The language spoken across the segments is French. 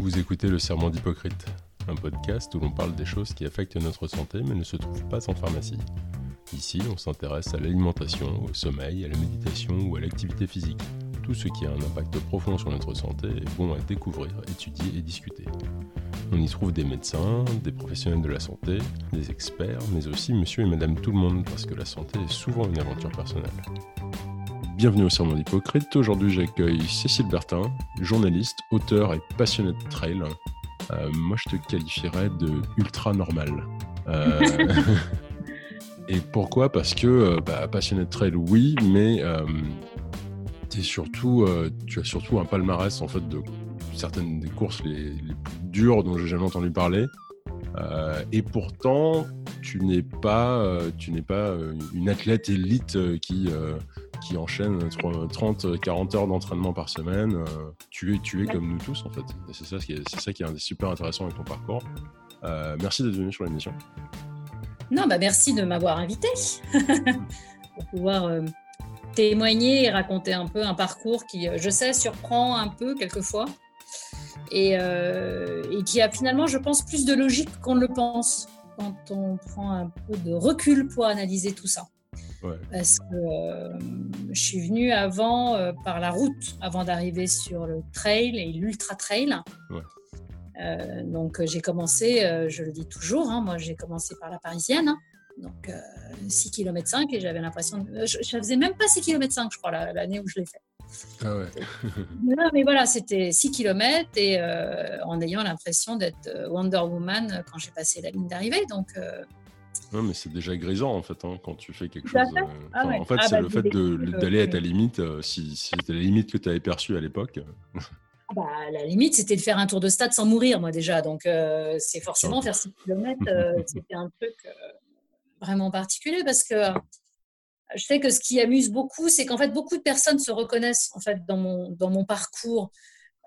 Vous écoutez Le Serment d'Hypocrite, un podcast où l'on parle des choses qui affectent notre santé mais ne se trouvent pas en pharmacie. Ici, on s'intéresse à l'alimentation, au sommeil, à la méditation ou à l'activité physique. Tout ce qui a un impact profond sur notre santé est bon à découvrir, étudier et discuter. On y trouve des médecins, des professionnels de la santé, des experts, mais aussi monsieur et madame tout le monde, parce que la santé est souvent une aventure personnelle. Bienvenue au Serment d'Hypocrite. Aujourd'hui, j'accueille Cécile Bertin, journaliste, auteur et passionnée de trail. Euh, moi, je te qualifierais de ultra normal. Euh, et pourquoi? Parce que euh, bah, passionné de trail, oui, mais es surtout, tu as surtout un palmarès en fait de certaines des courses les, les plus dures dont j'ai jamais entendu parler. et pourtant, tu n'es pas, tu n'es pas une athlète élite qui qui enchaîne 30-40 heures d'entraînement par semaine. Euh, tu es, tu es comme nous tous, en fait. c'est ça, qui est, c'est ça qui est super intéressant avec ton parcours. Euh, merci d'être venu sur l'émission. Non, bah merci de m'avoir invité pour pouvoir euh, témoigner et raconter un peu un parcours qui, je sais, surprend un peu quelquefois et, et qui a finalement, je pense, plus de logique qu'on ne le pense quand on prend un peu de recul pour analyser tout ça. Parce que euh, je suis venue avant euh, par la route, avant d'arriver sur le trail et l'ultra trail. Euh, donc j'ai commencé, je le dis toujours, hein, moi j'ai commencé par la parisienne, hein. donc 6 km 5 et j'avais l'impression, je, ne faisais même pas 6 km 5 je crois l'année où je l'ai fait. Ah ouais. non, mais voilà, c'était 6 km et en ayant l'impression d'être Wonder Woman quand j'ai passé la ligne d'arrivée. Donc, non, mais c'est déjà grisant en fait hein, quand tu fais quelque chose. Euh, ah en fait, ah c'est bah, le fait d'aller à ta limite. Euh, si, c'était la limite que tu avais perçue à l'époque. Euh. Ah bah, la limite, c'était de faire un tour de stade sans mourir, moi déjà. Donc, c'est forcément faire 6 km. c'était un truc vraiment particulier parce que je sais que ce qui amuse beaucoup, c'est qu'en fait, beaucoup de personnes se reconnaissent en fait dans mon, dans mon parcours.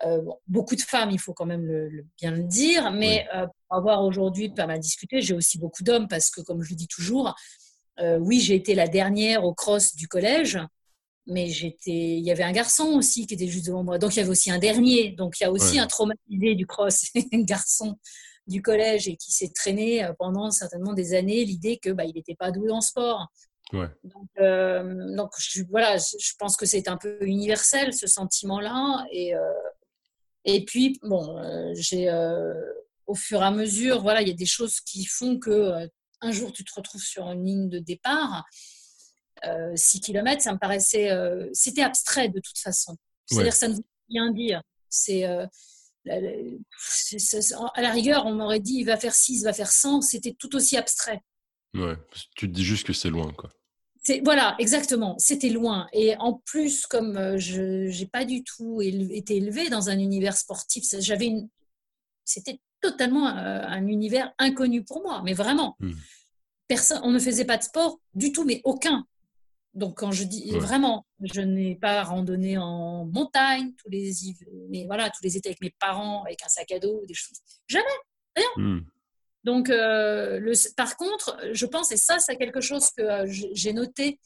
Euh, beaucoup de femmes, il faut quand même le, bien le dire, mais euh, pour avoir aujourd'hui pas mal discuté, j'ai aussi beaucoup d'hommes parce que, comme je le dis toujours, euh, oui, j'ai été la dernière au cross du collège, mais j'étais, il y avait un garçon aussi qui était juste devant moi, donc il y avait aussi un dernier, donc il y a aussi un traumatisé du cross, un garçon du collège et qui s'est traîné pendant certainement des années l'idée que bah, il n'était pas doué en sport. Donc, donc je, voilà, je pense que c'est un peu universel ce sentiment-là et et puis, bon, euh, j'ai euh, au fur et à mesure, voilà, il y a des choses qui font que euh, un jour tu te retrouves sur une ligne de départ. 6 km, ça me paraissait, c'était abstrait de toute façon. C'est-à-dire, ça ne veut rien dire. C'est à la rigueur, on m'aurait dit il va faire 6, il va faire 100, c'était tout aussi abstrait. Ouais, tu te dis juste que c'est loin, quoi voilà, exactement. C'était loin. Et en plus, comme euh, je n'ai pas du tout été élevée dans un univers sportif, j'avais une, c'était totalement euh, un, univers inconnu pour moi, mais vraiment. Hmm. Personne, on ne faisait pas de sport du tout, mais aucun. Donc quand je dis vraiment, je n'ai pas randonné en montagne tous les, mais voilà, tous les étés avec mes parents, avec un sac à dos, des choses. Jamais, rien. Hmm. Donc, euh, le, par contre, je pense, et ça, c'est quelque chose que euh, j'ai noté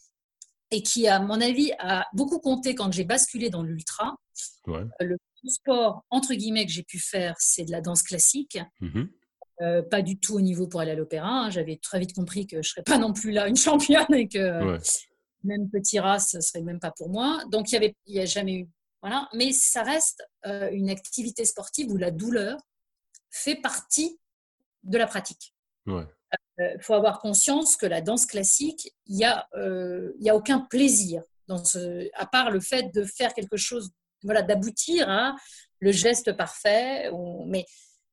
et qui, à mon avis, a beaucoup compté quand j'ai basculé dans l'ultra. Euh, le sport, entre guillemets, que j'ai pu faire, c'est de la danse classique. Mm-hmm. pas du tout au niveau pour aller à l'opéra. Hein. J'avais très vite compris que je ne serais pas non plus là une championne et que même petit rat, ce ne serait même pas pour moi. Donc, il n'y a jamais eu. Voilà. Mais ça reste une activité sportive où la douleur fait partie de la pratique. Il euh, faut avoir conscience que la danse classique, il n'y a, euh, a aucun plaisir, dans ce, à part le fait de faire quelque chose, voilà, d'aboutir à le geste parfait. mais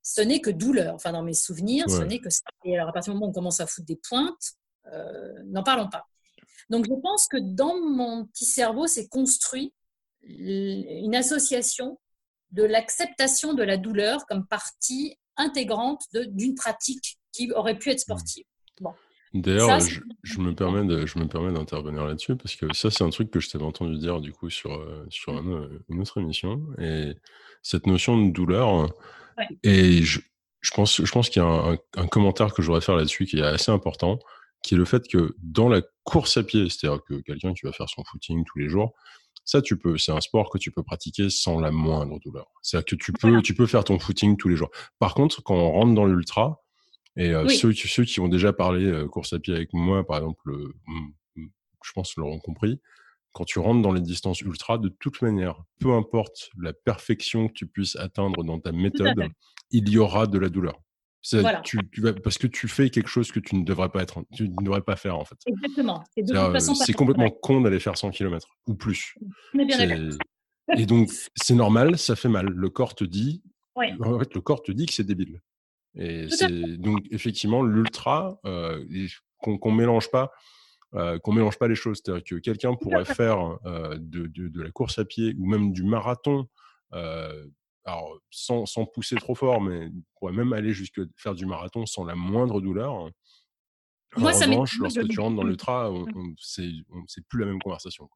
ce n'est que douleur. Enfin, dans mes souvenirs, ce n'est que ça. Et alors, à partir du moment où on commence à foutre des pointes, euh, n'en parlons pas. Donc, je pense que dans mon petit cerveau, c'est construit une association de l'acceptation de la douleur comme partie intégrante d'une pratique qui aurait pu être sportive. D'ailleurs, je, me permets de, je me permets d'intervenir là-dessus parce que ça, c'est un truc que je t'avais entendu dire du coup sur, euh, sur une autre émission. Et cette notion de douleur, et je, je, pense, je pense qu'il y a un, un commentaire que je voudrais faire là-dessus qui est assez important, qui est le fait que dans la course à pied, c'est-à-dire que quelqu'un qui va faire son footing tous les jours, Ça, tu peux. C'est un sport que tu peux pratiquer sans la moindre douleur. C'est-à-dire que tu peux, tu peux faire ton footing tous les jours. Par contre, quand on rentre dans l'ultra, et euh, ceux, ceux, qui ont déjà parlé euh, course à pied avec moi, par exemple, je pense l'auront compris, quand tu rentres dans les distances ultra, de toute manière, peu importe la perfection que tu puisses atteindre dans ta méthode, il y aura de la douleur. Tu, vas, parce que tu fais quelque chose que tu ne devrais pas être, tu ne devrais pas faire en fait. Exactement. C'est complètement con d'aller faire 100 km ou plus. Et donc c'est normal, ça fait mal. Le corps te dit, en fait, le corps te dit que c'est débile. Et donc effectivement l'ultra euh, qu'on mélange pas. Euh, qu'on mélange pas les choses. C'est-à-dire que quelqu'un pourrait faire euh, de, de, de, la course à pied ou même du marathon euh, alors sans, sans, pousser trop fort, mais on pourrait même aller jusqu'à faire du marathon sans la moindre douleur. En Moi, revanche, lorsque tu rentres dans l'ultra, mmh. c'est plus la même conversation.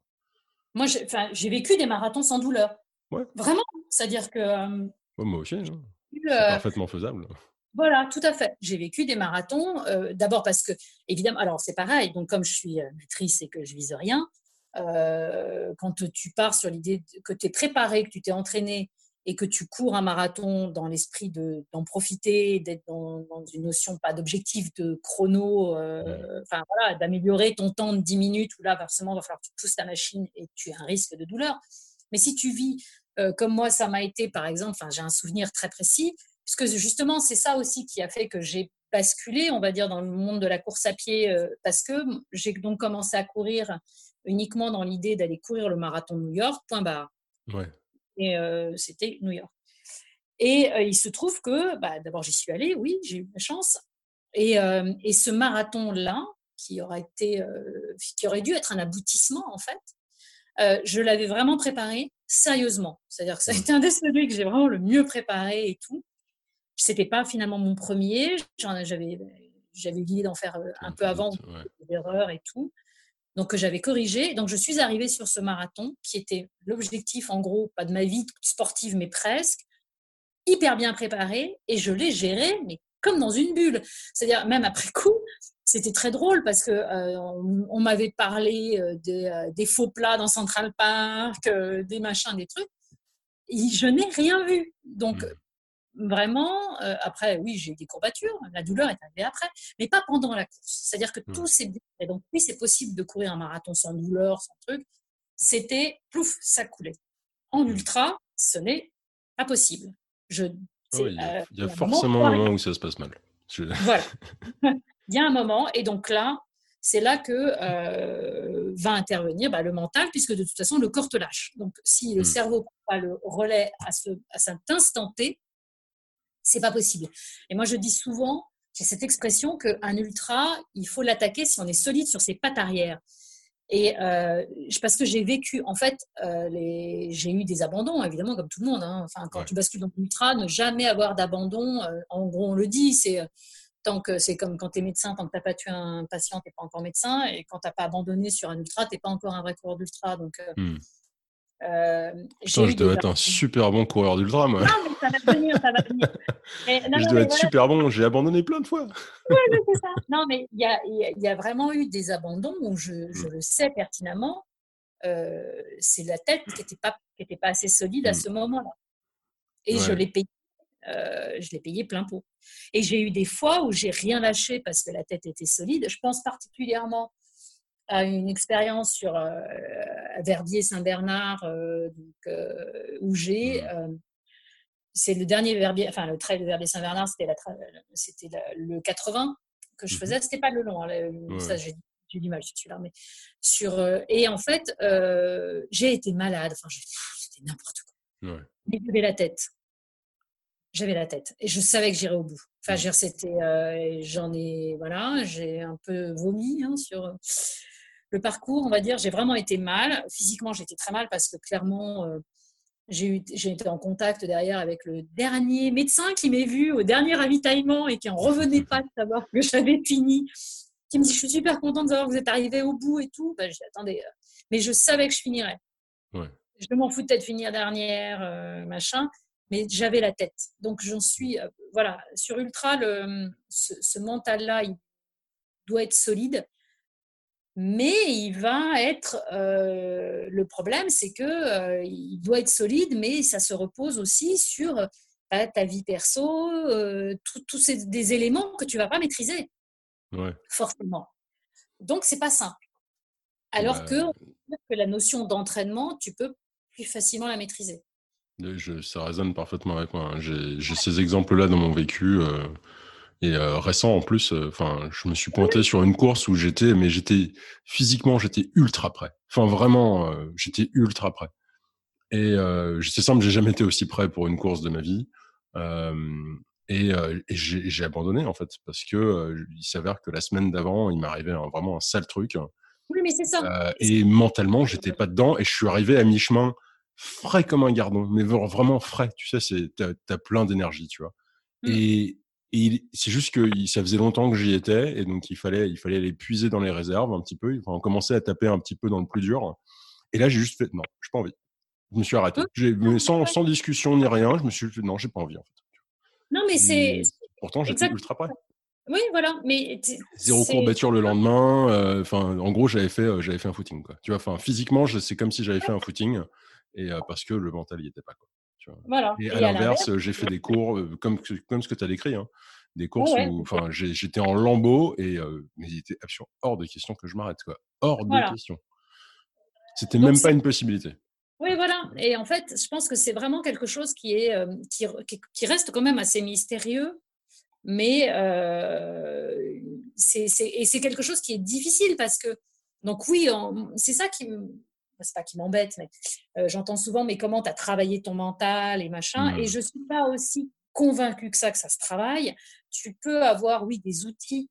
Moi, j'ai vécu des marathons sans douleur. Ouais. Vraiment. C'est-à-dire que. moi aussi. Hein. C'est parfaitement faisable. Voilà, tout à fait. J'ai vécu des marathons. D'abord parce que, évidemment, alors c'est pareil. Donc, comme je suis maîtrice et que je vise rien, quand tu pars sur l'idée que tu es préparé, que tu t'es entraîné et que tu cours un marathon dans l'esprit d'en profiter, d'être dans, une notion pas d'objectif de chrono, euh, enfin voilà, d'améliorer ton temps de 10 minutes où là forcément il va falloir que tu pousses ta machine et tu as un risque de douleur. Mais si tu vis euh, comme moi ça m'a été par exemple, enfin j'ai un souvenir très précis puisque justement c'est ça aussi qui a fait que j'ai basculé, on va dire, dans le monde de la course à pied euh, parce que j'ai donc commencé à courir uniquement dans l'idée d'aller courir le marathon de New York, point barre. Ouais et c'était New York. Et il se trouve que, bah, d'abord, j'y suis allée, oui, j'ai eu la chance. Et, et ce marathon-là, qui, aurait été, qui aurait dû être un aboutissement, en fait, je l'avais vraiment préparé sérieusement. C'est-à-dire que ça a mmh. été un des celui que j'ai vraiment le mieux préparé et tout. Ce n'était pas finalement mon premier. J'avais j'avais l'idée d'en faire un peu avant, des erreurs et tout donc que j'avais corrigé. Donc je suis arrivée sur ce marathon qui était l'objectif en gros, pas de ma vie sportive, mais presque, hyper bien préparé et je l'ai géré, mais comme dans une bulle. C'est-à-dire même après coup, c'était très drôle parce que euh, on, m'avait parlé euh, euh, des, faux plats dans Central Park, des machins, des trucs. Et je n'ai rien vu. Donc mmh vraiment, euh, après, oui, j'ai eu des courbatures, la douleur est arrivée après, mais pas pendant la course. C'est-à-dire que tout s'est bien. Donc, oui, c'est possible de courir un marathon sans douleur, sans truc. C'était, plouf, ça coulait. En mmh. ultra, ce n'est pas possible. Je, oh il y a, euh, forcément un moment où ça se passe mal. Voilà. il y a un moment, et donc là, c'est là que euh, va intervenir bah, le mental, puisque de toute façon, le corps te lâche. Donc, si le mmh. cerveau prend pas le relais à, ce, à cet instant T, c'est pas possible. Et moi, je dis souvent, j'ai cette expression qu'un ultra, il faut l'attaquer si on est solide sur ses pattes arrière. Et euh, parce que j'ai vécu, en fait, euh, j'ai eu des abandons, évidemment, comme tout le monde. Hein. Enfin, quand tu bascules dans l'ultra, ne jamais avoir d'abandon. Euh, en gros, on le dit, c'est tant que c'est comme quand tu es médecin, tant que tu n'as pas tué un patient, tu n'es pas encore médecin. Et quand tu n'as pas abandonné sur un ultra, tu n'es pas encore un vrai coureur d'ultra. Donc, hmm. Euh, je dois être un super bon coureur d'ultra, moi. Non, mais ça va venir, ça va venir. je dois être super bon, j'ai abandonné plein de fois. Oui, c'est ça. Non, mais il y a, y a, vraiment eu des abandons où je, je mm. le sais pertinemment, euh, c'est la tête qui n'était pas, qui était pas assez solide à mm. ce moment-là. Et je l'ai payé. Euh, je l'ai payé plein pot. Et j'ai eu des fois où j'ai rien lâché parce que la tête était solide. Je pense particulièrement à une expérience sur euh, Verbier-Saint-Bernard, euh, euh, où j'ai. Mmh. c'est le dernier Verbier, enfin le trail de Verbier-Saint-Bernard, c'était, c'était le 80 que je mmh faisais, c'était pas le long, hein, ça j'ai, du mal celui-là, mais sur. et en fait, j'ai été malade, enfin, c'était n'importe quoi. Ouais. j'avais la tête. J'avais la tête et je savais que j'irais au bout. Enfin, mmh. c'était, j'en ai, voilà, j'ai un peu vomi hein, sur le parcours, on va dire, j'ai vraiment été mal. Physiquement, j'étais très mal parce que clairement, euh, j'ai été en contact derrière avec le dernier médecin qui m'est vu au dernier ravitaillement et qui en revenait pas de savoir que j'avais fini. Qui me dit Je suis super contente de savoir que vous êtes arrivé au bout et tout. Ben, je attendez, euh, mais je savais que je finirais. Je m'en foutais de finir dernière, euh, machin, mais j'avais la tête. Donc j'en suis, voilà, sur Ultra, le, ce mental-là, il doit être solide mais il va être. le problème, c'est que il doit être solide, mais ça se repose aussi sur bah, ta vie perso, tous ces des éléments que tu vas pas maîtriser, forcément. Donc c'est pas simple. Alors que, bah que la notion d'entraînement, tu peux plus facilement la maîtriser. Je, ça résonne parfaitement avec moi. Hein. J'ai ces exemples-là dans mon vécu. Euh, et euh, récent en plus, euh, enfin, je me suis pointé sur une course où j'étais, mais j'étais physiquement, j'étais ultra prêt. Enfin, vraiment, j'étais ultra prêt. Et c'est simple, j'ai jamais été aussi prêt pour une course de ma vie. et, et j'ai abandonné en fait parce que il s'avère que la semaine d'avant, il m'arrivait vraiment un sale truc. Oui, mais c'est ça. et mentalement, j'étais pas dedans et je suis arrivé à mi-chemin frais comme un gardon, mais vraiment frais. Tu sais, c'est t'as as plein d'énergie, tu vois. Mmh. Et, c'est juste que ça faisait longtemps que j'y étais, et donc il fallait il fallait aller puiser dans les réserves un petit peu. Enfin, on commençait à taper un petit peu dans le plus dur. Et là, j'ai juste fait non, j'ai pas envie. Je me suis arrêté. Mmh. Sans, sans discussion ni rien, je me suis dit non, j'ai pas envie en fait. Non, mais c'est. Pourtant, j'étais ultra prêt. Oui, voilà. Mais zéro courbature le lendemain. Euh, enfin, en gros, j'avais fait, euh, j'avais fait un footing, quoi. Tu vois, enfin, physiquement, c'est comme si j'avais fait un footing et parce que le mental n'y était pas. Quoi, Voilà. Et, à l'inverse, j'ai fait des cours comme, comme ce que tu as décrit, hein, des courses où enfin, j'étais en lambeau et mais il était absolument hors de question que je m'arrête. Hors de question. C'était même pas une possibilité. Oui, voilà. Et en fait, je pense que c'est vraiment quelque chose qui, est, qui, qui, reste quand même assez mystérieux, mais euh, c'est, et c'est quelque chose qui est difficile parce que, donc oui, c'est ça qui, c'est pas qui m'embête, mais euh, j'entends souvent, mais comment tu as travaillé ton mental et machin. Et mmh. je suis pas aussi convaincue que ça, que ça se travaille. Tu peux avoir, oui, des outils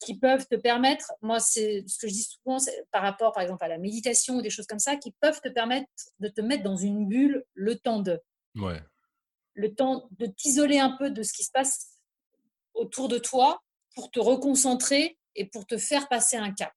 qui peuvent te permettre, moi, c'est ce que je dis souvent par rapport, par exemple, à la méditation ou des choses comme ça, qui peuvent te permettre de te mettre dans une bulle le temps de. Ouais. Le temps de t'isoler un peu de ce qui se passe autour de toi pour te reconcentrer et pour te faire passer un cap.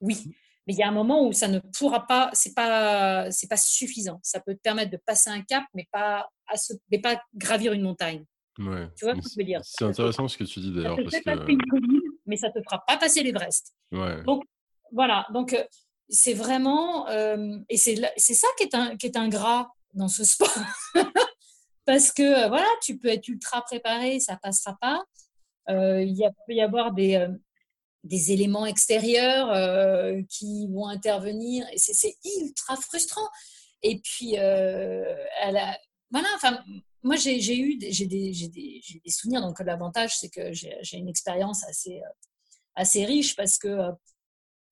Oui, mmh. Mais il y a un moment où ça ne pourra pas, c'est pas, c'est pas suffisant. Ça peut te permettre de passer un cap, mais pas, à ce, mais pas gravir une montagne. Ouais. Tu vois ce que je veux dire? C'est intéressant ce que tu dis d'ailleurs. Ça te passer une colline, mais ça te fera pas passer l'Everest. Ouais. Donc voilà. Donc euh, c'est vraiment, euh, et c'est, c'est ça qui est un, qui est ingrat dans ce sport. Parce que euh, voilà, tu peux être ultra préparé, ça passera pas. Il y a, peut y avoir des, des éléments extérieurs euh, qui vont intervenir c'est ultra frustrant. Et puis, euh, elle a, voilà, enfin, moi j'ai eu j'ai des, des, des, souvenirs, donc l'avantage c'est que j'ai une expérience assez, euh, assez riche parce que,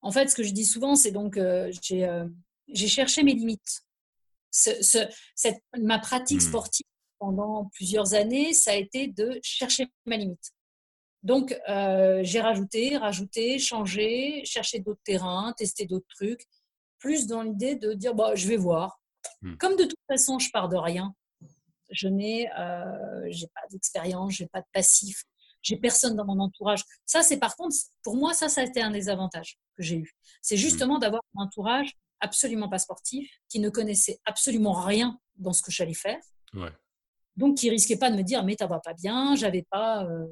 en fait, ce que je dis souvent, c'est donc j'ai cherché mes limites. Ce, cette, ma pratique mmh. sportive pendant plusieurs années, ça a été de chercher ma limite. Donc, euh, j'ai rajouté, rajouté, changé, cherché d'autres terrains, testé d'autres trucs, plus dans l'idée de dire, bah, je vais voir. Hmm. Comme de toute façon, je pars de rien, je n'ai euh, pas d'expérience, j'ai pas de passif, j'ai personne dans mon entourage. Ça, c'est par contre, pour moi, ça, ça a été un des avantages que j'ai eu. C'est hmm. justement d'avoir un entourage absolument pas sportif, qui ne connaissait absolument rien dans ce que j'allais faire. Donc, qui risquait pas de me dire, mais ça va pas bien, j'avais pas. Euh,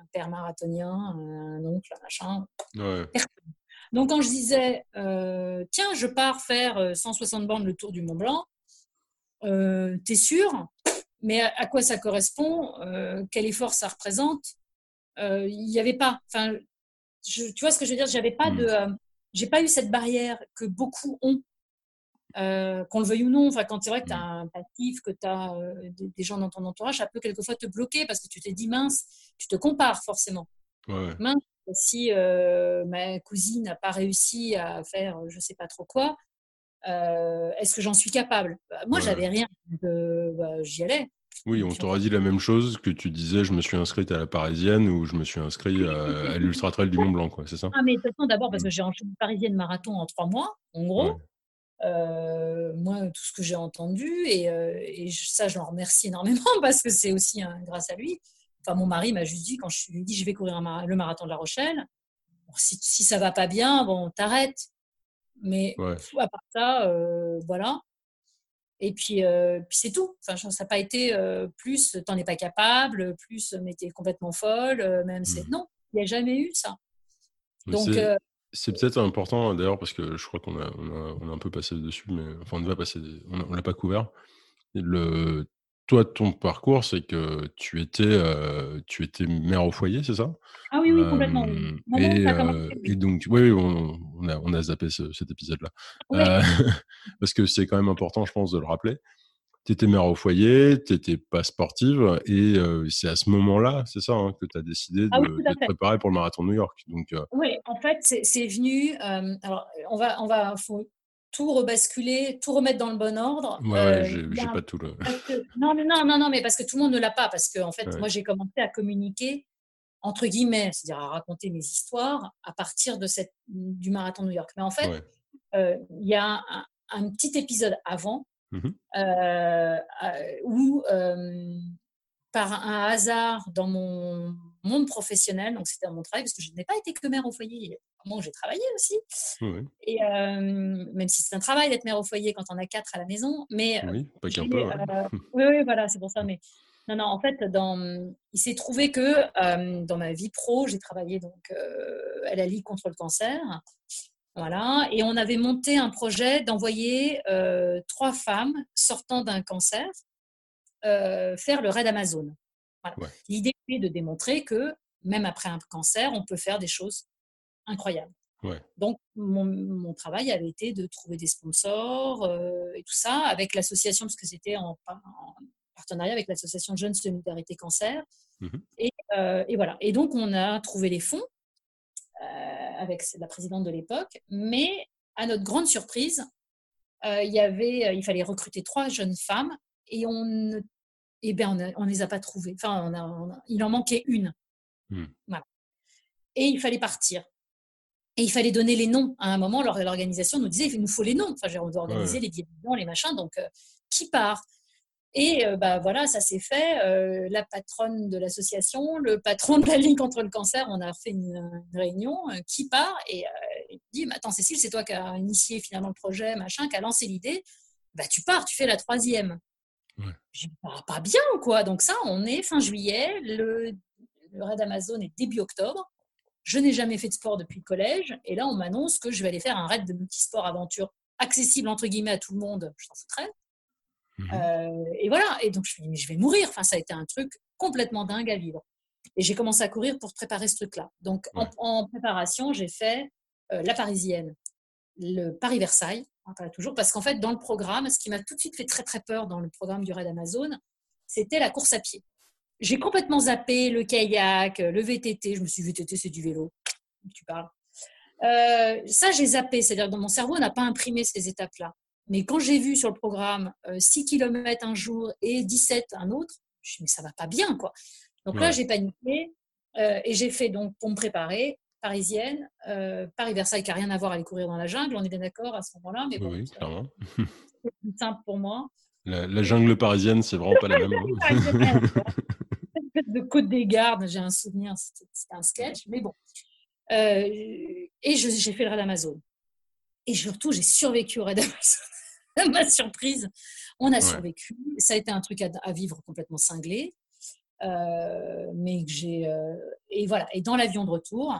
un père marathonien, un oncle, un machin. Donc quand je disais, euh, tiens, je pars faire 160 euh, bornes le tour du Mont Blanc, euh, t'es sûr? Mais à, quoi ça correspond? Quel effort ça représente? Il n'y avait pas. Enfin, tu vois ce que je veux dire? J'avais pas hmm. de, j'ai pas eu cette barrière que beaucoup ont euh, qu'on le veuille ou non. Enfin, quand c'est vrai que tu as mmh. un passif, que tu as euh, des, gens dans ton entourage, ça peut quelquefois te bloquer parce que tu t'es dit mince, tu te compares forcément. Mince, si euh, ma cousine n'a pas réussi à faire je sais pas trop quoi, est-ce que j'en suis capable? Bah, Moi, j'avais rien, bah, j'y allais. Oui, on t'aurait dit la même chose que tu disais, je me suis inscrite à la Parisienne ou je me suis inscrit à, l'Ultra Trail du Mont Blanc, c'est ça? Ah, mais de toute façon, d'abord parce que mmh. j'ai enchaîné Parisienne marathon en trois mois, en gros. Euh, moi, tout ce que j'ai entendu, et, euh, et, ça, je l'en remercie énormément parce que c'est aussi grâce à lui. Enfin, mon mari m'a juste dit, quand je lui ai dit, je vais courir le marathon de La Rochelle, si, si, ça va pas bien, bon, t'arrêtes. Mais à part ça, euh, voilà. Et puis, puis c'est tout. Enfin, ça n'a pas été plus, t'en es pas capable, plus, mais t'es complètement folle, même c'est. Mmh. Non, il n'y a jamais eu ça. Donc, c'est peut-être important d'ailleurs parce que je crois qu'on a, on a, un peu passé dessus, mais enfin on va passer, on, ne l'a pas couvert. Le, toi, ton parcours, c'est que tu étais, tu étais mère au foyer, c'est ça? Ah oui, oui, complètement. et, donc, oui, on, on, a, on a zappé cet épisode-là. parce que c'est quand même important, je pense, de le rappeler tu étais mère au foyer, tu n'étais pas sportive, et c'est à ce moment-là, c'est ça, hein, que tu as décidé ah de, te préparer pour le marathon de New York. Donc, Oui, en fait, c'est venu. alors, on va, on va faut tout rebasculer, tout remettre dans le bon ordre. Ouais, j'ai pas tout le. non, non, non, non, mais parce que tout le monde ne l'a pas, parce que en fait, moi, j'ai commencé à communiquer entre guillemets, c'est-à-dire à raconter mes histoires à partir de cette, du marathon de New York. Mais en fait, il y a un petit épisode avant Mmh euh, où, par un hasard dans mon monde professionnel, donc c'était dans mon travail, parce que je n'ai pas été que mère au foyer, moi j'ai travaillé aussi. Et même si c'est un travail d'être mère au foyer quand on a quatre à la maison, mais oui, pas qu'un peu. oui, oui, voilà, c'est pour ça. Mais non, non, en fait, dans, il s'est trouvé que dans ma vie pro, j'ai travaillé donc à la Ligue contre le cancer. Voilà. Et on avait monté un projet d'envoyer euh, trois femmes sortant d'un cancer euh, faire le raid Amazon. L'idée était de démontrer que même après un cancer, on peut faire des choses incroyables. Donc, mon, travail avait été de trouver des sponsors euh, et tout ça avec l'association, parce que c'était en, partenariat avec l'association Jeunes Solidarité Cancer. Mmh et, et, voilà. Et donc, on a trouvé les fonds avec la présidente de l'époque. Mais à notre grande surprise, euh, il, y avait, euh, il fallait recruter trois jeunes femmes et on ne eh ben, on ne les a pas trouvées. Enfin, on a, il en manquait une. Hmm. Et il fallait partir. Et il fallait donner les noms. À un moment, l'organisation nous disait il nous faut les noms. Enfin, on doit organiser les billets les machins. Donc, euh, qui part? Et euh, bah, voilà, ça s'est fait. Euh, la patronne de l'association, le patron de la Ligue contre le cancer, on a fait une, réunion euh, qui part et il dit Attends, Cécile, c'est toi qui as initié finalement le projet, machin, qui a lancé l'idée. Bah, tu pars, tu fais la troisième. Je dis bah, Pas bien, quoi. Donc, ça, on est fin juillet. Le, le raid Amazon est début octobre. Je n'ai jamais fait de sport depuis le collège. Et là, on m'annonce que je vais aller faire un raid de multisport aventure accessible entre guillemets à tout le monde. Je t'en foutrais. Mmh euh, et voilà. Et donc, je me dis, mais je vais mourir. Enfin, ça a été un truc complètement dingue à vivre. Et j'ai commencé à courir pour préparer ce truc-là. Donc, en, préparation, j'ai fait euh, la Parisienne, le Paris-Versailles, toujours, parce qu'en fait, dans le programme, ce qui m'a tout de suite fait très, très peur dans le programme du Raid Amazon, c'était la course à pied. J'ai complètement zappé le kayak, le VTT. Je me suis dit, VTT, c'est du vélo. Tu parles. Euh, ça, j'ai zappé. C'est-à-dire, dans mon cerveau, n'a pas imprimé ces étapes-là. Mais quand j'ai vu sur le programme 6 euh, km un jour et 17 un autre, je me suis dit, mais ça va pas bien, quoi. Donc là, j'ai paniqué euh, et j'ai fait, donc, pour me préparer, parisienne, euh, Paris-Versailles, qui n'a rien à voir à aller courir dans la jungle, on est bien d'accord à ce moment-là, mais bon, oui, clairement. c'est plus simple pour moi. La, jungle parisienne, c'est vraiment pas la même. Hein. de Côte des Gardes, j'ai un souvenir, c'était un sketch, mais bon. et j'ai fait le raid Amazon. Et surtout, j'ai survécu au raid Amazon. ma surprise, on a survécu. Ça a été un truc à, vivre complètement cinglé. Euh, mais j'ai. Euh, et voilà. Et dans l'avion de retour,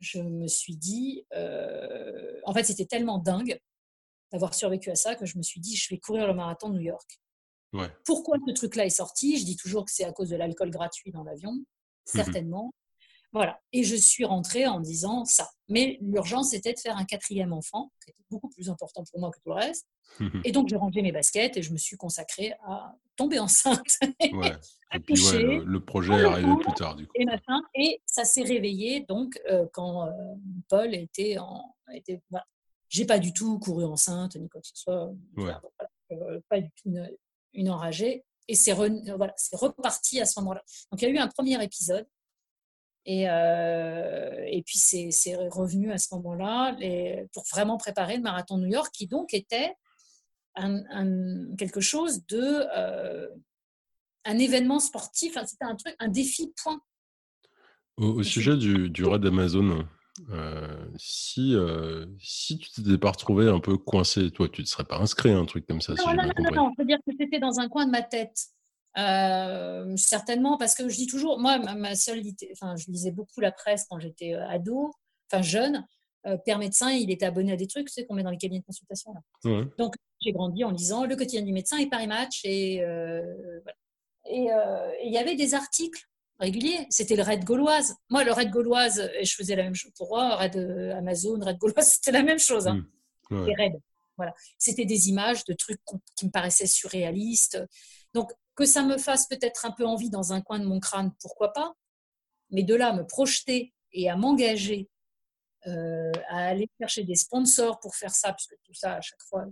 je me suis dit. Euh, en fait, c'était tellement dingue d'avoir survécu à ça que je me suis dit, je vais courir le marathon de New York. Pourquoi ce truc-là est sorti? Je dis toujours que c'est à cause de l'alcool gratuit dans l'avion. Mmh Certainement. Voilà. Et je suis rentrée en disant ça. Mais l'urgence, c'était de faire un quatrième enfant, qui était beaucoup plus important pour moi que tout le reste. et donc, j'ai rangé mes baskets et je me suis consacrée à tomber enceinte. Ouais. et puis, le, projet est arrivé plus tard, du coup. Et, et ça s'est réveillé donc euh, quand euh, Paul était en. Était, voilà. J'ai pas du tout couru enceinte ni quoi que ce soit. Euh, pas du tout une, enragée. Et c'est voilà, reparti à ce moment-là. Donc, il y a eu un premier épisode et, euh, et puis, c'est revenu à ce moment-là pour vraiment préparer le marathon de New York, qui donc était un, quelque chose de. Euh, un événement sportif, c'était un truc, un défi point. Au, sujet du, du raid d'Amazon, euh, si, si tu t'étais pas retrouvé un peu coincé, toi, tu ne serais pas inscrit à un truc comme ça Non, non, non, non, je veux dire que c'était dans un coin de ma tête. Euh, certainement, parce que je dis toujours, moi, ma, seule, enfin, je lisais beaucoup la presse quand j'étais euh, ado. enfin jeune, père médecin, il était abonné à des trucs, tu sais, qu'on met dans les cabinets de consultation. Là. Donc, j'ai grandi en lisant le quotidien du médecin et Paris Match. Et Et il y avait des articles régulier. C'était le raid gauloise. Moi, le raid gauloise, je faisais la même chose pour moi. Raid euh, Amazon, raid gauloise, c'était la même chose. Hein. Mmh. Voilà. C'était des images de trucs qui me paraissaient surréalistes. Donc, que ça me fasse peut-être un peu envie dans un coin de mon crâne, pourquoi pas. Mais de là, me projeter et à m'engager euh, à aller chercher des sponsors pour faire ça, puisque tout ça, à chaque fois,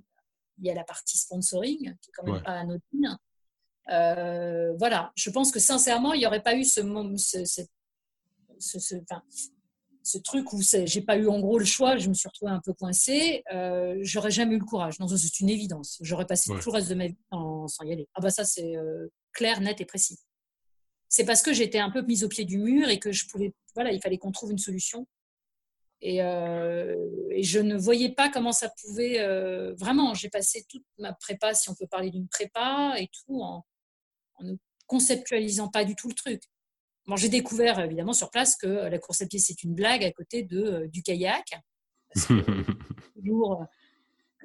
il y a la partie sponsoring, qui est quand même pas anodine. Euh, voilà, je pense que sincèrement, il n'y aurait pas eu ce, ce, ce, ce truc où j'ai pas eu en gros le choix, je me suis retrouvée un peu coincée, euh, j'aurais jamais eu le courage. Non, c'est une évidence. J'aurais passé tout le reste de ma vie sans, y aller. Ah bah ça c'est euh, clair, net et précis. C'est parce que j'étais un peu mise au pied du mur et que je pouvais, voilà, il fallait qu'on trouve une solution. Et, et, je ne voyais pas comment ça pouvait. vraiment, j'ai passé toute ma prépa, si on peut parler d'une prépa et tout, en, en ne conceptualisant pas du tout le truc. Bon, j'ai découvert évidemment sur place que la course à pied c'est une blague à côté de, euh, du kayak. Euh,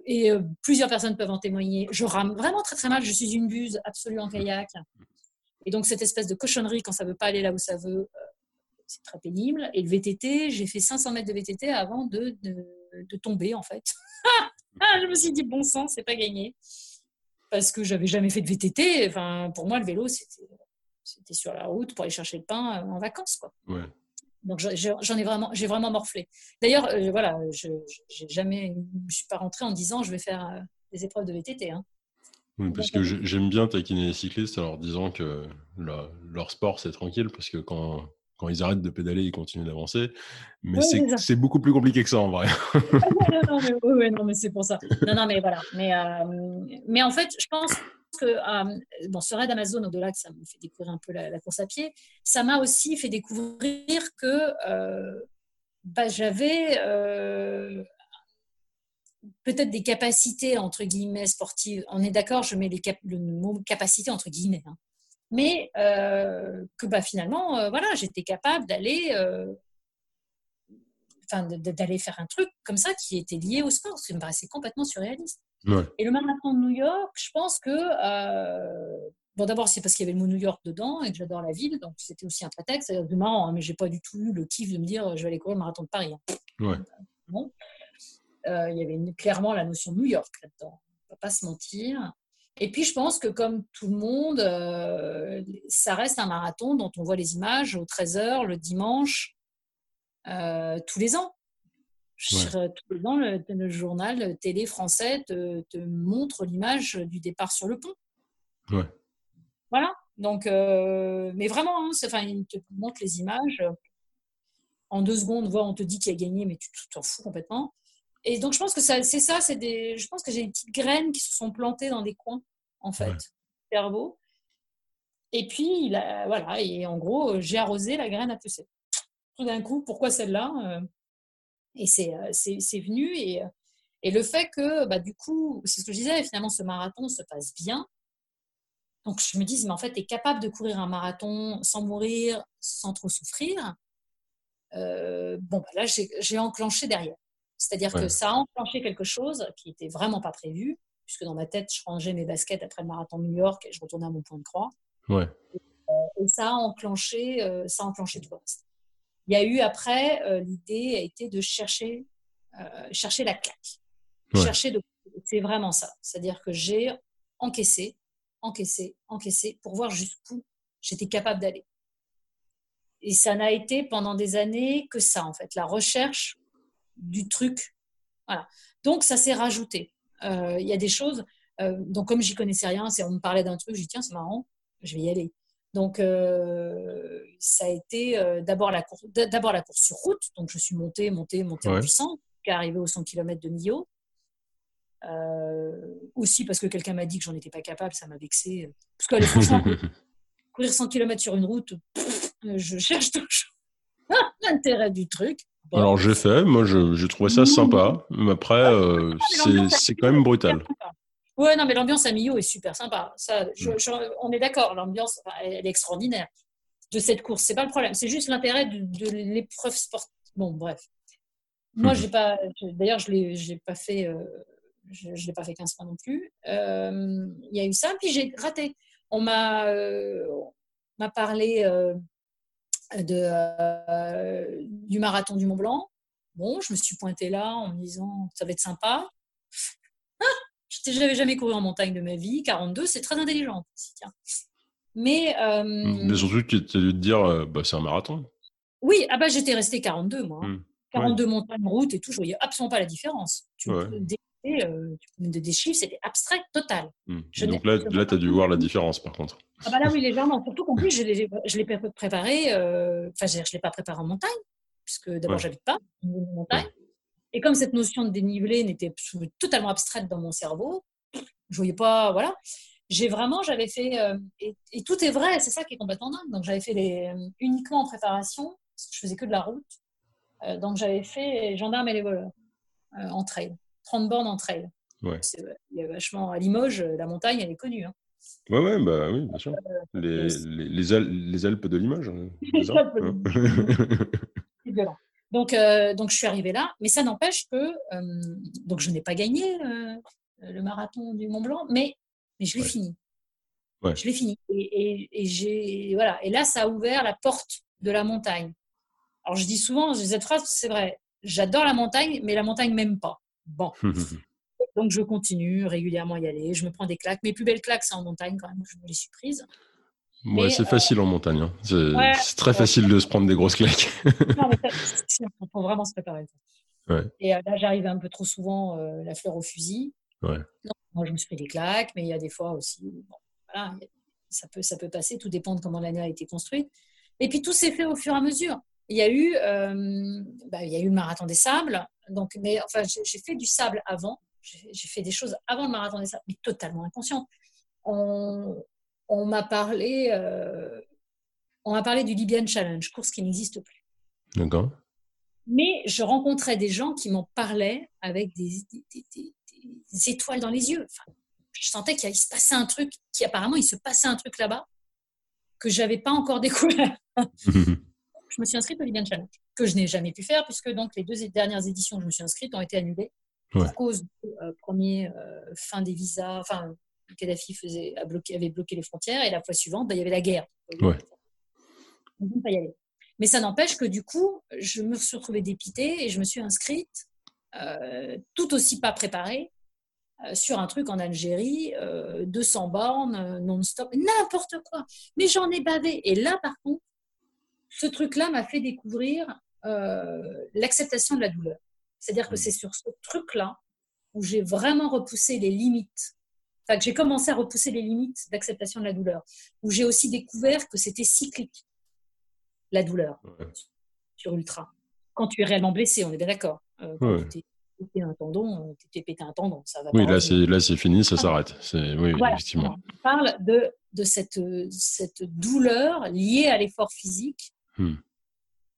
et euh, plusieurs personnes peuvent en témoigner. Je rame vraiment très très mal. Je suis une buse absolue en kayak. Et donc cette espèce de cochonnerie quand ça veut pas aller là où ça veut, c'est très pénible. Et le VTT, j'ai fait 500 mètres de VTT avant de, de, de tomber en fait. je me suis dit bon sang, c'est pas gagné parce que j'avais jamais fait de VTT. Enfin, pour moi, le vélo, c'était sur la route pour aller chercher le pain euh, en vacances, quoi. Donc j'en ai vraiment, j'ai vraiment morflé. D'ailleurs, euh, voilà, je j'ai jamais, je suis pas rentrée en disant je vais faire euh, des épreuves de VTT. Hein. Oui, parce que j'aime bien taquiner les cyclistes en leur disant que leur sport c'est tranquille parce que quand quand ils arrêtent de pédaler, ils continuent d'avancer. Mais c'est beaucoup plus compliqué que ça en vrai. non, mais, oui, non, mais c'est pour ça. Non, non, mais voilà. Mais, euh, mais en fait, je pense que euh, bon, ce raid Amazon, au-delà que ça me fait découvrir un peu la, course à pied, ça m'a aussi fait découvrir que euh, bah, j'avais peut-être des capacités entre guillemets sportives. On est d'accord, je mets le mot capacité entre guillemets. Hein mais euh, que bah, finalement, euh, voilà, j'étais capable d'aller euh, d'aller faire un truc comme ça qui était lié au sport, ce qui me paraissait complètement surréaliste. Et le marathon de New York, je pense que, bon, d'abord, c'est parce qu'il y avait le mot New York dedans et que j'adore la ville, donc c'était aussi un prétexte. C'est marrant, hein, mais j'ai pas du tout eu le kiff de me dire je vais aller courir le marathon de Paris. Hein. Ouais. Bon. il y avait clairement la notion de New York là-dedans, on va pas se mentir. Et puis, je pense que comme tout le monde, euh, ça reste un marathon dont on voit les images au 13h le dimanche, euh, tous les ans. Ans, le, journal télé français te, montre l'image du départ sur le pont. Ouais. Voilà. Donc, euh, mais vraiment, hein, enfin, il te montre les images. En deux secondes, on te dit qui a gagné, mais tu t'en fous complètement. Et donc, je pense que c'est ça, c'est des, je pense que j'ai des petites graines qui se sont plantées dans des coins, en fait, cerveau. Et puis, voilà, et en gros, j'ai arrosé, la graine a poussé. Tout d'un coup, pourquoi celle-là euh, Et euh, c'est venu. Et, et le fait que, bah, du coup, c'est ce que je disais, finalement, ce marathon se passe bien. Donc, je me dis, mais en fait, tu es capable de courir un marathon sans mourir, sans trop souffrir. Euh, bon, bah, là, j'ai enclenché derrière. C'est-à-dire que ça a enclenché quelque chose qui n'était vraiment pas prévu, puisque dans ma tête, je rangeais mes baskets après le marathon de New York et je retournais à mon point de croix. Ouais. Et, ça a enclenché, euh, ça a enclenché tout le reste. Il y a eu après, euh, l'idée a été de chercher, euh, chercher la claque. Chercher de. C'est vraiment ça. C'est-à-dire que j'ai encaissé, encaissé, encaissé pour voir jusqu'où j'étais capable d'aller. Et ça n'a été pendant des années que ça, en fait, la recherche du truc. Voilà. Donc, ça s'est rajouté. Euh, il y a des choses. Donc, comme j'y connaissais rien, c'est on me parlait d'un truc, j'ai dit tiens, c'est marrant, je vais y aller. Donc, euh, ça a été d'abord la, course, d'abord la course sur route. Donc, je suis montée, montée, montée en puissance, jusqu'à arriver aux 100 km de Millau. aussi parce que quelqu'un m'a dit que j'en étais pas capable, ça m'a vexé. Parce que franchement, courir 100 km sur une route, je cherche toujours l'intérêt du truc. Alors j'ai fait, moi j'ai trouvé ça sympa, mais après euh, c'est quand même brutal. Ouais, non, mais l'ambiance à Millau est super sympa. Ça, on est d'accord, l'ambiance elle est extraordinaire de cette course. C'est pas le problème, c'est juste l'intérêt de, l'épreuve sportive. Bon, bref. Moi, j'ai pas. D'ailleurs, je l'ai pas fait. je ne l'ai pas fait 15 fois non plus. Il y a eu ça, puis j'ai raté. On m'a m'a parlé de, du marathon du Mont Blanc. Bon, je me suis pointée là en me disant ça va être sympa. Ah, je n'avais jamais couru en montagne de ma vie. 42, c'est très intelligent. Mais, euh, Mais surtout, tu as dû te dire, euh, bah, c'est un marathon. Oui, ah bah, j'étais restée 42, moi. 42 hmm. montagnes, route et tout, je voyais absolument pas la différence. Tu peux euh, des chiffres, c'était abstrait, total. Hmm. Donc là, là tu as dû voir la différence, par contre. Ah bah là, oui, légèrement. Surtout qu'en plus, je l'ai préparé, enfin, je ne l'ai pas préparé en montagne, puisque d'abord, je j'habite pas en montagne. Et comme cette notion de dénivelé n'était totalement abstraite dans mon cerveau, je voyais pas, voilà. J'ai vraiment, j'avais fait, euh, et, tout est vrai, c'est ça qui est complètement dingue. Donc j'avais fait les, euh, uniquement en préparation, je faisais que de la route. Euh, donc j'avais fait gendarmes et les voleurs en trail, 30 bornes en trail. Ouais. Il y a vachement à Limoges, la montagne, elle est connue. Hein. Ouais, ouais, bah oui, bien sûr. Les, les, les, Alpes de Limoges. Hein, c'est violent. Donc, euh, donc, je suis arrivée là, mais ça n'empêche que euh, donc je n'ai pas gagné euh, le marathon du Mont Blanc, mais, mais je l'ai fini. Je l'ai fini. Et, et, j'ai voilà. Et là, ça a ouvert la porte de la montagne. Alors, je dis souvent cette phrase, c'est vrai. J'adore la montagne, mais la montagne m'aime pas. Bon. donc, je continue régulièrement à y aller. Je me prends des claques. Mes plus belles claques, c'est en montagne quand même. Je me les suis prises. Ouais, c'est facile en montagne. Hein. C'est très facile de se prendre des grosses claques. non, mais il faut vraiment se préparer. Et euh, là, j'arrive un peu trop souvent euh, la fleur au fusil. Moi, je me suis pris des claques, mais il y a des fois aussi, bon, voilà, ça, peut, ça peut passer, tout dépend de comment l'année a été construite. Et puis, tout s'est fait au fur et à mesure. Il y a eu, euh, bah, il y a eu le marathon des sables. Donc, mais enfin, j'ai fait du sable avant. J'ai fait des choses avant le marathon des sables, mais totalement inconsciente. On, on m'a parlé, euh, on m'a parlé du Libyan Challenge, course qui n'existe plus. D'accord. Mais je rencontrais des gens qui m'en parlaient avec des, étoiles dans les yeux. je sentais qu'il se passait un truc, qui apparemment il se passait un truc là-bas que j'avais pas encore découvert. je me suis inscrite au Libyan Challenge, que je n'ai jamais pu faire puisque donc les deux dernières éditions où je me suis inscrite ont été annulées pour cause de euh, premier euh, fin des visas, enfin Kadhafi faisait, avait bloqué les frontières et la fois suivante, bah, il y avait la guerre. Ouais. pas y aller. Mais ça n'empêche que du coup, je me suis retrouvée dépitée et je me suis inscrite, euh, tout aussi pas préparée, euh, sur un truc en Algérie, 200 euh, bornes, non-stop, n'importe quoi. Mais j'en ai bavé. Et là, par contre, ce truc-là m'a fait découvrir l'acceptation de la douleur. C'est-à-dire que mmh. c'est sur ce truc-là où j'ai vraiment repoussé les limites que j'ai commencé à repousser les limites d'acceptation de la douleur, où j'ai aussi découvert que c'était cyclique, la douleur, sur ultra. Quand tu es réellement blessé, on est bien d'accord. Euh, quand tu t'es pété un tendon, euh, tu t'es pété un tendon, ça va Oui, là c'est, là c'est fini, ça s'arrête. Oui, effectivement. On parle de, de cette, cette douleur liée à l'effort physique hmm.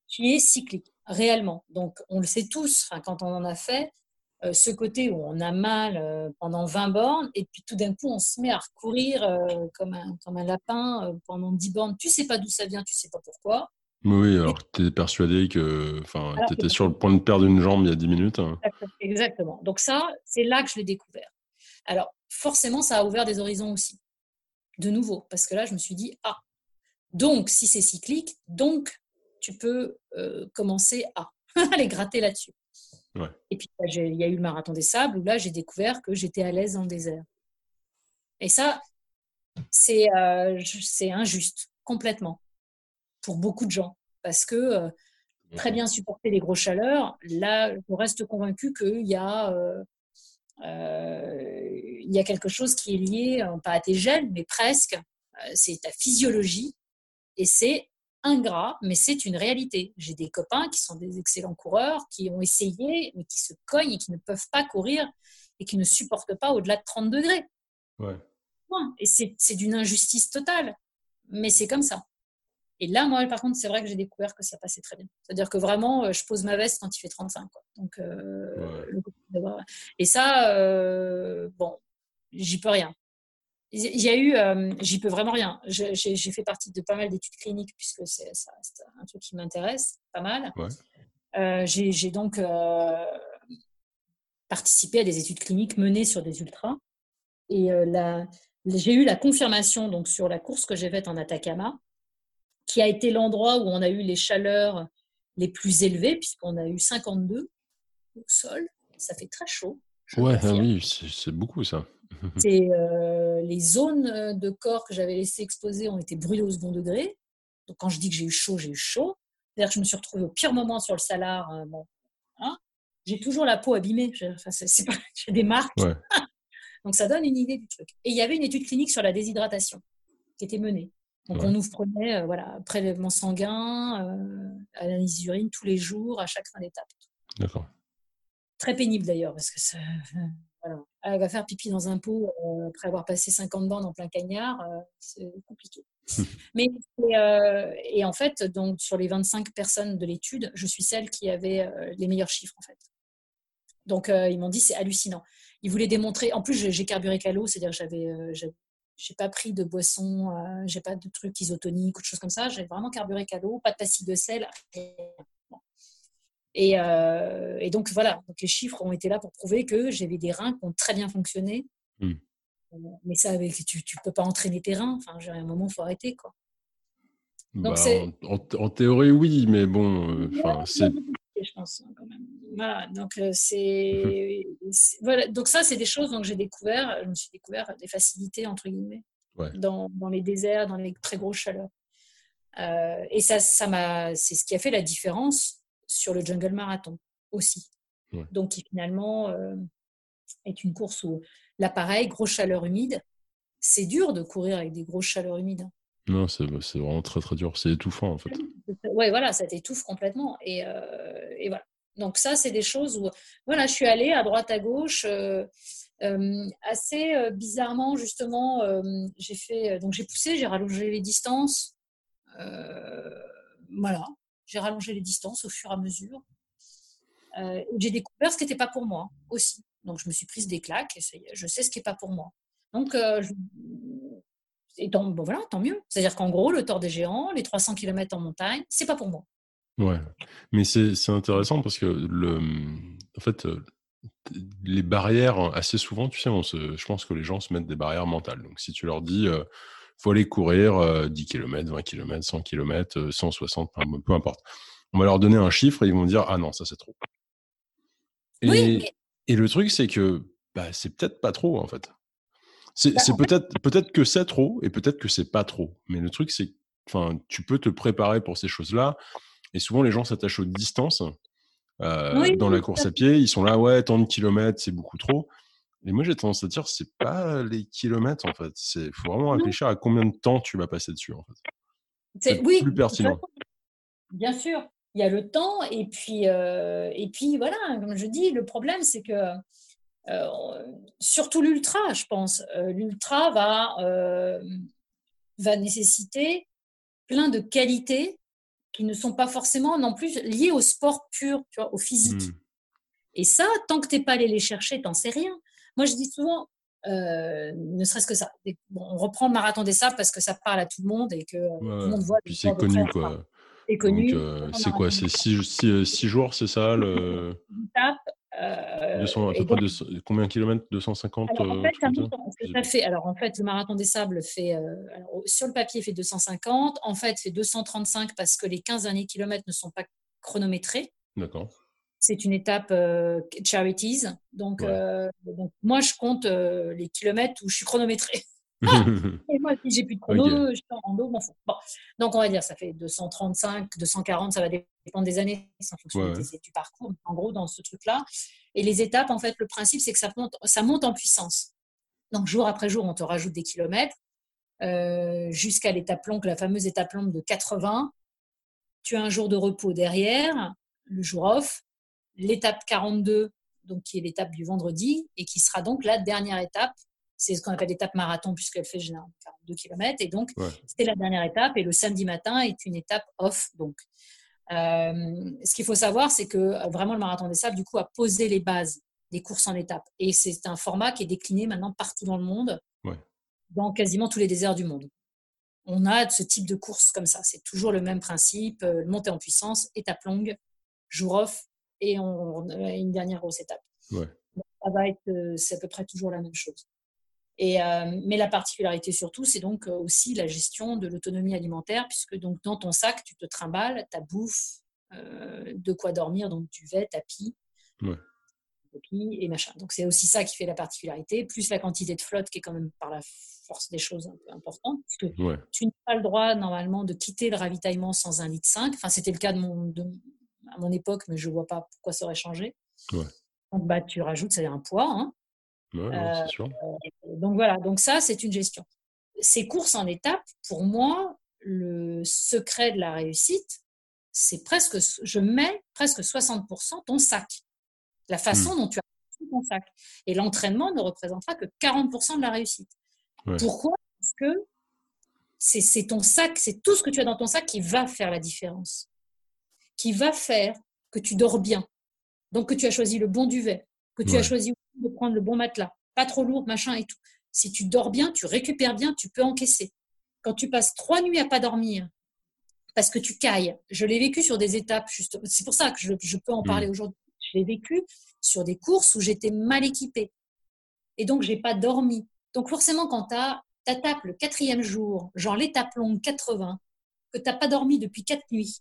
qui est cyclique, réellement. Donc on le sait tous, quand on en a fait, ce côté où on a mal euh, pendant 20 bornes et puis tout d'un coup on se met à recourir euh, comme, un, comme un lapin pendant 10 bornes. Tu sais pas d'où ça vient, tu sais pas pourquoi. Oui, alors tu es persuadé que tu étais sur le point de perdre une jambe il y a 10 minutes. Hein. Exactement. Donc ça, c'est là que je l'ai découvert. Alors forcément, ça a ouvert des horizons aussi. De nouveau, parce que là, je me suis dit, ah, donc si c'est cyclique, donc tu peux commencer à aller gratter là-dessus. Et puis, bah, il y a eu le marathon des sables où là, j'ai découvert que j'étais à l'aise dans le désert. Et ça, c'est euh, injuste, complètement, pour beaucoup de gens. Parce que euh, très bien supporter les grosses chaleurs, là, je reste convaincue qu'il y, a, euh, il y a quelque chose qui est lié, pas à tes gènes, mais presque, c'est ta physiologie. Et c'est ingrat, mais c'est une réalité. J'ai des copains qui sont des excellents coureurs, qui ont essayé, mais qui se cognent et qui ne peuvent pas courir et qui ne supportent pas au-delà de 30 degrés. Ouais. Et c'est d'une injustice totale, mais c'est comme ça. Et là, moi, par contre, c'est vrai que j'ai découvert que ça passait très bien. C'est-à-dire que vraiment, euh, je pose ma veste quand il fait 35. Donc, euh, Et ça, euh, bon, j'y peux rien. Il y a eu, euh, j'y peux vraiment rien. J'ai fait partie de pas mal d'études cliniques puisque c'est un truc qui m'intéresse pas mal. j'ai donc participé à des études cliniques menées sur des ultras. Et j'ai eu la confirmation donc, sur la course que j'ai faite en Atacama, qui a été l'endroit où on a eu les chaleurs les plus élevées, puisqu'on a eu 52 au sol. Ça fait très chaud. Ouais, ah oui, c'est beaucoup ça. C'est euh, les zones de corps que j'avais laissées exposer ont été brûlées au second degré. Donc quand je dis que j'ai eu chaud, j'ai eu chaud. C'est-à-dire que je me suis retrouvée au pire moment sur le salar. Euh, bon, hein. j'ai toujours la peau abîmée. J'ai des marques. Donc ça donne une idée du truc. Et il y avait une étude clinique sur la déshydratation qui était menée. Donc on nous prenait euh, voilà, prélèvement sanguin, euh, analyse d'urine tous les jours, à chaque fin d'étape. D'accord. Très pénible d'ailleurs, parce que ça, voilà. Elle va faire pipi dans un pot euh, après avoir passé 50 bandes en plein cagnard, euh, c'est compliqué. Mais, et en fait, donc, sur les 25 personnes de l'étude, je suis celle qui avait les meilleurs chiffres en fait. Donc ils m'ont dit c'est hallucinant. Ils voulaient démontrer, en plus j'ai carburé qu'à l'eau, c'est-à-dire j'avais j'ai pas pris de boisson, euh, j'ai pas de trucs isotoniques ou de choses comme ça. J'ai vraiment carburé qu'à l'eau, pas de pastille de sel. Et, euh, et, donc voilà, donc les chiffres ont été là pour prouver que j'avais des reins qui ont très bien fonctionné. Hmm. Mais ça, tu ne peux pas entraîner tes reins. Enfin, à un moment, il faut arrêter. Quoi. Donc, bah, en, théorie, oui, mais bon, euh, c'est je pense, hein, quand même. Voilà, donc euh, c'est, voilà, donc ça, c'est des choses que j'ai découvert. Je me suis découvert des facilités entre guillemets dans, dans, les déserts, dans les très grosses chaleurs. Euh, et ça, ça m'a, c'est ce qui a fait la différence sur le jungle marathon aussi. Donc, qui finalement euh, est une course où l'appareil, grosse chaleur humide, c'est dur de courir avec des grosses chaleurs humides. Non, c'est vraiment très très dur. C'est étouffant en fait. Oui, voilà, ça t'étouffe complètement. Et, euh, et, voilà. Donc ça, c'est des choses où, voilà, je suis allée à droite, à gauche. Euh, assez bizarrement, justement, j'ai fait, donc j'ai poussé, j'ai rallongé les distances. voilà, j'ai rallongé les distances au fur et à mesure. j'ai découvert ce qui n'était pas pour moi aussi. Donc je me suis prise des claques. Et je sais ce qui n'est pas pour moi. Donc et tant, bon, voilà, tant mieux. C'est-à-dire qu'en gros, le tort des géants, les 300 km en montagne, c'est pas pour moi. Ouais, mais c'est intéressant parce que le, en fait, euh, les barrières, assez souvent, tu sais, on se, je pense que les gens se mettent des barrières mentales. Donc, si tu leur dis, euh, faut aller courir 10 km, 20 km, 100 km, 160, peu importe. On va leur donner un chiffre et ils vont dire, ah non, ça c'est trop. Et, oui, et le truc, c'est que bah, c'est peut-être pas trop, en fait. C'est bah, peut-être peut-être que c'est trop et peut-être que c'est pas trop. Mais le truc, c'est enfin, tu peux te préparer pour ces choses-là. Et souvent, les gens s'attachent aux distances. Euh, dans la course à pied, ils sont là, ouais, tant de kilomètres, c'est beaucoup trop. Et moi, j'ai tendance à dire, c'est pas les kilomètres, en fait. Il faut vraiment réfléchir à combien de temps tu vas passer dessus, en fait. C'est oui, plus pertinent. Bien sûr, il y a le temps. Et puis, euh, et puis voilà, comme je dis, le problème, c'est que euh, surtout l'ultra, je pense. Euh, l'ultra va, va nécessiter plein de qualités qui ne sont pas forcément non plus liées au sport pur, tu vois, au physique. Hmm. Et ça, tant que tu n'es pas allé les chercher, tu n'en sais rien. Moi, je dis souvent, ne serait-ce que ça. on reprend le marathon des sables parce que ça parle à tout le monde et que tout le monde voit. Puis c'est connu, quoi. C'est connu. c'est quoi C'est six, six, jours, c'est ça le... Euh, à peu près de, combien de kilomètres? 250 alors, en, euh, fait, alors en fait, le marathon des sables fait, euh, sur le papier, fait 250. En fait, fait 235 parce que les 15 derniers kilomètres ne sont pas chronométrés. D'accord. C'est une étape charities. Donc, donc, moi, je compte les kilomètres où je suis chronométrée. et moi, si j'ai plus de chrono, je suis en rando, m'en fous. Bon. Donc, on va dire, ça fait 235, 240, ça va dépendre des années, en fonction du parcours, en gros, dans ce truc-là. Et les étapes, en fait, le principe, c'est que ça monte, ça monte en puissance. Donc, jour après jour, on te rajoute des kilomètres euh, jusqu'à l'étape longue, la fameuse étape longue de 80. Tu as un jour de repos derrière, le jour off. L'étape 42, donc qui est l'étape du vendredi, et qui sera donc la dernière étape c'est ce qu'on appelle l'étape marathon, puisqu'elle fait généralement 42 km. Et donc, c'était la dernière étape. Et le samedi matin est une étape off. Donc, euh, ce qu'il faut savoir, c'est que euh, vraiment le marathon des sables, du coup, a posé les bases des courses en étape. Et c'est un format qui est décliné maintenant partout dans le monde, dans quasiment tous les déserts du monde. On a ce type de course comme ça. C'est toujours le même principe, euh, montée en puissance, étape longue, jour off et on, une dernière grosse étape. ça va être, c'est à peu près toujours la même chose. Et, mais la particularité surtout, c'est donc aussi la gestion de l'autonomie alimentaire, puisque donc dans ton sac, tu te trimbales ta bouffe, de quoi dormir, donc duvet, tapis, ouais et machin. Donc c'est aussi ça qui fait la particularité, plus la quantité de flotte qui est quand même par la force des choses un peu importante, puisque tu n'as pas le droit normalement de quitter le ravitaillement sans un litre 5. Enfin, c'était le cas de mon, à mon époque, mais je ne vois pas pourquoi ça aurait changé. Donc bah, tu rajoutes, c'est un poids. Hein. Euh, sûr. donc voilà, donc ça c'est une gestion. Ces courses en étapes, pour moi, le secret de la réussite, c'est presque, je mets presque 60% ton sac la façon hmm. dont tu as ton sac. Et l'entraînement ne représentera que 40% de la réussite. Pourquoi? Parce que c'est ton sac, c'est tout ce que tu as dans ton sac qui va faire la différence, qui va faire que tu dors bien. Donc que tu as choisi le bon duvet, que tu as choisi de prendre le bon matelas, pas trop lourd, machin et tout. Si tu dors bien, tu récupères bien, tu peux encaisser. Quand tu passes trois nuits à pas dormir, parce que tu cailles, je l'ai vécu sur des étapes, c'est pour ça que je, peux en hmm. parler aujourd'hui je l'ai vécu sur des courses où j'étais mal équipée. Et donc, j'ai pas dormi. Donc, forcément, quand tu tapes le quatrième jour, genre l'étape longue 80, que tu n'as pas dormi depuis quatre nuits,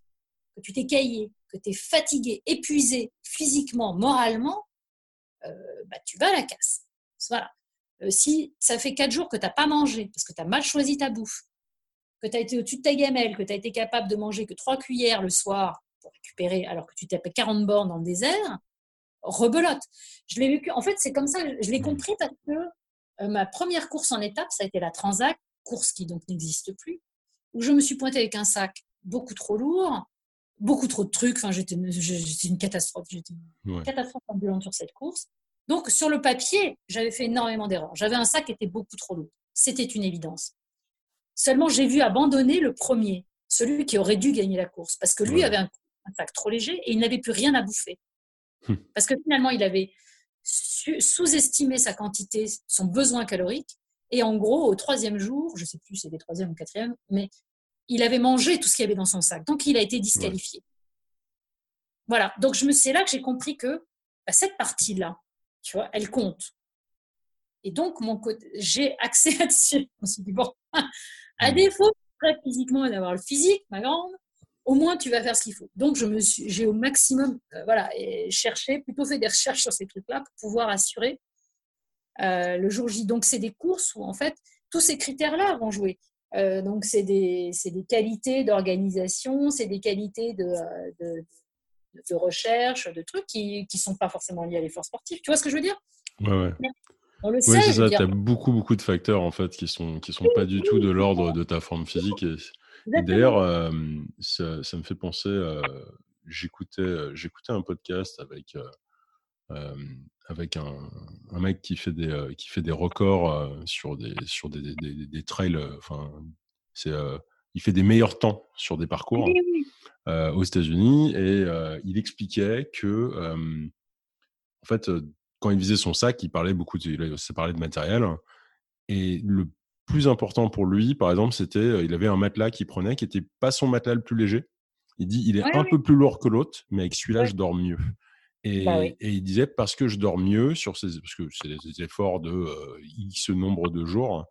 que tu t'es caillé, que tu es fatigué, épuisé physiquement, moralement, euh, bah, tu vas à la casse. Voilà. Euh, si ça fait quatre jours que tu n'as pas mangé, parce que tu as mal choisi ta bouffe, que tu as été au-dessus de ta gamelle, que tu as été capable de manger que trois cuillères le soir pour récupérer alors que tu tapais 40 bornes dans le désert, rebelote. Je l'ai vécu, en fait, c'est comme ça, je l'ai mmh. compris parce que euh, ma première course en étape, ça a été la Transac, course qui donc n'existe plus, où je me suis pointée avec un sac beaucoup trop lourd, beaucoup trop de trucs, enfin, j'étais une catastrophe, j'étais une catastrophe ambulante sur cette course. Donc, sur le papier, j'avais fait énormément d'erreurs. J'avais un sac qui était beaucoup trop lourd. C'était une évidence. Seulement, j'ai vu abandonner le premier, celui qui aurait dû gagner la course, parce que lui avait un un sac trop léger et il n'avait plus rien à bouffer. Hmm. Parce que finalement, il avait sous-estimé sa quantité, son besoin calorique. Et en gros, au troisième jour, je ne sais plus si c'était troisième ou quatrième, mais il avait mangé tout ce qu'il y avait dans son sac. Donc, il a été disqualifié. Voilà. Donc, c'est là que j'ai compris que bah, cette partie-là, tu vois, elle compte. Et donc, mon j'ai accès là-dessus. Je me suis dit, bon, à hmm. défaut, très physiquement, d'avoir le physique, ma grande, au moins tu vas faire ce qu'il faut. Donc je me suis, j'ai au maximum, euh, voilà, et cherché, plutôt fait des recherches sur ces trucs-là pour pouvoir assurer euh, le jour J. Donc c'est des courses où en fait tous ces critères-là vont jouer. Euh, donc c'est des, des, qualités d'organisation, c'est des qualités de, de, de, recherche, de trucs qui ne sont pas forcément liés à l'effort sportif. Tu vois ce que je veux dire? Ouais, ouais. On le oui, c'est ça. Tu as beaucoup, beaucoup de facteurs en fait qui sont qui sont pas du tout de l'ordre de ta forme physique. Et d'ailleurs, ça, me fait penser, j'écoutais, j'écoutais un podcast avec, avec un, un, mec qui fait des, qui fait des records sur des, sur des, des, des, trails. Enfin, c'est, il fait des meilleurs temps sur des parcours aux États-Unis et il expliquait que, en fait, quand il visait son sac, il parlait beaucoup de, il parlait de matériel. Et le plus important pour lui, par exemple, c'était euh, il avait un matelas qu'il prenait qui n'était pas son matelas le plus léger. Il dit il est un peu plus lourd que l'autre, mais avec celui-là, je dors mieux. Et, bah et, il disait parce que je dors mieux sur ces parce que c'est des efforts de euh, X nombre de jours.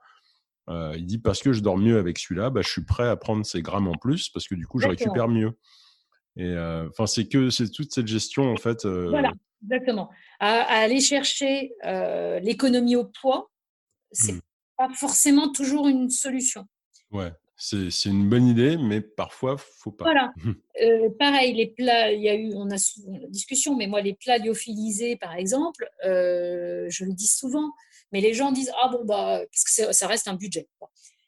Euh, il dit parce que je dors mieux avec celui-là, bah, je suis prêt à prendre ces grammes en plus parce que du coup, je récupère mieux. Et enfin, c'est que c'est toute cette gestion en fait. Voilà, exactement. À, aller chercher l'économie au poids, c'est mmh forcément toujours une solution. Ouais, c'est une bonne idée, mais parfois, faut pas. Voilà. Euh, pareil, les plats, il y a eu, on a souvent la discussion, mais moi, les plats lyophilisés, par exemple, euh, je le dis souvent, mais les gens disent ah bon bah parce que ça reste un budget.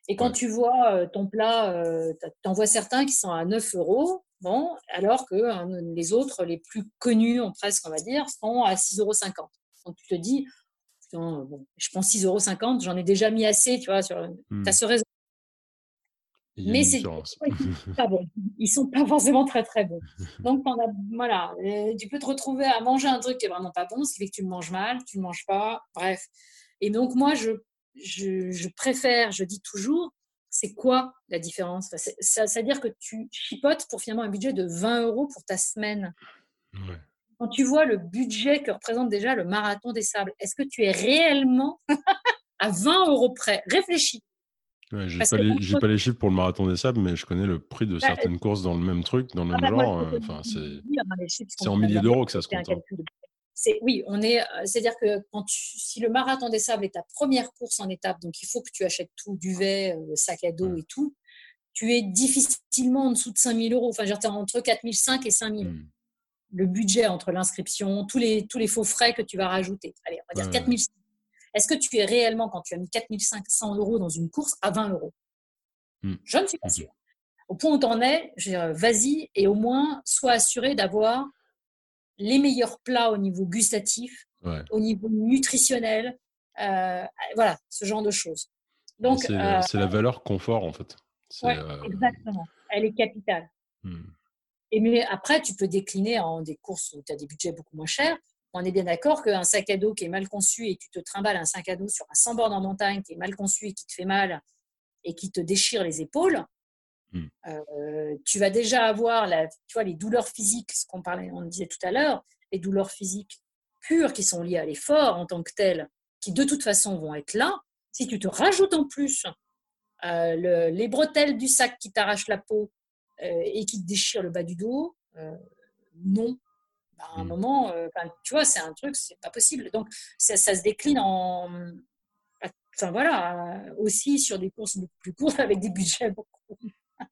Et quand tu vois euh, ton plat, tu en vois certains qui sont à 9 euros, bon, alors que hein, les autres, les plus connus, on presque on va dire, sont à 6,50 euros. Donc tu te dis bon, je pense 6,50 euros, j'en ai déjà mis assez, tu vois, sur, mmh. ce Mais c'est pas bon. Ils sont pas forcément très très bons. Donc voilà, euh, tu peux te retrouver à manger un truc qui est vraiment pas bon, ce qui fait que tu le manges mal, tu ne manges pas, bref. Et donc moi je, je, préfère, je dis toujours, c'est quoi la différence? C'est-à-dire que tu chipotes pour finalement un budget de 20 euros pour ta semaine. Quand tu vois le budget que représente déjà le marathon des sables, est-ce que tu es réellement à 20 euros près? Réfléchis. Ouais, j'ai pas, les, pas les chiffres pour le marathon des sables, mais je connais le prix de bah, certaines courses dans le même truc, dans le ah, même bah, genre. Euh, enfin, c'est en milliers d'euros que ça se compte. Hein. oui, on est. Euh, c'est-à-dire que quand si le marathon des sables est ta première course en étape, donc il faut que tu achètes tout, duvet, euh, sac à dos et tout, tu es difficilement en dessous de 5000 euros. Enfin, es entre 4005 et 5000. Hmm. Le budget entre l'inscription, tous les, tous les faux frais que tu vas rajouter. Allez, on va dire 4005. Est-ce que tu es réellement, quand tu as mis 4500 euros dans une course, à 20 euros hmm. Je ne suis pas sûre. Au point où tu en es, vas-y et au moins sois assuré d'avoir les meilleurs plats au niveau gustatif, au niveau nutritionnel, euh, voilà, ce genre de choses. Donc, euh, c'est la valeur confort en fait. Euh, exactement. Elle est capitale. Hmm. Et mais après, tu peux décliner en des courses où tu as des budgets beaucoup moins chers on est bien d'accord qu'un sac à dos qui est mal conçu et tu te trimbales un sac à dos sur un sans en montagne qui est mal conçu et qui te fait mal et qui te déchire les épaules, hmm. euh, tu vas déjà avoir la, tu vois, les douleurs physiques, ce qu'on parlait, on disait tout à l'heure, les douleurs physiques pures qui sont liées à l'effort en tant que tel, qui de toute façon vont être là. Si tu te rajoutes en plus euh, les bretelles du sac qui t'arrachent la peau euh, et qui te déchirent le bas du dos, non, à un mmh. moment, euh, tu vois, c'est un truc, c'est pas possible. Donc, ça, se décline en. Enfin, voilà, aussi sur des courses beaucoup plus courtes avec des budgets beaucoup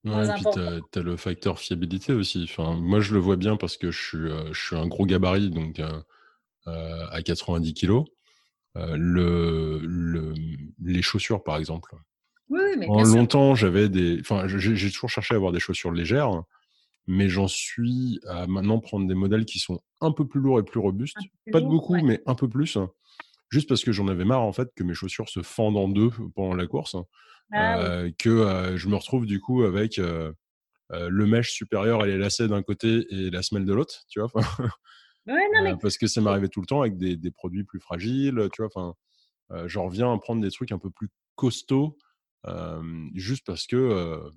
Ouais, et puis tu as, le facteur fiabilité aussi. Enfin, moi, je le vois bien parce que je suis, euh, je suis un gros gabarit, donc euh, à 90 kg. Le, le, les chaussures, par exemple. Oui, mais en longtemps, j'avais des. Enfin, j'ai toujours cherché à avoir des chaussures légères mais j'en suis à maintenant prendre des modèles qui sont un peu plus lourds et plus robustes. pas de beaucoup, mais un peu plus. Juste parce que j'en avais marre, en fait, que mes chaussures se fendent en deux pendant la course. Ah euh, que je me retrouve, du coup, avec le mèche supérieur et les lacets d'un côté et la semelle de l'autre, tu vois? parce que ça m'arrivait tout le temps avec des, des, produits plus fragiles, tu vois? Enfin, j'en reviens à prendre des trucs un peu plus costauds, juste parce que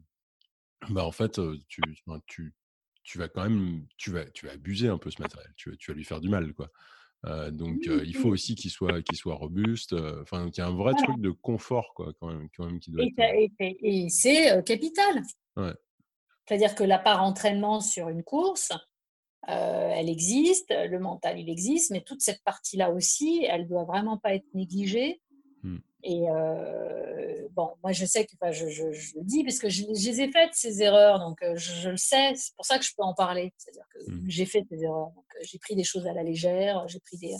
bah en fait, tu, tu, tu, vas quand même, tu vas, tu vas abuser un peu ce matériel, tu, tu vas lui faire du mal, quoi. donc, il faut aussi qu'il soit, qu'il soit robuste. Enfin, qu'il y a un vrai truc de confort, quoi, quand même, quand même qui doit et, et, c'est capital. C'est-à-dire que la part entraînement sur une course, elle existe, le mental, il existe, mais toute cette partie-là aussi, elle doit vraiment pas être négligée. Et euh, bon, moi je sais que je, je, le dis parce que je, les ai faites ces erreurs, donc euh, je, le sais. C'est pour ça que je peux en parler. C'est-à-dire que mmh. j'ai fait ces erreurs. Donc euh, j'ai pris des choses à la légère, j'ai pris des.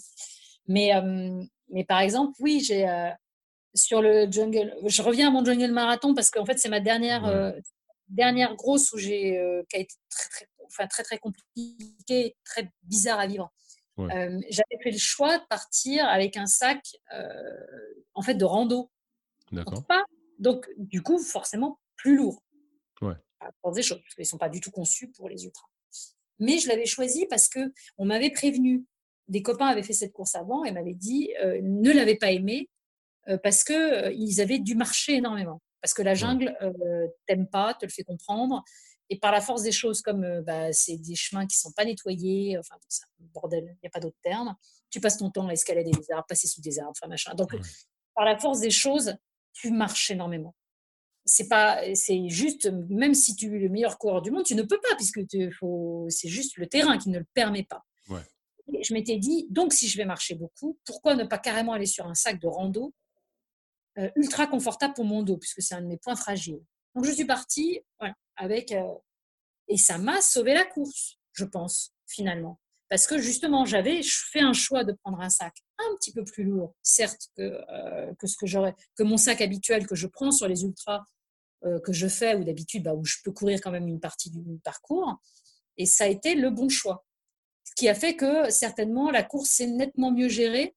Mais mais par exemple, oui, j'ai sur le jungle. Je reviens à mon jungle marathon parce qu'en fait c'est ma dernière dernière grosse où j'ai qui a été très très enfin très très compliquée, très bizarre à vivre. J'avais fait le choix de partir avec un sac en fait de rando. D'accord. Donc, du coup, forcément, plus lourd. Ouais. Pour des choses, parce qu'ils ne sont pas du tout conçus pour les ultras. Mais je l'avais choisi parce que on m'avait prévenu. Des copains avaient fait cette course avant et m'avaient dit ne l'avez pas aimé parce que ils avaient dû marcher énormément. Parce que la jungle t'aime pas, te le fait comprendre. Et par la force des choses, comme euh, bah, c'est des chemins qui ne sont pas nettoyés, enfin, c'est un bordel, il n'y a pas d'autre terme, tu passes ton temps à escalader des arbres, passer sous des arbres, enfin, machin. Donc, par la force des choses, tu marches énormément. C'est pas, c'est juste, même si tu es le meilleur coureur du monde, tu ne peux pas, puisque c'est juste le terrain qui ne le permet pas. je m'étais dit, donc si je vais marcher beaucoup, pourquoi ne pas carrément aller sur un sac de rando euh, ultra confortable pour mon dos, puisque c'est un de mes points fragiles. Donc je suis partie voilà, euh, et ça m'a sauvé la course, je pense finalement, parce que justement j'avais fait un choix de prendre un sac un petit peu plus lourd, certes que euh, que ce que j'aurais que mon sac habituel que je prends sur les ultras euh, que je fais ou d'habitude bah, où je peux courir quand même une partie du parcours. Et ça a été le bon choix, ce qui a fait que certainement la course s'est nettement mieux gérée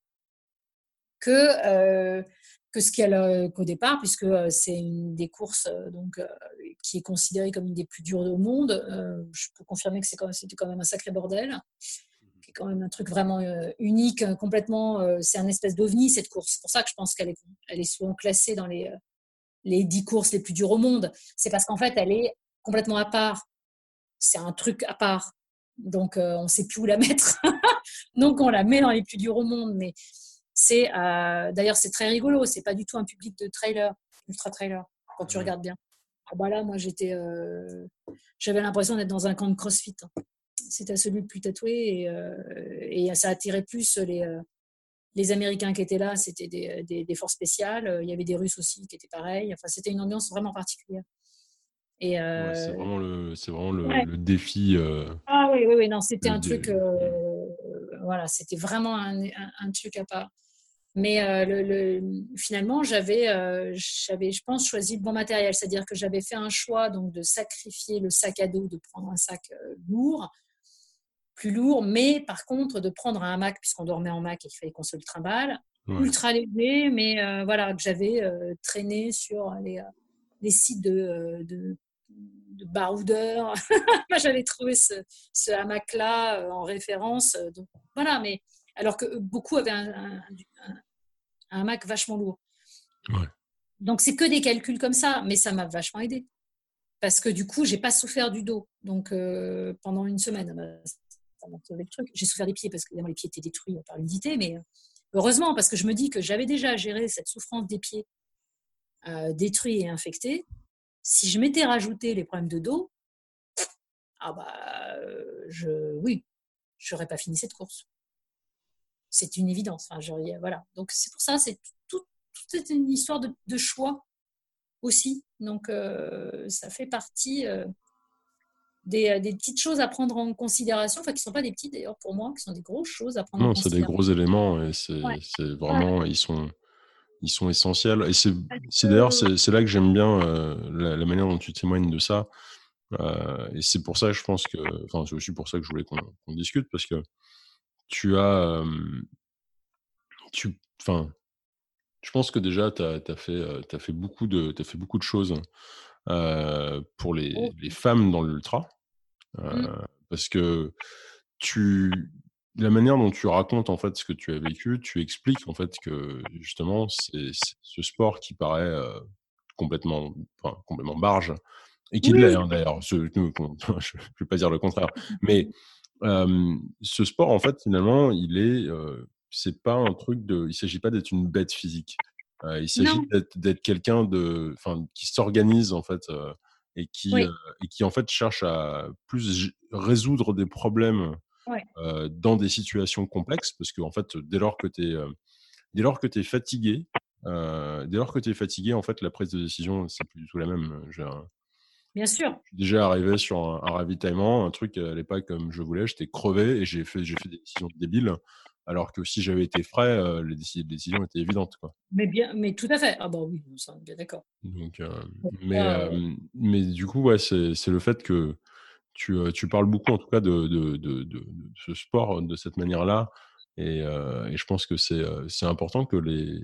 que que ce qu'elle qu'au départ, puisque c'est une des courses donc qui est considérée comme une des plus dures au monde. je peux confirmer que c'est quand c'était quand même un sacré bordel, c'est quand même un truc vraiment unique, complètement. c'est un espèce d'ovni cette course. C'est pour ça que je pense qu'elle est, elle est souvent classée dans les les dix courses les plus dures au monde. C'est parce qu'en fait, elle est complètement à part. C'est un truc à part. Donc, on ne sait plus où la mettre. donc, on la met dans les plus durs au monde. Mais c'est, d'ailleurs, c'est très rigolo. C'est pas du tout un public de trailer, ultra trailer, quand tu regardes bien. Ah bah là, moi, j'étais, j'avais l'impression d'être dans un camp de CrossFit. Hein. C'était celui le plus tatoué et, et ça attirait plus les, les Américains qui étaient là, c'était des, forces spéciales. Il y avait des Russes aussi qui étaient pareils. Enfin, c'était une ambiance vraiment particulière. Et c'est vraiment le, c'est vraiment le, défi. Ah oui, oui, oui, non, c'était un truc. voilà, c'était vraiment un, un, truc à part. Mais le, finalement, j'avais, j'avais, je pense, choisi le bon matériel. C'est-à-dire que j'avais fait un choix donc de sacrifier le sac à dos, de prendre un sac lourd plus lourd, mais par contre de prendre un Mac, puisqu'on dormait en Mac et qu'il fallait qu'on se le trimballe, ultra léger, mais euh, voilà, que j'avais euh, traîné sur les, euh, sites de, de, de baroudeurs. j'avais trouvé ce, ce hamac-là en référence. Donc, voilà, mais alors que beaucoup avaient un, un, un hamac vachement lourd. Donc, c'est que des calculs comme ça, mais ça m'a vachement aidé. Parce que du coup, j'ai pas souffert du dos. Donc, pendant une semaine, j'ai souffert des pieds parce que les pieds étaient détruits par l'humidité, mais euh, heureusement parce que je me dis que j'avais déjà géré cette souffrance des pieds euh, détruits et infectés. Si je m'étais rajouté les problèmes de dos, ah bah, euh, je, oui, j'aurais pas fini cette course. C'est une évidence. voilà. Donc c'est pour ça, c'est tout, une histoire de, choix aussi. Donc ça fait partie euh, des, petites choses à prendre en considération, enfin qui ne sont pas des petites d'ailleurs pour moi, qui sont des grosses choses à prendre en considération. Non, c'est des gros éléments et c'est vraiment, ils, sont, ils sont essentiels. Et c'est d'ailleurs, c'est là que j'aime bien euh, la, manière dont tu témoignes de ça. Euh, et c'est pour ça, je pense que, enfin, c'est aussi pour ça que je voulais qu'on discute parce que tu as, tu, enfin, je pense que déjà, tu as, as, fait, as fait beaucoup de, as fait beaucoup de choses pour les, oh. les femmes dans l'ultra. Mmh. Parce que tu, la manière dont tu racontes en fait ce que tu as vécu, tu expliques en fait que justement c'est ce sport qui paraît complètement, enfin, complètement barge et qui l'est hein, d'ailleurs. Je ne vais pas dire le contraire, mais ce sport en fait finalement il est, c'est pas un truc de, il s'agit pas d'être une bête physique. il s'agit d'être quelqu'un de, enfin, qui s'organise en fait et qui, et qui en fait cherche à plus résoudre des problèmes dans des situations complexes parce que en fait dès lors que tu es dès lors que tu es fatigué dès lors que tu es fatigué en fait la prise de décision c'est plus du tout la même Bien sûr. Je suis déjà arrivé sur un, ravitaillement, un truc à l'époque comme je voulais, j'étais crevé et j'ai fait, des décisions débiles. Alors que si j'avais été frais, euh, les, décisions étaient évidentes. Quoi. Mais, bien, mais tout à fait. Ah bon, oui, ça, bien d'accord. Donc, euh, mais, euh, mais du coup, ouais, c'est le fait que tu, tu, parles beaucoup, en tout cas, de, de, de, de ce sport de cette manière-là. Et, et, je pense que c'est important que les,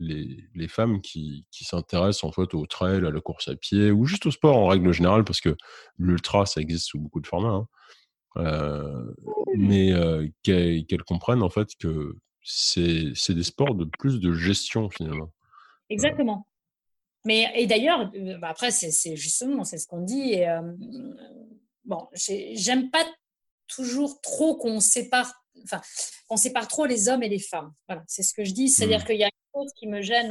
les, les femmes qui, qui s'intéressent en fait au trail, à la course à pied ou juste au sport en règle générale, parce que l'ultra, ça existe sous beaucoup de formats. Hein, euh, mais euh, qu'elles comprennent en fait que c'est des sports de plus de gestion finalement. Exactement. Mais et d'ailleurs, euh, bah, après c'est justement c'est ce qu'on dit. Et, bon, j'aime pas toujours trop qu'on sépare, enfin qu'on sépare trop les hommes et les femmes. Voilà, c'est ce que je dis. C'est-à-dire mmh. qu'il y a une chose qui me gêne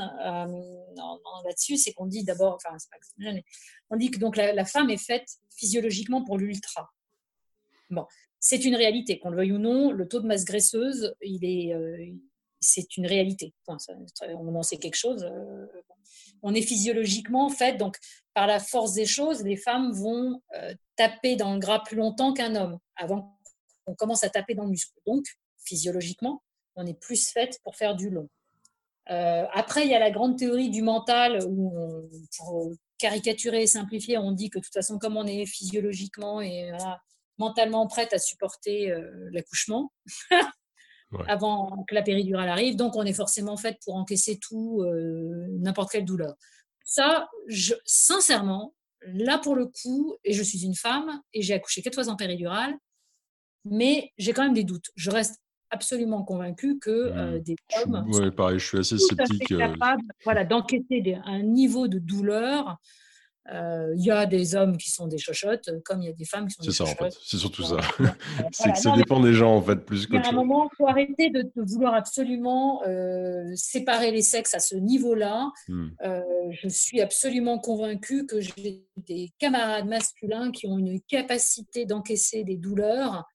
là-dessus, c'est qu'on dit d'abord, enfin c'est pas que ça me gêne, on dit que donc la, la femme est faite physiologiquement pour l'ultra. Bon, c'est une réalité, qu'on le veuille ou non, le taux de masse graisseuse, il est, euh, c'est une réalité. on en sait quelque chose. Euh, on est physiologiquement fait, donc par la force des choses, les femmes vont euh, taper dans le gras plus longtemps qu'un homme, avant qu'on commence à taper dans le muscle. Donc, physiologiquement, on est plus faite pour faire du long. après, il y a la grande théorie du mental où, pour caricaturer et simplifier, on dit que de toute façon, comme on est physiologiquement et mentalement prête à supporter euh, l'accouchement avant que la péridurale arrive. Donc, on est forcément faite pour encaisser tout, euh, n'importe quelle douleur. Ça, je, sincèrement, là pour le coup, et je suis une femme et j'ai accouché quatre fois en péridurale, mais j'ai quand même des doutes. Je reste absolument convaincue que euh, des hommes oui, pareil, je suis assez sceptique. capables voilà, d'enquêter un niveau de douleur Euh, il y a des hommes qui sont des chochottes, comme il y a des femmes qui sont des chochottes. C'est ça, en fait. C'est surtout ça. c'est que ça dépend des gens, en fait, plus que. Il y a un moment, il faut arrêter de, vouloir absolument euh, séparer les sexes à ce niveau-là. Hmm. Euh, je suis absolument convaincue que j'ai des camarades masculins qui ont une capacité d'encaisser des douleurs.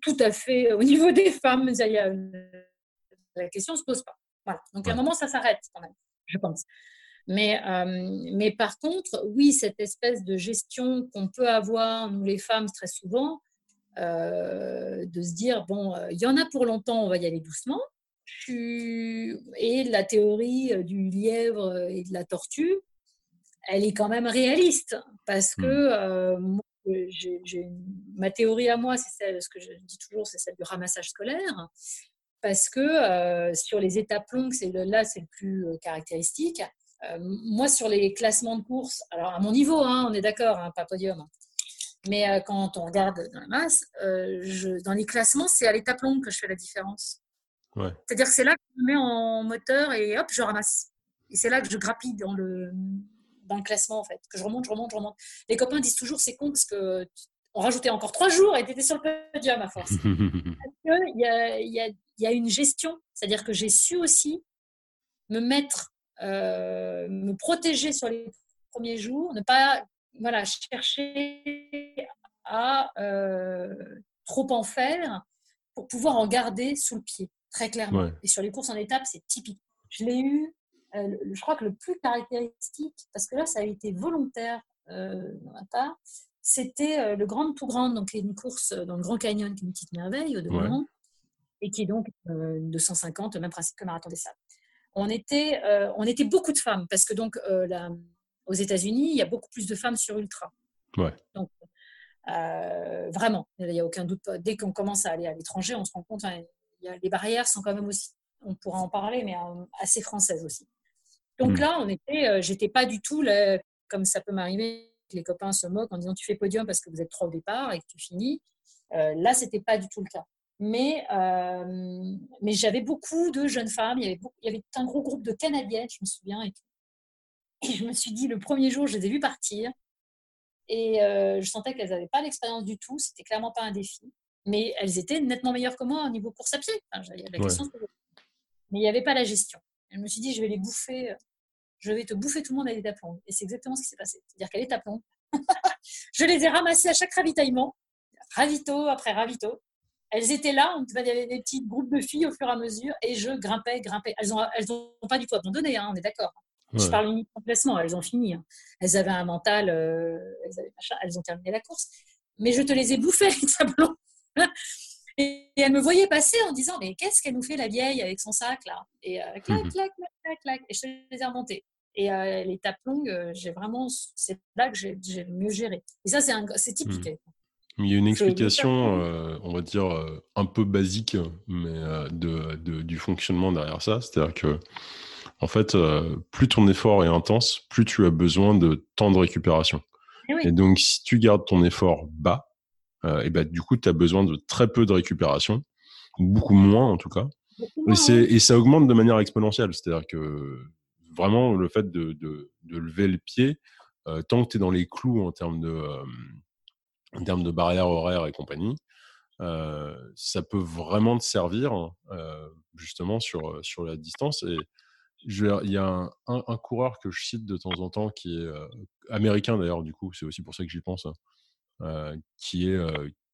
Tout à fait au niveau des femmes, la question ne se pose pas. Voilà. Donc à un moment, ça s'arrête quand même, je pense. Mais, euh, mais par contre, oui, cette espèce de gestion qu'on peut avoir, nous les femmes, très souvent, euh, de se dire, bon, euh, il y en a pour longtemps, on va y aller doucement. Et la théorie du lièvre et de la tortue, elle est quand même réaliste, parce que ma théorie à moi, c'est celle, ce que je dis toujours, c'est celle du ramassage scolaire, parce que sur les étapes longues, c'est là, c'est le plus caractéristique. Euh, moi, sur les classements de course, alors à mon niveau, hein, on est d'accord, hein, pas podium, mais euh, quand on regarde dans la masse, euh, je, dans les classements, c'est à l'étape longue que je fais la différence. C'est-à-dire que c'est là que je me mets en moteur et hop, je ramasse. Et c'est là que je grappille dans le, dans le classement, en fait, que je remonte, je remonte, je remonte. Les copains disent toujours c'est con parce que on rajoutait encore trois jours et tu étais sur le podium à force. Il y a, y, a, y a une gestion, c'est-à-dire que j'ai su aussi me mettre euh, me protéger sur les premiers jours, ne pas voilà, chercher à euh, trop en faire pour pouvoir en garder sous le pied, très clairement. Et sur les courses en étapes, c'est typique. Je l'ai eu, je crois que le plus caractéristique, parce que là, ça a été volontaire dans ma part, c'était le Grand Tout Grand, donc une course dans le Grand Canyon, qui est une petite merveille au demeurant, et qui est donc de 150, même principe que Marathon des Sables on était, euh, on était beaucoup de femmes parce que donc euh, aux États-Unis, il y a beaucoup plus de femmes sur ultra. Ouais. Donc, euh, vraiment, il n'y a aucun doute. Dès qu'on commence à aller à l'étranger, on se rend compte, hein, y a, les barrières sont quand même aussi, on pourra en parler, mais assez françaises aussi. Donc hmm. là, on était, j'étais pas du tout comme ça peut m'arriver, que les copains se moquent en disant tu fais podium parce que vous êtes trois au départ et que tu finis. là, c'était pas du tout le cas. Mais, euh, mais j'avais beaucoup de jeunes femmes. Il y, avait il y avait un gros groupe de Canadiennes, je me souviens. Et, et je me suis dit, le premier jour, je les ai vues partir. Et euh, je sentais qu'elles n'avaient pas l'expérience du tout. C'était clairement pas un défi. Mais elles étaient nettement meilleures que moi au niveau course à pied. la question, Mais il n'y avait pas la gestion. je me suis dit, je vais les bouffer. Je vais te bouffer tout le monde à l'étape longue. Et c'est exactement ce qui s'est passé. C'est-à-dire qu'à l'étape longue, je les ai ramassées à chaque ravitaillement, ravito après ravito elles étaient là, il y avait des petits groupes de filles au fur et à mesure, et je grimpais, grimpais. Elles n'ont elles ont pas du tout abandonné, hein, on est d'accord. Je parle uniquement placement, elles ont fini. Hein. Elles avaient un mental, euh, elles, ont terminé la course. Mais je te les ai bouffées, les tableaux. et, elles me voyaient passer en disant Mais qu'est-ce qu'elle nous fait, la vieille, avec son sac là? Et euh, clac, clac, clac, clac, clac. Et je te les ai remontées. Et euh, les tapes longues, j'ai vraiment, c'est là que j'ai le mieux géré. Et ça, c'est typique. Mmh. Il y a une explication, euh, on va dire, euh, un peu basique, mais euh, de, du fonctionnement derrière ça. C'est-à-dire que, en fait, plus ton effort est intense, plus tu as besoin de temps de récupération. Eh et, donc, si tu gardes ton effort bas, et ben, du coup, tu as besoin de très peu de récupération, beaucoup moins en tout cas. et, et, ça augmente de manière exponentielle. C'est-à-dire que vraiment, le fait de, de, de lever le pied, tant que tu es dans les clous en termes de en termes de barrière horaire et compagnie, euh, ça peut vraiment te servir euh, justement sur, sur la distance. Et je, il y a un, un, coureur que je cite de temps en temps qui est euh, américain d'ailleurs, du coup, c'est aussi pour ça que j'y pense, hein, qui, est,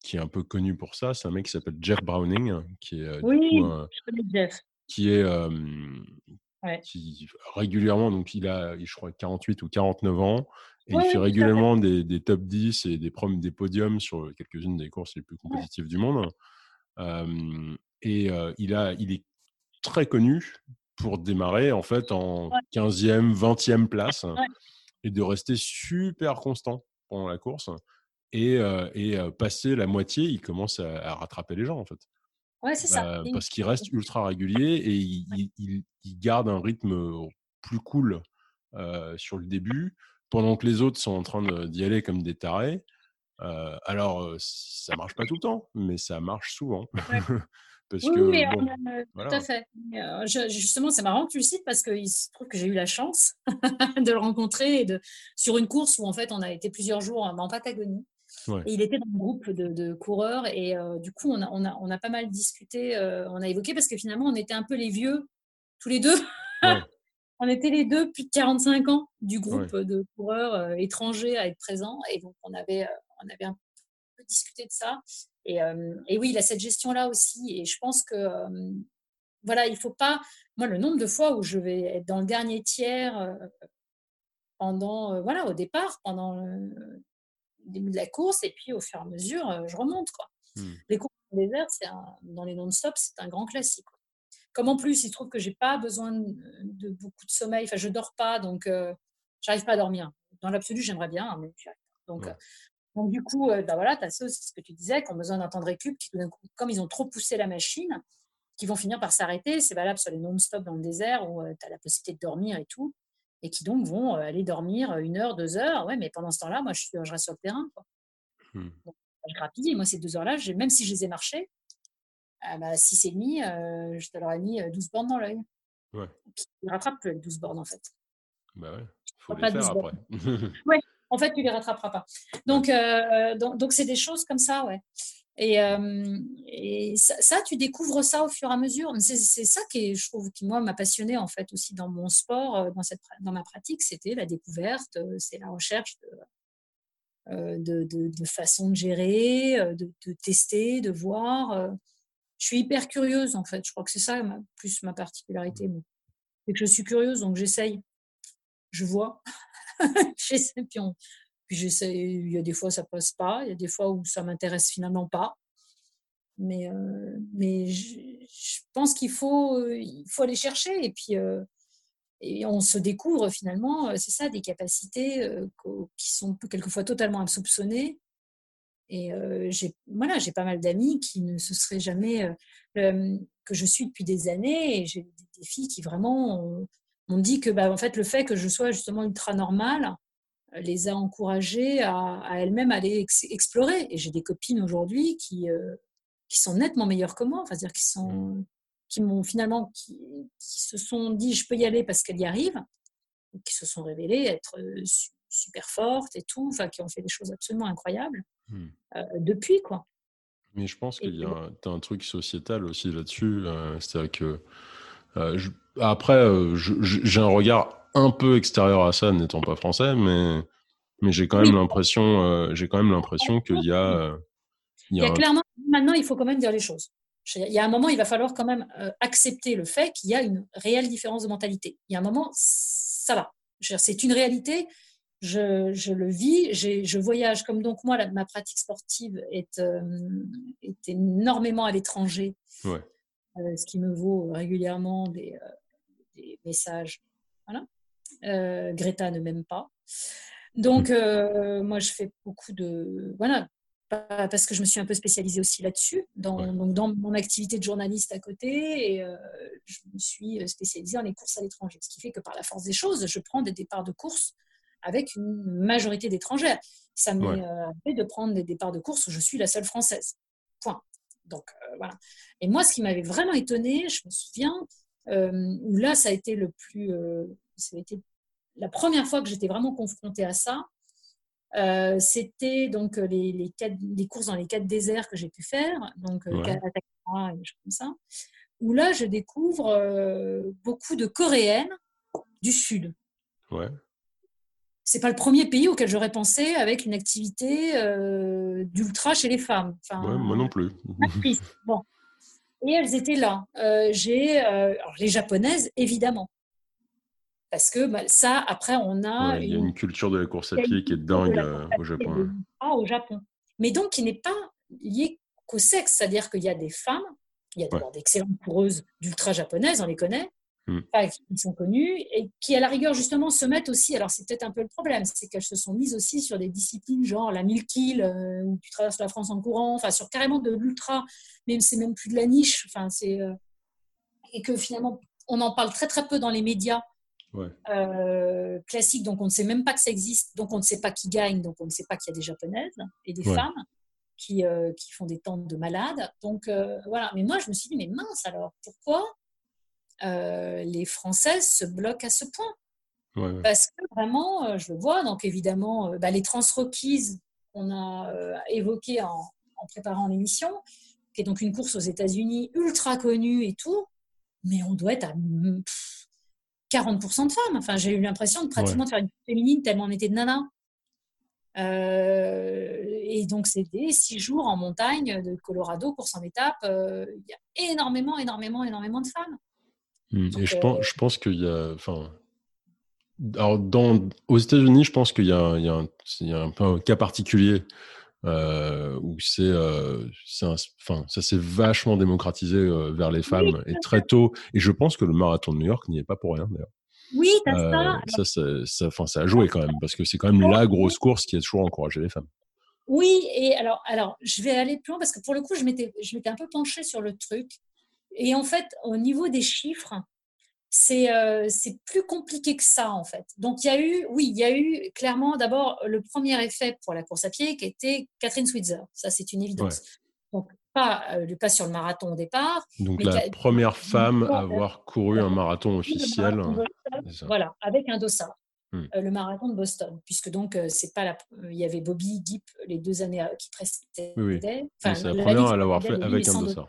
qui est un peu connu pour ça. C'est un mec qui s'appelle Jeff Browning, qui est, oui, du coup, je connais Jeff. Qui est qui régulièrement, donc il a, je crois, 48 ou 49 ans, et il fait régulièrement des, des, top 10 et des, des podiums sur quelques-unes des courses les plus compétitives du monde. et il, a, il est très connu pour démarrer en fait en 15e, 20e place et de rester super constant pendant la course. Et, et passer la moitié, il commence à, rattraper les gens en fait. Ouais, c'est ça. Bah, parce qu'il reste ultra régulier et il, il, il, garde un rythme plus cool sur le début pendant que les autres sont en train d'y aller comme des tarés. Euh, alors, ça marche pas tout le temps, mais ça marche souvent. Parce oui, que, bon, tout à fait. justement, c'est marrant que tu le cites parce qu'il se trouve que j'ai eu la chance de le rencontrer et de, sur une course où en fait on a été plusieurs jours en Patagonie. Et il était dans un groupe de, coureurs et du coup on a, on, a, on a, pas mal discuté, on a évoqué parce que finalement on était un peu les vieux tous les deux. on était les deux plus de 45 ans du groupe de coureurs étrangers à être présents et donc on avait, on avait un peu discuté de ça. Et, et oui, il a cette gestion-là aussi et je pense que voilà, il faut pas. Moi, le nombre de fois où je vais être dans le dernier tiers pendant, voilà, au départ, pendant le début de la course, et puis au fur et à mesure, je remonte. Quoi. Mmh. Les courses dans le désert, dans les non-stop, c'est un grand classique. Comme en plus, il se trouve que j'ai pas besoin de, beaucoup de sommeil, enfin, je dors pas, donc j'arrive pas à dormir. Dans l'absolu, j'aimerais bien, hein, mais Donc, donc, du coup, bah voilà, tu as ceux, c'est ce que tu disais, qui ont besoin d'un temps de récup, qui, comme ils ont trop poussé la machine, qui vont finir par s'arrêter. C'est valable sur les non-stop dans le désert où tu as la possibilité de dormir et tout, et qui donc vont aller dormir une heure, deux heures. Ouais, mais pendant ce temps-là, moi, je, je reste sur le terrain. Quoi. Mmh. je grappille. Moi, ces deux heures-là, même si je les ai marchées, à bah, 6 et demi, je te leur ai mis 12 bornes dans l'œil. Ouais. Puis, ils rattrapent plus avec 12 bornes, en fait. Bah ouais, faut les faire après. ouais, en fait, tu les rattraperas pas. Donc, euh, donc, c'est des choses comme ça, ouais. Et, euh, et ça, tu découvres ça au fur et à mesure. C'est ça qui, je trouve, qui moi m'a passionné en fait aussi dans mon sport, euh, dans cette, dans ma pratique, c'était la découverte, c'est la recherche de, de, de, façon de gérer, de, de, tester, de voir. Je suis hyper curieuse en fait. Je crois que c'est ça plus ma particularité. C'est que je suis curieuse, donc j'essaye. Je vois. j'essaie, puis, puis. Il y a des fois ça passe pas, il y a des fois où ça m'intéresse finalement pas. Mais, euh, mais je, pense qu'il faut, euh, il faut aller chercher et puis euh, et on se découvre finalement, c'est ça, des capacités qui sont quelquefois totalement insoupçonnées. Et j'ai voilà, j'ai pas mal d'amis qui ne se seraient jamais que je suis depuis des années et j'ai des, filles qui vraiment on dit que bah, en fait, le fait que je sois justement ultra normale euh, les a encouragées à, elles-mêmes aller explorer. Et j'ai des copines aujourd'hui qui, euh, qui sont nettement meilleures que moi, enfin, dire qui sont mmh. qui m'ont finalement qui, se sont dit je peux y aller parce qu'elles y arrivent, qui se sont révélées être euh, super fortes et tout, enfin qui ont fait des choses absolument incroyables mmh. depuis quoi. Mais je pense qu'il y a un, un, truc sociétal aussi là-dessus, c'est-à-dire que je, après, euh, j'ai un regard un peu extérieur à ça, n'étant pas français, mais, mais j'ai quand même l'impression, euh, j'ai quand même l'impression qu'il y a. Euh, il y a, clairement, maintenant, il faut quand même dire les choses. Il y a un moment, il va falloir quand même accepter le fait qu'il y a une réelle différence de mentalité. Il y a un moment, ça va. C'est une réalité. Je, je, le vis, je voyage comme donc moi, ma pratique sportive est, est énormément à l'étranger, ouais. ce qui me vaut régulièrement des, des messages. Voilà. Euh, Greta ne m'aime pas. Donc, euh, moi, je fais beaucoup de. Voilà, parce que je me suis un peu spécialisée aussi là-dessus, dans, donc dans mon activité de journaliste à côté, et euh, je me suis spécialisée dans les courses à l'étranger. Ce qui fait que par la force des choses, je prends des départs de course avec une majorité d'étrangères. Ça m'est fait de prendre des départs de course où je suis la seule française. Point. Donc, voilà. Et moi, ce qui m'avait vraiment étonnée, je me souviens, où là, ça a été le plus. Ça a été la première fois que j'étais vraiment confrontée à ça. Euh, c'était donc les, les, quatre, les, courses dans les quatre déserts que j'ai pu faire, donc ouais. et des choses comme ça, où là je découvre beaucoup de Coréennes du Sud. Ouais. C'est pas le premier pays auquel j'aurais pensé avec une activité d'ultra chez les femmes. Enfin, moi non plus. bon. Et elles étaient là. Euh, j'ai euh, les japonaises, évidemment. Parce que bah, ça, après, on a. il y a une culture de la course à pied qui est dingue euh, au Japon. Ah, au Japon. Mais donc, qui n'est pas lié qu'au sexe. C'est-à-dire qu'il y a des femmes, il y a d'excellentes coureuses d'ultra japonaises, on les connaît, Hmm. qui sont connues et qui, à la rigueur, justement, se mettent aussi. Alors, c'est peut-être un peu le problème, c'est qu'elles se sont mises aussi sur des disciplines genre la 1000 kills, euh, où tu traverses la France en courant, enfin, sur carrément de l'ultra, même c'est même plus de la niche. Enfin, c'est. Euh, et que finalement, on en parle très, très peu dans les médias. Euh, classiques, donc on ne sait même pas que ça existe, donc on ne sait pas qui gagne, donc on ne sait pas qu'il y a des japonaises et des femmes. qui, qui font des tentes de malades. Donc voilà, mais moi je me suis dit, mais mince alors, pourquoi les Françaises se bloquent à ce point? Parce que vraiment, je le vois, donc évidemment, bah, les transrockies qu'on a évoquées en, en préparant l'émission, qui est donc une course aux États-Unis ultra connue et tout, mais on doit être à 40% de femmes. Enfin, j'ai eu l'impression de pratiquement faire une féminine tellement on était de nanas. Euh, et donc, c'était six jours en montagne de Colorado, course en étape. Euh, il y a énormément, énormément, énormément de femmes. Hmm. et je, pense, euh, je pense qu'il y a. Enfin, alors, dans, aux États-Unis, je pense qu'il y, y, y, a un peu un cas particulier euh, où c'est, euh, enfin, ça s'est vachement démocratisé euh, vers les femmes et très tôt. Et je pense que le marathon de New York n'y est pas pour rien d'ailleurs. Oui, ça. Ça, ça, ça, ça a joué quand même parce que c'est quand même la grosse course qui a toujours encouragé les femmes. Oui, et alors, alors, je vais aller plus loin parce que pour le coup, je m'étais, je m'étais un peu penchée sur le truc. Et en fait, au niveau des chiffres, euh, c'est plus compliqué que ça en fait. Donc il y a eu, oui, il y a eu clairement d'abord le premier effet pour la course à pied qui était Catherine Switzer. Ça c'est une évidence. Donc pas, euh, pas sur le marathon au départ. Donc la première femme à avoir couru un marathon officiel. voilà, avec un dossard. Hmm. Euh, le marathon de Boston, puisque donc c'est pas la, il y avait Bobby Gipp les deux années qui précédaient. Oui, oui. c'est la, première à l'avoir fait avec un dossard.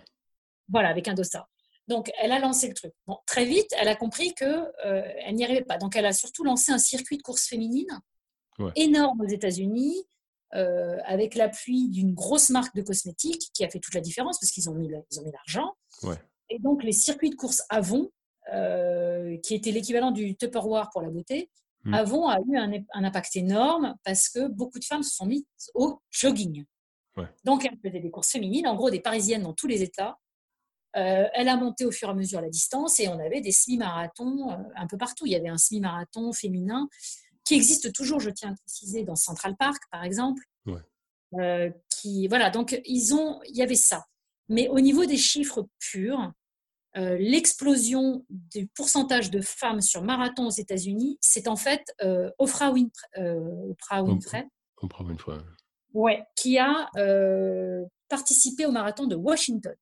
Voilà, avec un dossard. Donc, elle a lancé le truc. Bon, très vite, elle a compris qu'elle euh, n'y arrivait pas. Donc, elle a surtout lancé un circuit de course féminine énorme aux États-Unis, euh, avec l'appui d'une grosse marque de cosmétiques qui a fait toute la différence parce qu'ils ont mis l'argent. Et donc, les circuits de course Avon, euh, qui était l'équivalent du Tupperware pour la beauté, hmm. Avon a eu un, impact énorme parce que beaucoup de femmes se sont mises au jogging. Donc, elles faisaient des courses féminines, en gros des parisiennes dans tous les États, elle a monté au fur et à mesure la distance et on avait des semi-marathons euh, un peu partout. Il y avait un semi-marathon féminin qui existe toujours, je tiens à préciser, dans Central Park, par exemple. Euh, qui, voilà, donc ils ont, il y avait ça. Mais au niveau des chiffres purs, l'explosion du pourcentage de femmes sur marathon aux États-Unis, c'est en fait Oprah, Winfrey, Oprah Winfrey. Ouais, qui a participé au marathon de Washington.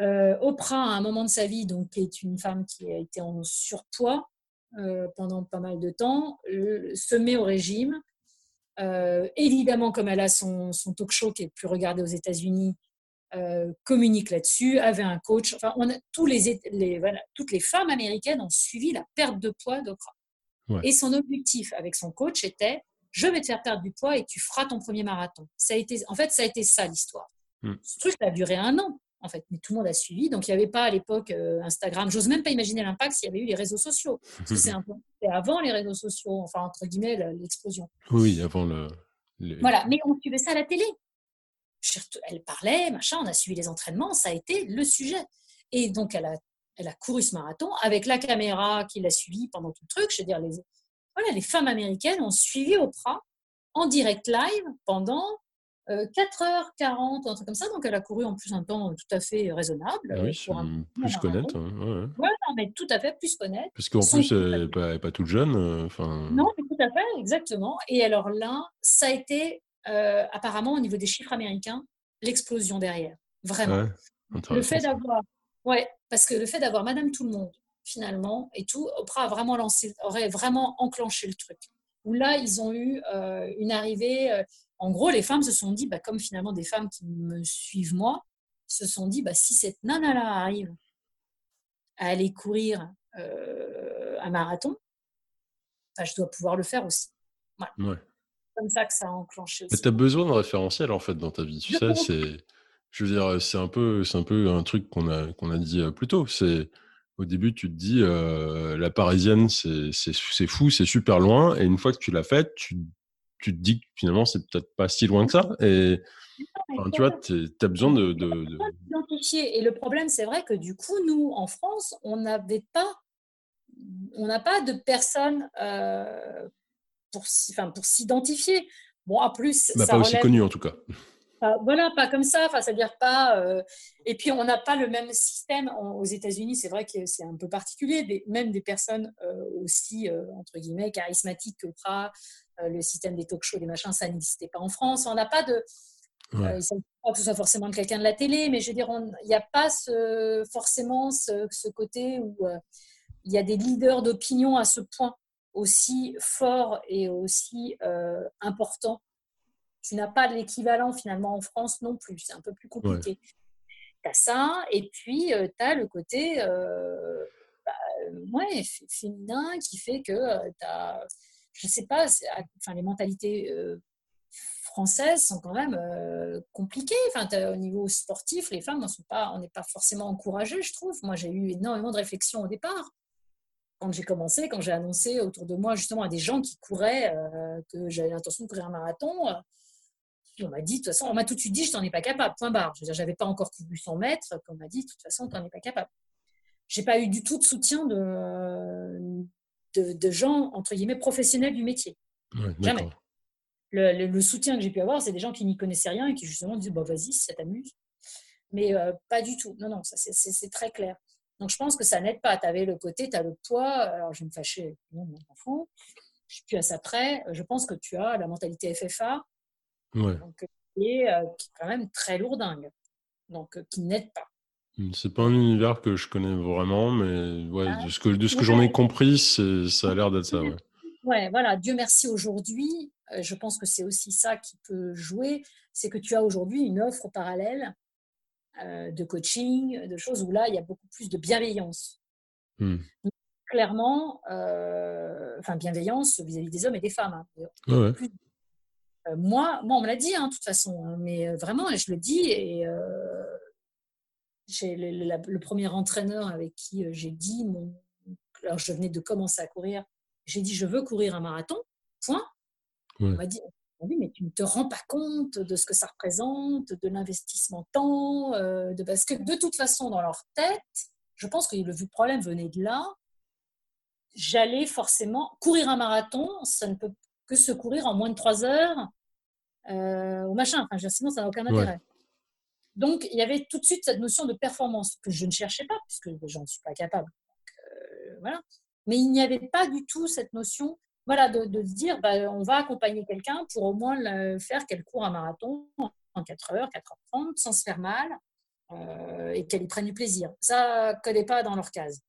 Euh, Oprah, à un moment de sa vie, donc, est une femme qui a été en surpoids euh, pendant pas mal de temps, se met au régime. Euh, évidemment, comme elle a son, talk show qui est le plus regardé aux États-Unis, communique là-dessus, avait un coach. Enfin, on a, tous les, toutes les femmes américaines ont suivi la perte de poids d'Oprah. Et son objectif avec son coach était je vais te faire perdre du poids et tu feras ton premier marathon. Ça a été, en fait, ça a été ça l'histoire. Hmm. Ce truc a duré un an en fait. Mais tout le monde a suivi. Donc, il n'y avait pas à l'époque euh, Instagram. J'ose même pas imaginer l'impact s'il y avait eu les réseaux sociaux. C'est avant les réseaux sociaux, enfin, entre guillemets, l'explosion. Oui, avant le. Voilà, mais on suivait ça à la télé. Elle parlait, machin, on a suivi les entraînements, ça a été le sujet. Et donc, elle a, elle a couru ce marathon avec la caméra qui l'a suivi pendant tout le truc. Je veux dire, les, voilà, les femmes américaines ont suivi Oprah en direct live pendant 4h40, euh, un truc comme ça. Donc, elle a couru en plus un temps tout à fait raisonnable. Ah oui, plus connaître. Hein, ouais, non, mais tout à fait, plus connaître. Parce qu'en plus, elle n'est pas, pas, toute jeune. Euh, enfin... Non, mais tout à fait, exactement. Et alors là, ça a été, euh, apparemment, au niveau des chiffres américains, l'explosion derrière. Vraiment. le fait d'avoir. Ouais, parce que le fait d'avoir Madame Tout-le-Monde, finalement, et tout, Oprah a vraiment lancé, aurait vraiment enclenché le truc. Où là, ils ont eu une arrivée en gros, les femmes se sont dit, bah, comme finalement des femmes qui me suivent moi, se sont dit, bah, si cette nana-là arrive à aller courir euh, un marathon, bah, je dois pouvoir le faire aussi. Voilà. comme ça que ça a enclenché aussi. Tu as besoin de référentiel en fait dans ta vie. Tu sais, c'est, je veux dire, c'est un peu, c'est un peu un truc qu'on a, qu'on a dit euh, plus tôt. C'est au début, tu te dis, euh, la parisienne, c'est, c'est fou, c'est super loin. Et une fois que tu l'as faite, tu tu te dis que finalement, c'est peut-être pas si loin que ça. Et tu vois, tu as besoin de. Et le problème, c'est vrai que du coup, nous, en France, on n'avait pas. On n'a pas de personnes euh, pour, enfin, pour s'identifier. Bon, en plus. Bah, pas aussi connu en tout cas. voilà, pas comme ça. Enfin, c'est-à-dire pas. Euh, et puis, on n'a pas le même système aux États-Unis. C'est vrai que c'est un peu particulier. Des, même des personnes euh, aussi entre guillemets charismatiques que Oprah, le système des talk shows, des machins, ça n'existait pas en France. On n'a pas de. Ouais. Euh, il ne pas que ce soit forcément quelqu'un de la télé, mais je veux dire, il n'y a pas ce, forcément ce, côté où euh, il y a des leaders d'opinion à ce point aussi fort et aussi euh, important. Tu n'as pas l'équivalent finalement en France non plus. C'est un peu plus compliqué. Tu as ça, et puis tu as le côté bah, ouais, féminin qui fait que tu as, je ne sais pas, enfin, les mentalités françaises sont quand même euh, compliquées. Enfin, au niveau sportif, les femmes, on n'est pas forcément encouragées, je trouve. Moi, j'ai eu énormément de réflexions au départ. Quand j'ai commencé, quand j'ai annoncé autour de moi justement à des gens qui couraient euh, que j'avais l'intention de courir un marathon, euh, on m'a dit, de toute façon, on m'a tout de suite dit, je n'en ai pas capable, point barre. Je n'avais pas encore couru 100 mètres, on m'a dit, de toute façon, tu n'en es pas capable. J'ai pas eu du tout de soutien de, de, gens, entre guillemets, professionnels du métier. Jamais le, soutien que j'ai pu avoir, c'est des gens qui n'y connaissaient rien et qui justement disent bah, vas-y, ça t'amuse. Mais euh, pas du tout. Non, non, ça c'est très clair. Donc je pense que ça n'aide pas. Tu avais le côté, tu as le poids. Alors je vais me fâcher, non, mon enfant. Je suis plus à ça près. Je pense que tu as la mentalité FFA, ouais. donc, qui, est, euh, qui, est, quand même très lourdingue, donc euh, qui n'aide pas. C'est pas un univers que je connais vraiment, mais ouais, ah, de ce que, de ce que j'en ai compris, ça a l'air d'être ça. Ouais. ouais, voilà. Dieu merci aujourd'hui, euh, je pense que c'est aussi ça qui peut jouer, c'est que tu as aujourd'hui une offre parallèle euh, de coaching, de choses où là, il y a beaucoup plus de bienveillance. Hmm. Clairement, euh, enfin bienveillance vis-à-vis des hommes et des femmes. Hein. moi, moi, on me l'a dit, hein, de toute façon, hein, mais vraiment, je le dis, et j'ai le, premier entraîneur avec qui j'ai dit, mon, alors je venais de commencer à courir, j'ai dit, je veux courir un marathon, point. On m'a dit, mais tu ne te rends pas compte de ce que ça représente, de l'investissement temps, euh, de... parce que de toute façon, dans leur tête, je pense que le problème venait de là. J'allais forcément courir un marathon, ça ne peut que se courir en moins de trois heures euh, au machin. Enfin, sinon, ça n'a aucun intérêt. Donc, il y avait tout de suite cette notion de performance que je ne cherchais pas, puisque je n'en suis pas capable. Euh, voilà. Mais il n'y avait pas du tout cette notion voilà, de, de, se dire, bah, on va accompagner quelqu'un pour au moins le faire qu'elle court un marathon en 4 heures, 4h30, sans se faire mal euh, et qu'elle y prenne du plaisir. Ça ne connaît pas dans leur case.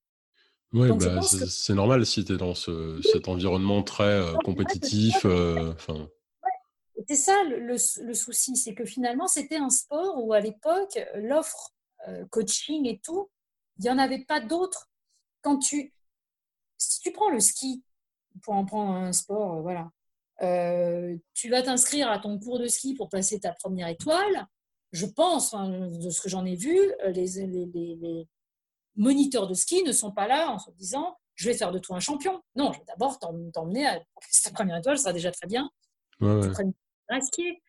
Oui, bah, c'est normal si tu es dans ce, cet environnement très euh, compétitif. C'est ça le, le, souci, c'est que finalement, c'était un sport où à l'époque, l'offre coaching et tout, il n'y en avait pas d'autres. Quand tu, si tu prends le ski, pour en prendre un sport, euh, voilà. Euh, tu vas t'inscrire à ton cours de ski pour passer ta première étoile. Je pense, de ce que j'en ai vu, euh, les, les, moniteurs de ski ne sont pas là en se disant je vais faire de toi un champion. Non, je vais d'abord t'emmener à ta première étoile, ça sera déjà très bien. Ouais, ouais. Ski.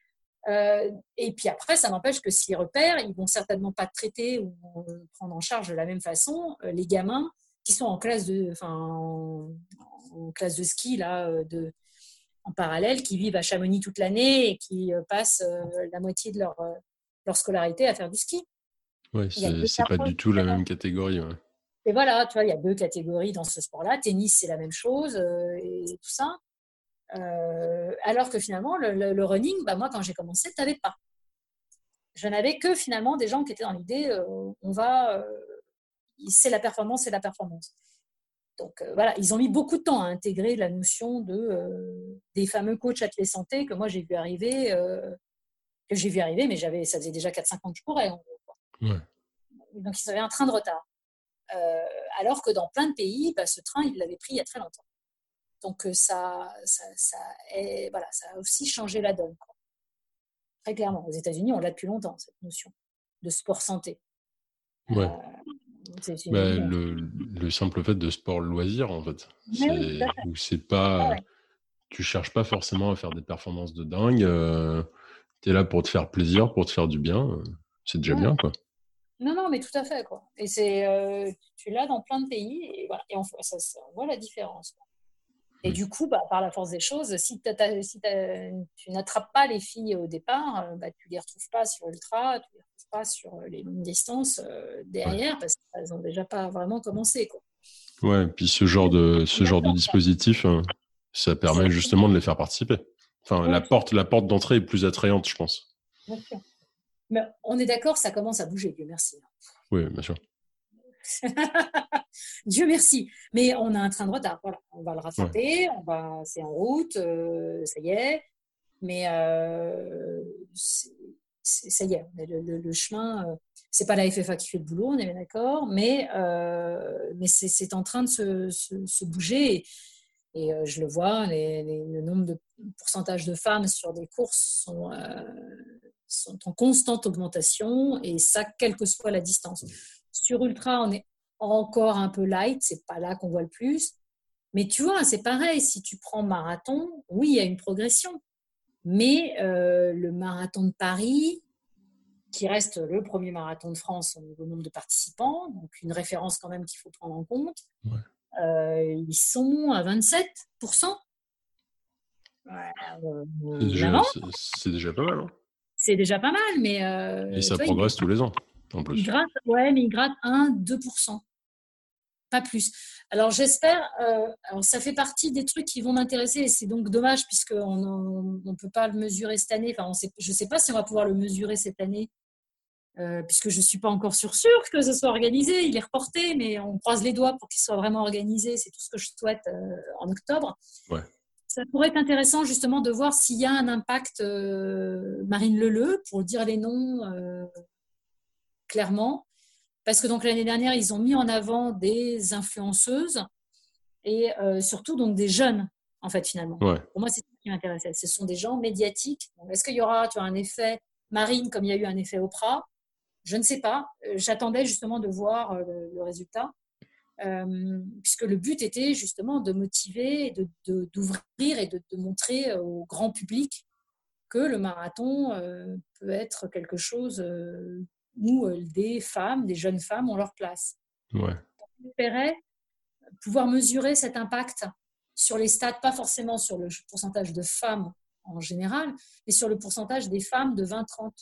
et puis après, ça n'empêche que s'ils repèrent, ils vont certainement pas te traiter ou prendre en charge de la même façon les gamins qui sont en classe de, enfin, en classe de ski là, euh, de, en parallèle, qui vivent à Chamonix toute l'année et qui euh, passent euh, la moitié de leur, leur scolarité à faire du ski. Oui, c'est pas du tout la même catégorie. Et voilà, tu vois, il y a deux catégories dans ce sport-là. Tennis, c'est la même chose et tout ça. Alors que finalement, le, running, bah, moi, quand j'ai commencé, tu n'avais pas. Je n'avais que finalement des gens qui étaient dans l'idée, on va, c'est la performance, c'est la performance. Donc euh, voilà, ils ont mis beaucoup de temps à intégrer la notion de, euh, des fameux coachs athlètes santé que moi j'ai vu arriver, euh, que j'ai vu arriver, mais j'avais, ça faisait déjà 4-5 ans que je courais. Donc ils avaient un train de retard. alors que dans plein de pays, bah, ce train, ils l'avaient pris il y a très longtemps. Donc ça, ça, ça, est, voilà, ça a aussi changé la donne. Très clairement, aux États-Unis, on l'a depuis longtemps, cette notion de sport santé. Ouais. Bah, le, le, simple fait de sport loisir, en fait. c'est pas. Ah tu cherches pas forcément à faire des performances de dingue. Euh, tu es là pour te faire plaisir, pour te faire du bien. Euh, c'est déjà bien, quoi. Non, non, mais tout à fait, quoi. Et c'est, euh, tu l'as dans plein de pays, et, voilà, et on, ça, on voit la différence. Et du coup, bah, par la force des choses, si, si tu n'attrapes pas les filles au départ, bah, tu ne les retrouves pas sur Ultra, tu les pas sur euh, les longues distances euh, derrière parce qu'elles n'ont déjà pas vraiment commencé. Quoi. Ouais, puis ce genre de, ce genre de dispositif, hein, ça permet justement de les faire participer. Enfin, la porte, la porte d'entrée est plus attrayante, je pense. Mais on est d'accord, ça commence à bouger, Dieu merci. Oui, bien sûr. Dieu merci. Mais on a un train de retard. Voilà, on va le rattraper. On va, c'est en route. Euh, ça y est. Mais euh, ça y est, le, chemin. Euh, c'est pas la FFA qui fait le boulot, on est bien d'accord. Mais mais c'est en train de se, bouger. Et, je le vois, le nombre de pourcentage de femmes sur des courses sont, sont en constante augmentation. Et ça, quelle que soit la distance. Sur Ultra, on est encore un peu light, c'est pas là qu'on voit le plus. Mais tu vois, c'est pareil, si tu prends marathon, oui, il y a une progression. Mais euh, le marathon de Paris, qui reste le premier marathon de France au niveau nombre de participants, donc une référence quand même qu'il faut prendre en compte, euh, ils sont à 27%. c'est déjà, pas mal. Hein. c'est déjà pas mal, mais. Euh, Et ça progresse tous les ans. En plus. Il gratte, ouais, mais il gratte 1-2%. Pas plus. Alors j'espère, euh, alors ça fait partie des trucs qui vont m'intéresser et c'est donc dommage puisqu'on ne peut pas le mesurer cette année. Enfin, on sait, je ne sais pas si on va pouvoir le mesurer cette année euh, puisque je ne suis pas encore sûre, sûre que ce soit organisé. Il est reporté, mais on croise les doigts pour qu'il soit vraiment organisé. C'est tout ce que je souhaite euh, en octobre. Ouais. Ça pourrait être intéressant justement de voir s'il y a un impact Marine Leleu, pour dire les noms clairement. Parce que donc l'année dernière, ils ont mis en avant des influenceuses et euh, surtout donc des jeunes, en fait, finalement. Pour moi, c'est ce qui m'intéressait. Ce sont des gens médiatiques. Est-ce qu'il y aura tu vois, un effet marine comme il y a eu un effet Oprah? Je ne sais pas. Euh, j'attendais justement de voir euh, le, résultat. puisque le but était justement de motiver, d'ouvrir de, et de, montrer au grand public que le marathon peut être quelque chose où euh, des femmes, des jeunes femmes ont leur place. Ouais. On espérait pouvoir mesurer cet impact sur les stats, pas forcément sur le pourcentage de femmes en général, mais sur le pourcentage des femmes de 20-30.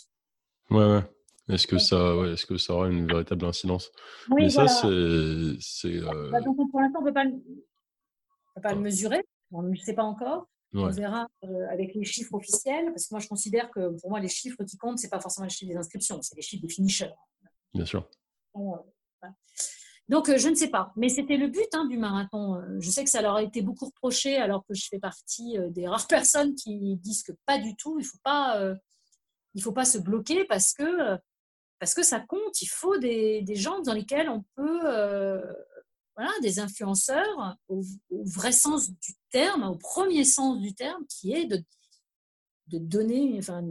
Ouais, ouais. Est-ce que, ça, ouais, est-ce que ça aura une véritable incidence? Oui, Mais ça, c'est. Euh... Bah, pour l'instant, on ne peut pas, le, peut pas le mesurer. On ne le sait pas encore. On verra euh, avec les chiffres officiels, parce que moi je considère que pour moi les chiffres qui comptent, ce n'est pas forcément les chiffres des inscriptions, c'est les chiffres des finishers. Bien sûr. Donc euh, je ne sais pas, mais c'était le but hein, du marathon. Euh, je sais que ça leur a été beaucoup reproché, alors que je fais partie des rares personnes qui disent que pas du tout, il ne faut, pas, il faut pas se bloquer parce que, parce que ça compte. Il faut des, des gens dans lesquels on peut voilà, des influenceurs au, vrai sens du terme, au premier sens du terme, qui est de, de donner, enfin,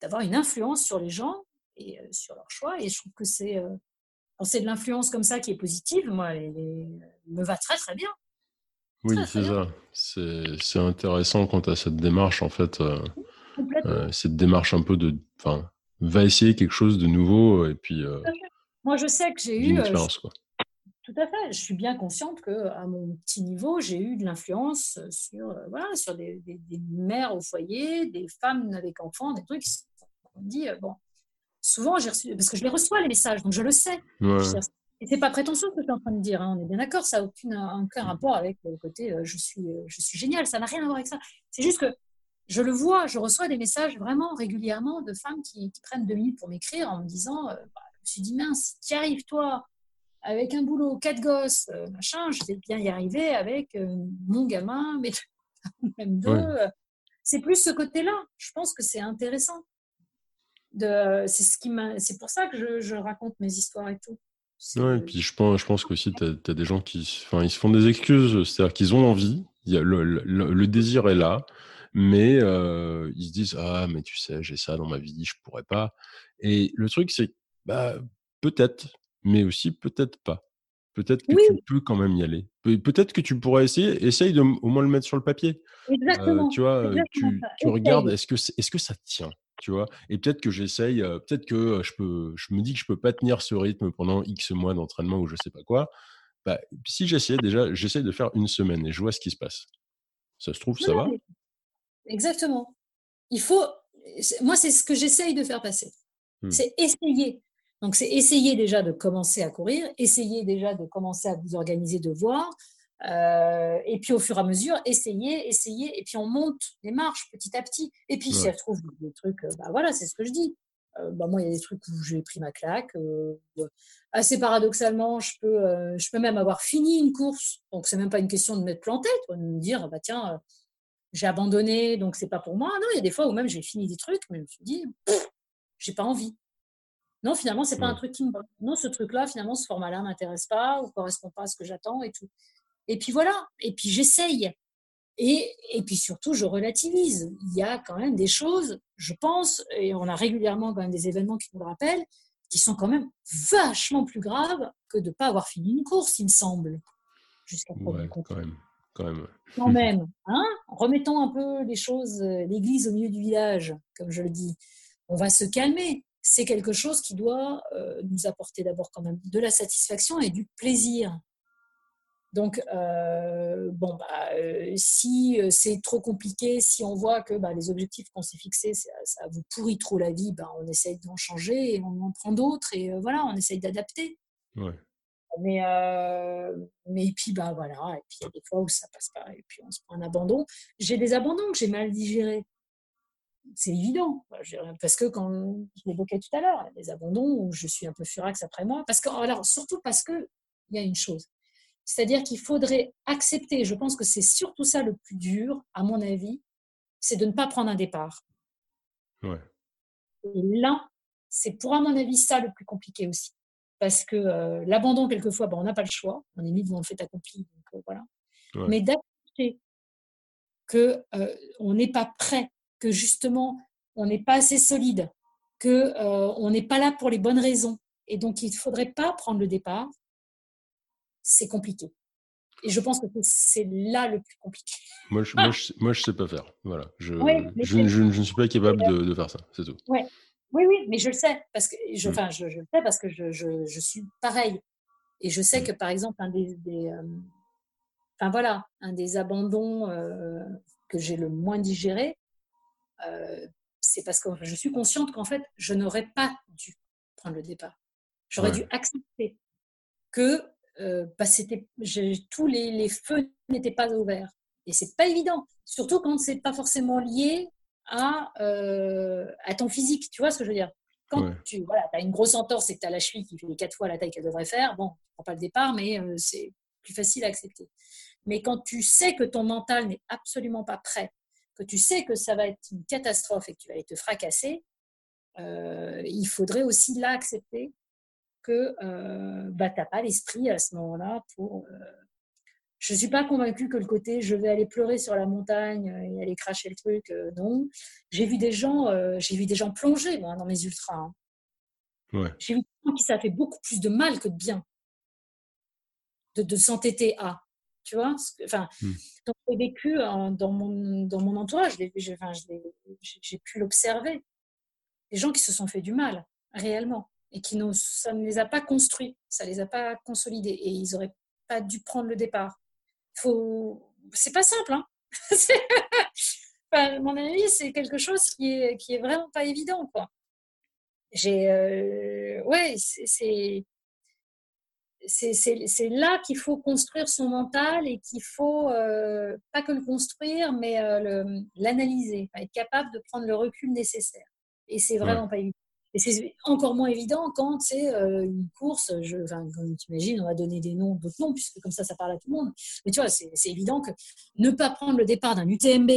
d'avoir une influence sur les gens et euh, sur leur choix. Et je trouve que c'est euh, c'est de l'influence comme ça qui est positive, moi, elle, me va très très bien. Oui, c'est ça. C'est intéressant quant à cette démarche, en fait. Euh, cette démarche un peu de. Enfin, va essayer quelque chose de nouveau et puis. moi, je sais que j'ai eu. Quoi. Tout à fait. Je suis bien consciente qu'à mon petit niveau, j'ai eu de l'influence sur, euh, voilà, sur des, mères au foyer, des femmes avec enfants, des trucs. On me dit, euh, bon, souvent, j'ai reçu, parce que je les reçois les messages, donc je le sais. Ouais. Et c'est pas prétentieux ce que je suis en train de dire, hein. on est bien d'accord, ça n'a aucun, aucun rapport avec le côté euh, je, suis, je suis génial, ça n'a rien à voir avec ça. C'est juste que je le vois, je reçois des messages vraiment régulièrement de femmes qui, prennent deux minutes pour m'écrire en me disant bah, Je me suis dit, mince, y arrives toi, avec un boulot, quatre gosses, euh, machin, je vais bien y arriver avec euh, mon gamin, mais même deux. Euh, c'est plus ce côté-là. Je pense que c'est intéressant. C'est ce qui c'est pour ça que je, raconte mes histoires et tout. Ouais, et puis je pense, je pense qu'aussi, tu as, des gens qui enfin, ils se font des excuses, c'est-à-dire qu'ils ont envie, le, le, désir est là, mais ils se disent Ah, mais tu sais, j'ai ça dans ma vie, je pourrais pas. Et le truc, c'est bah, peut-être, mais aussi peut-être pas. Peut-être que tu peux quand même y aller. peut-être que tu pourrais essayer. Essaye de au moins le mettre sur le papier. Exactement. tu vois, tu, regardes, est-ce que, est-ce que ça tient tu vois? Et peut-être que j'essaye, peut-être que je, peux, je me dis que je peux pas tenir ce rythme pendant X mois d'entraînement ou je sais pas quoi. Bah, si j'essayais déjà, j'essaye de faire une semaine et je vois ce qui se passe. Ça se trouve, ça va Exactement. Il faut. Moi, c'est ce que j'essaye de faire passer. Mmh. C'est essayer. Donc, c'est essayer déjà de commencer à courir, essayer déjà de commencer à vous organiser, de voir. Euh, et puis au fur et à mesure, essayer, essayer, et puis on monte les marches petit à petit. Et puis si elle trouve des trucs, euh, bah voilà, c'est ce que je dis. Euh, bah moi, il y a des trucs où j'ai pris ma claque. assez paradoxalement, je peux, je peux même avoir fini une course. Donc c'est même pas une question de m'être planté, de me dire, bah tiens, j'ai abandonné, donc c'est pas pour moi. Non, il y a des fois où même j'ai fini des trucs, mais je me suis dit, j'ai pas envie. Non, finalement, c'est pas un truc qui me. Non, ce truc-là, finalement, ce format-là m'intéresse pas ou correspond pas à ce que j'attends et tout. Et puis voilà, et puis j'essaye. Et, et, puis surtout, je relativise. Il y a quand même des choses, je pense, et on a régulièrement quand même des événements qui nous le rappellent, qui sont quand même vachement plus graves que de ne pas avoir fini une course, il me semble. Jusqu'à ouais, quand même. Quand même. Quand même hein Remettons un peu les choses, euh, l'église au milieu du village, comme je le dis. On va se calmer. C'est quelque chose qui doit euh, nous apporter d'abord quand même de la satisfaction et du plaisir. Donc, euh, bon, bah, euh, si c'est trop compliqué, si on voit que bah, les objectifs qu'on s'est fixés, ça, vous pourrit trop la vie, bah, on essaye d'en changer et on en prend d'autres et voilà, on essaye d'adapter. Mais, mais puis, bah, voilà, et puis il y a des fois où ça passe pas et puis on se prend un abandon. J'ai des abandons que j'ai mal digérés. C'est évident, parce que quand je l'évoquais tout à l'heure, des abandons où je suis un peu furax après moi, parce que, alors, surtout parce qu'il y a une chose c'est-à-dire qu'il faudrait accepter, je pense que c'est surtout ça le plus dur, à mon avis, c'est de ne pas prendre un départ. Et là, c'est pour, à mon avis, ça le plus compliqué aussi. Parce que euh, l'abandon, quelquefois, ben, on n'a pas le choix. On est mis devant le fait accompli. Donc, euh, voilà. Mais d'accepter qu'on euh, on n'est pas prêt, que justement, on n'est pas assez solide, qu'on n'est pas là pour les bonnes raisons. Et donc, il ne faudrait pas prendre le départ c'est compliqué. Et je pense que c'est là le plus compliqué. Moi, je moi, je, sais pas faire. Voilà. Je, je, je, ne suis pas capable de, de faire ça, c'est tout. Ouais. Oui, oui, mais je le sais. Parce que je, mm. enfin, je, le sais parce que je, suis pareil. Et je sais mm. que, par exemple, un des, euh, enfin, voilà, un des abandons euh, que j'ai le moins digéré, euh, c'est parce que je suis consciente qu'en fait, je n'aurais pas dû prendre le départ. J'aurais dû accepter que euh, bah, tous les, feux n'étaient pas ouverts. Et c'est pas évident, surtout quand c'est pas forcément lié à, euh, à ton physique. Tu vois ce que je veux dire? Quand tu voilà, as une grosse entorse et que tu as la cheville qui fait quatre fois la taille qu'elle devrait faire, bon, tu prends pas le départ, mais euh, c'est plus facile à accepter. Mais quand tu sais que ton mental n'est absolument pas prêt, que tu sais que ça va être une catastrophe et que tu vas aller te fracasser, il faudrait aussi là accepter que euh, bah, tu n'as pas l'esprit à ce moment-là pour... Euh, je ne suis pas convaincue que le côté je vais aller pleurer sur la montagne et aller cracher le truc, euh, non. J'ai vu des gens, j'ai vu des gens plonger moi, dans mes ultras. Hein. J'ai vu des gens qui ça fait beaucoup plus de mal que de bien de, de s'entêter à. Tu vois enfin, hmm. j'ai vécu dans, mon, dans mon entourage, j'ai pu l'observer. Des gens qui se sont fait du mal, réellement et qui nous, ça ne les a pas construits, ça ne les a pas consolidés et ils n'auraient pas dû prendre le départ. Faut... C'est pas simple. Hein à mon avis, c'est quelque chose qui est, qui est vraiment pas évident. Quoi. J'ai, euh, ouais, c'est, c'est, là qu'il faut construire son mental et qu'il faut euh, pas que le construire, mais euh, l'analyser, être capable de prendre le recul nécessaire. Et c'est vraiment pas évident. Et c'est encore moins évident quand c'est euh, une course, je, enfin, comme tu imagines, on va donner des noms, d'autres noms, puisque comme ça, ça parle à tout le monde. Mais tu vois, c'est évident que ne pas prendre le départ d'un UTMB,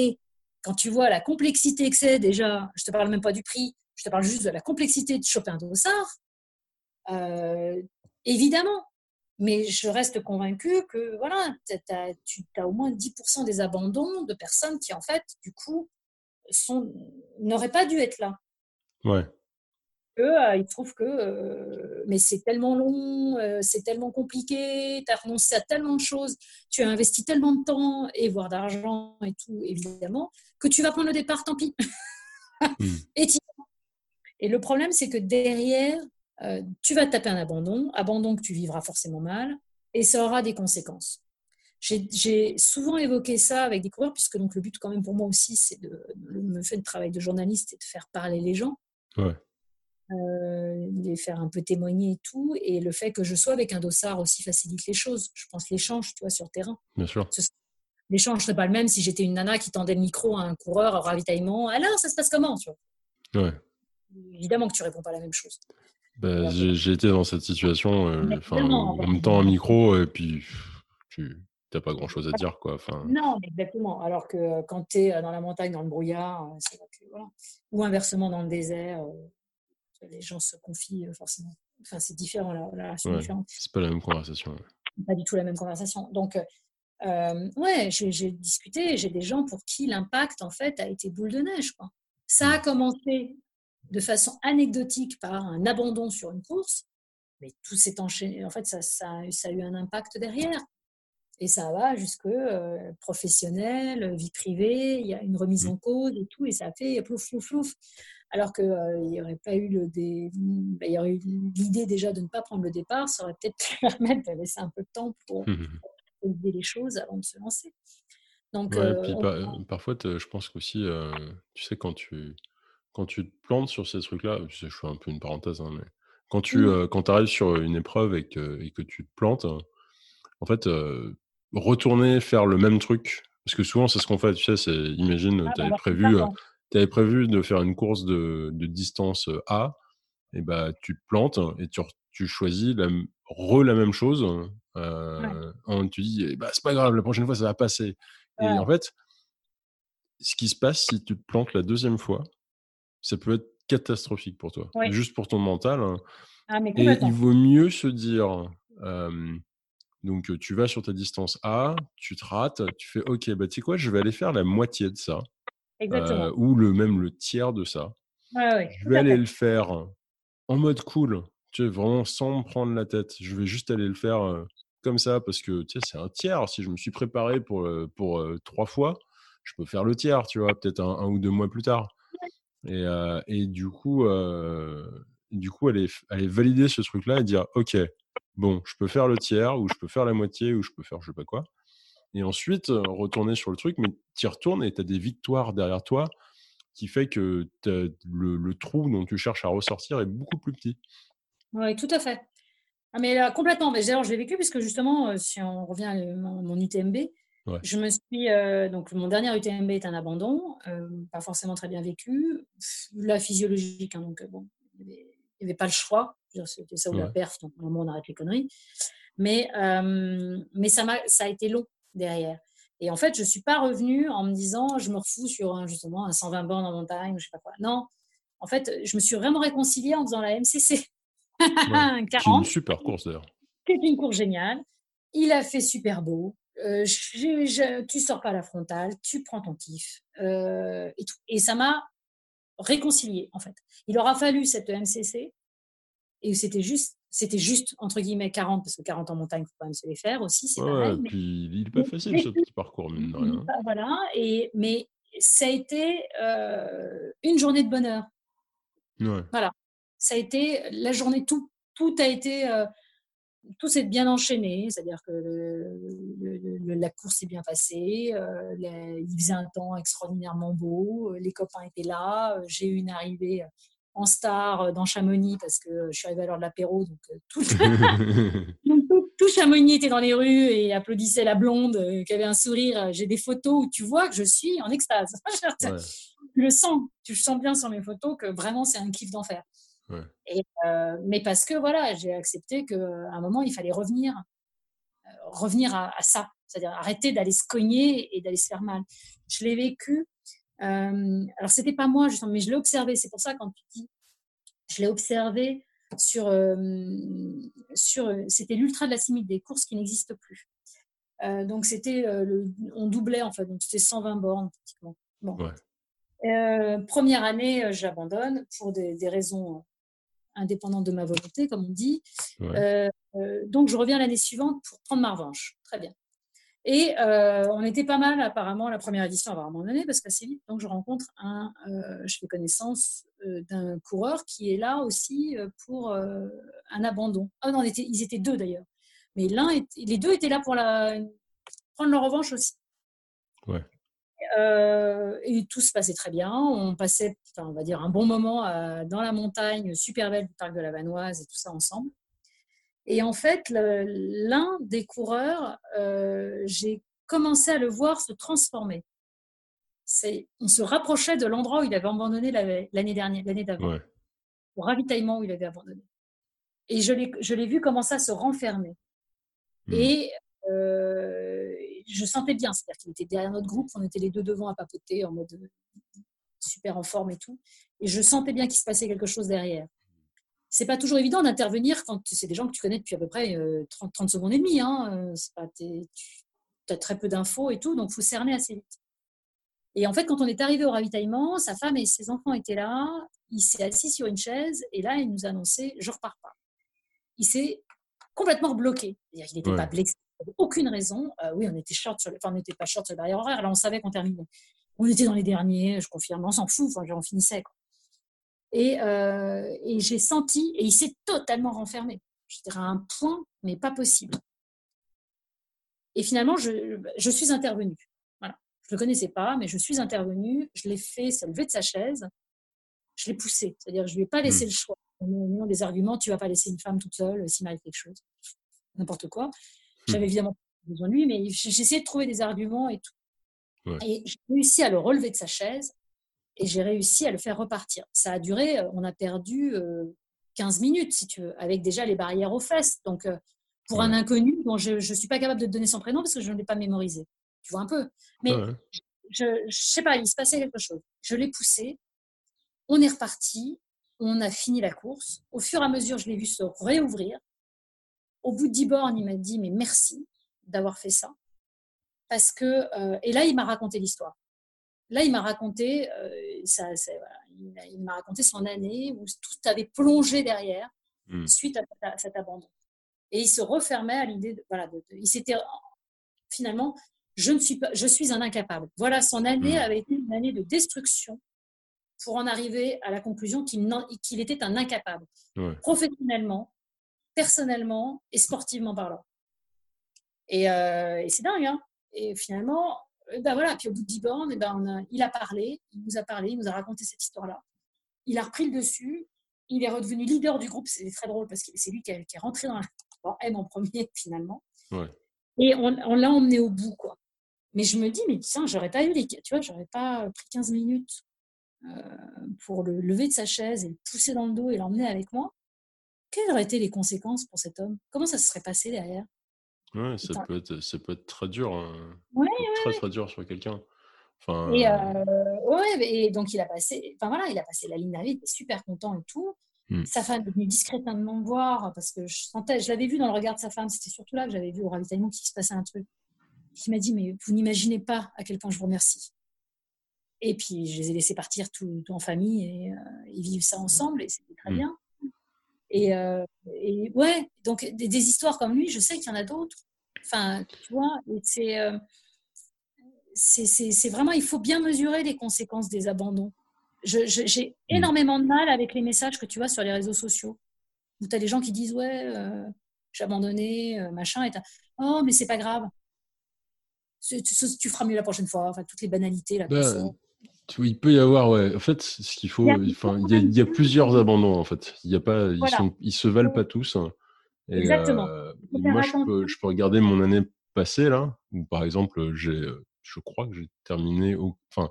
quand tu vois la complexité que c'est déjà, je te parle même pas du prix, je te parle juste de la complexité de choper un dossard, euh, évidemment. Mais je reste convaincue que voilà, tu as au moins 10% des abandons de personnes qui, en fait, du coup, n'auraient pas dû être là. Ouais euh, ils trouvent que euh, mais c'est tellement long, euh, c'est tellement compliqué, tu as renoncé à tellement de choses, tu as investi tellement de temps et voire d'argent et tout, évidemment, que tu vas prendre le départ, tant pis. Hmm. et, et, le problème, c'est que derrière, tu vas taper un abandon, abandon que tu vivras forcément mal, et ça aura des conséquences. J'ai souvent évoqué ça avec des coureurs, puisque donc le but quand même pour moi aussi, c'est de, me faire le travail de journaliste et de faire parler les gens. Ouais. les faire un peu témoigner et tout. Et le fait que je sois avec un dossard aussi facilite les choses. Je pense l'échange, tu vois, sur terrain. Bien sûr. L'échange ne serait pas le même si j'étais une nana qui tendait le micro à un coureur au ravitaillement. Alors, ça se passe comment tu vois? Ouais. Évidemment que tu réponds pas la même chose. Bah, j'ai été dans cette situation. Euh, en même temps, un micro, et puis tu n'as pas grand chose à dire. Quoi. Non, exactement. Alors que euh, quand tu es euh, dans la montagne, dans le brouillard, ou inversement dans le désert, les gens se confient forcément. Enfin, c'est différent, la relation C'est pas la même conversation. Pas du tout la même conversation. Donc, ouais, j'ai discuté, j'ai des gens pour qui l'impact, en fait, a été boule de neige. Quoi. Ça a mmh. commencé de façon anecdotique par un abandon sur une course, mais tout s'est enchaîné. En fait, ça, ça, a eu un impact derrière. Et ça va jusque euh, professionnel, vie privée, il y a une remise en cause et tout, et ça a fait plouf, plouf, plouf. Alors qu'il euh, n'y aurait pas eu le bah, il y aurait eu l'idée déjà de ne pas prendre le départ, ça aurait peut-être pu permettre de laisser un peu de temps pour aider les choses avant de se lancer. Donc, euh, puis, parfois, je pense qu'aussi, tu sais, quand tu, quand tu te plantes sur ces trucs-là, je fais un peu une parenthèse, hein, mais quand tu mmh. quand arrives sur une épreuve et que, et que tu te plantes, en fait, retourner faire le même truc, parce que souvent c'est ce qu'on fait, tu sais, c'est imagine, ah, tu avais, bah, prévu, avais prévu de faire une course de, de distance A, et bah tu te plantes et tu, tu choisis la, re la même chose, tu dis, eh bah, c'est pas grave, la prochaine fois ça va passer. Et en fait, ce qui se passe si tu te plantes la deuxième fois, ça peut être catastrophique pour toi, juste pour ton mental. Hein. Ah, et il vaut mieux se dire, donc tu vas sur ta distance A, tu te rates, tu fais OK, bah tu sais quoi, je vais aller faire la moitié de ça, euh, ou le même le tiers de ça. je vais aller le faire en mode cool, tu sais, vraiment sans me prendre la tête. Je vais juste aller le faire comme ça parce que tu sais, c'est un tiers. Si je me suis préparé pour, pour trois fois, je peux faire le tiers, tu vois, peut-être un, ou deux mois plus tard. Et, et du coup, du coup, aller, aller valider ce truc-là et dire, OK, bon, je peux faire le tiers, ou je peux faire la moitié, ou je peux faire je sais pas quoi. Et ensuite, retourner sur le truc, mais tu y retournes et tu as des victoires derrière toi qui fait que le, trou dont tu cherches à ressortir est beaucoup plus petit. Oui, tout à fait. Ah, mais complètement. Mais, je l'ai vécu puisque justement, si on revient à mon UTMB, je me suis euh, donc mon dernier UTMB est un abandon, euh, pas forcément très bien vécu, la physiologique, hein, donc euh, bon, il n'y avait, pas le choix, c'était ça ou la perf, donc au moment on arrête les conneries. Mais mais ça m'a ça a été long derrière. Et en fait, je suis pas revenue en me disant je me refous sur un, justement un 120 bornes en montagne je sais pas quoi. Non, en fait, je me suis vraiment réconciliée en faisant la MCC. Ouais. C'est une super course d'ailleurs. C'est une course géniale. Il a fait super beau. Euh, je, tu sors pas la frontale, tu prends ton kiff euh, et tout. Et ça m'a réconcilié en fait. Il aura fallu cette MCC et c'était juste, c'était juste entre guillemets 40 parce que 40 en montagne, faut quand même se les faire aussi. C'est ouais, puis il est pas facile ce petit parcours mine de rien. Voilà. Et mais ça a été euh, une journée de bonheur. Ouais. Voilà. Ça a été la journée tout, tout a été tout s'est bien enchaîné, c'est-à-dire que la course s'est bien passée, euh, il faisait un temps extraordinairement beau, euh, les copains étaient là, euh, j'ai eu une arrivée en star dans Chamonix parce que je suis arrivée à l'heure de l'apéro, donc tout, tout, Chamonix était dans les rues et applaudissait la blonde qui avait un sourire. J'ai des photos où tu vois que je suis en extase. Tu le sens, tu le sens bien sur mes photos que vraiment c'est un kiff d'enfer. Et, euh, mais parce que voilà, j'ai accepté qu'à un moment, il fallait revenir, euh, revenir à, ça, c'est-à-dire arrêter d'aller se cogner et d'aller se faire mal. Je l'ai vécu. Euh, alors, c'était pas moi, justement, mais je l'ai observé. C'est pour ça, quand tu dis, je l'ai observé sur. Euh, sur c'était l'ultra de la cimite, des courses qui n'existent plus. donc, c'était. on doublait, en fait. Donc, c'était 120 bornes, pratiquement. Bon. première année, j'abandonne pour des, des raisons indépendante de ma volonté, comme on dit. Euh, euh, donc, je reviens l'année suivante pour prendre ma revanche. Très bien. Et euh, on était pas mal, apparemment, la première édition, avant mon année, parce que c'est vite. Donc, je rencontre un, je fais connaissance d'un coureur qui est là aussi pour un abandon. Ah non, était, ils étaient deux d'ailleurs. Mais l'un, les deux étaient là pour la, prendre leur revanche aussi. Ouais. et, tout se passait très bien. On passait, on va dire, un bon moment dans la montagne, super belle du parc de la Vanoise et tout ça ensemble. Et en fait, l'un des coureurs, j'ai commencé à le voir se transformer. On se rapprochait de l'endroit où il avait abandonné l'année dernière, l'année d'avant, au ravitaillement où il avait abandonné. Et je l'ai vu commencer à se renfermer. Mmh. Et je sentais bien, c'est-à-dire qu'il était derrière notre groupe, on était les deux devant à papoter en mode super en forme et tout. Et je sentais bien qu'il se passait quelque chose derrière. C'est pas toujours évident d'intervenir quand c'est des gens que tu connais depuis à peu près 30, 30 secondes et demie. Hein. Pas, tu as très peu d'infos et tout, donc il faut cerner assez vite. Et en fait, quand on est arrivé au ravitaillement, sa femme et ses enfants étaient là. Il s'est assis sur une chaise et là, il nous a annoncé Je repars pas. Il s'est complètement bloqué. C'est-à-dire qu'il n'était pas blessé aucune raison. Euh, oui, on était short sur enfin, on n'était pas short sur le barrière horaire. Là, on savait qu'on terminait. On était dans les derniers, je confirme. On s'en fout. Enfin, on finissait. Et, euh, et j'ai senti, et il s'est totalement renfermé. Je dirais à un point, mais pas possible. Et finalement, je, je suis intervenue. Voilà. Je ne le connaissais pas, mais je suis intervenue. Je l'ai fait se lever de sa chaise. Je l'ai poussé. C'est-à-dire, je ne lui ai pas laissé hmm. le choix. Non, des arguments, tu ne vas pas laisser une femme toute seule s'il m'arrive quelque chose. N'importe quoi. J'avais évidemment besoin de lui, mais j'essayais de trouver des arguments et tout. Et j'ai réussi à le relever de sa chaise et j'ai réussi à le faire repartir. Ça a duré, euh, on a perdu 15 euh, minutes, si tu veux, avec déjà les barrières aux fesses. Donc, euh, pour un inconnu dont je ne suis pas capable de te donner son prénom parce que je ne l'ai pas mémorisé. Tu vois un peu? Mais je ne sais pas, il se passait quelque chose. Je l'ai poussé, on est reparti, on a fini la course. Au fur et à mesure, je l'ai vu se réouvrir. Au bout de 10 bornes, il m'a dit mais merci d'avoir fait ça. Parce que, euh, et là, il m'a raconté l'histoire. Là, il m'a raconté, euh, ça, il m'a raconté son année où tout avait plongé derrière hmm. suite à, cet abandon. Et il se refermait à l'idée de, voilà, il s'était finalement, je ne suis pas, je suis un incapable. Voilà, son année hmm. avait été une année de destruction pour en arriver à la conclusion qu'il était un incapable, professionnellement, personnellement et sportivement parlant. Et, euh, et c'est dingue, hein Et finalement, ben voilà, puis au bout de 10 bornes, eh ben il a parlé, il nous a parlé, il nous a raconté cette histoire-là. Il a repris le dessus, il est redevenu leader du groupe, c'est très drôle parce que c'est lui qui, est rentré dans, la, M en premier finalement. Et on, on l'a emmené au bout, quoi. Mais je me dis, mais tiens, j'aurais pas eu les, tu vois, j'aurais pas pris 15 minutes euh, pour le lever de sa chaise et le pousser dans le dos et l'emmener avec moi quelles auraient été les conséquences pour cet homme? Comment ça se serait passé derrière? Ouais, ça peut, être, ça peut être très dur. Hein. très, très dur sur quelqu'un. Enfin, et, euh, ouais, et donc il a passé, enfin voilà, il a passé la ligne d'arrivée, il était super content et tout. Mmh. Sa femme est venue discrètement me voir parce que je sentais, je l'avais vu dans le regard de sa femme, c'était surtout là que j'avais vu au ravitaillement qu'il se passait un truc. Il m'a dit, mais vous n'imaginez pas à quel point je vous remercie. Et puis je les ai laissés partir tout, en famille et euh, ils vivent ça ensemble et c'était très mmh. bien. Euh, et, ouais, donc des, histoires comme lui, je sais qu'il y en a d'autres. Enfin, tu vois, euh, c'est, c'est, vraiment, il faut bien mesurer les conséquences des abandons. j'ai mmh. énormément de mal avec les messages que tu vois sur les réseaux sociaux, où tu as des gens qui disent Ouais, euh, j'ai abandonné, machin, et Oh, mais c'est pas grave. Tu, tu, feras mieux la prochaine fois. Enfin, toutes les banalités là. Bah, il peut y avoir, ouais. En fait, ce qu'il faut, enfin, il y, a, plusieurs abandons en fait. Il y a pas, ils, sont, ils se valent pas tous. Hein. Exactement. Euh, moi, je peux, je peux, regarder mon année passée là, où par exemple, j'ai, je crois que j'ai terminé, enfin,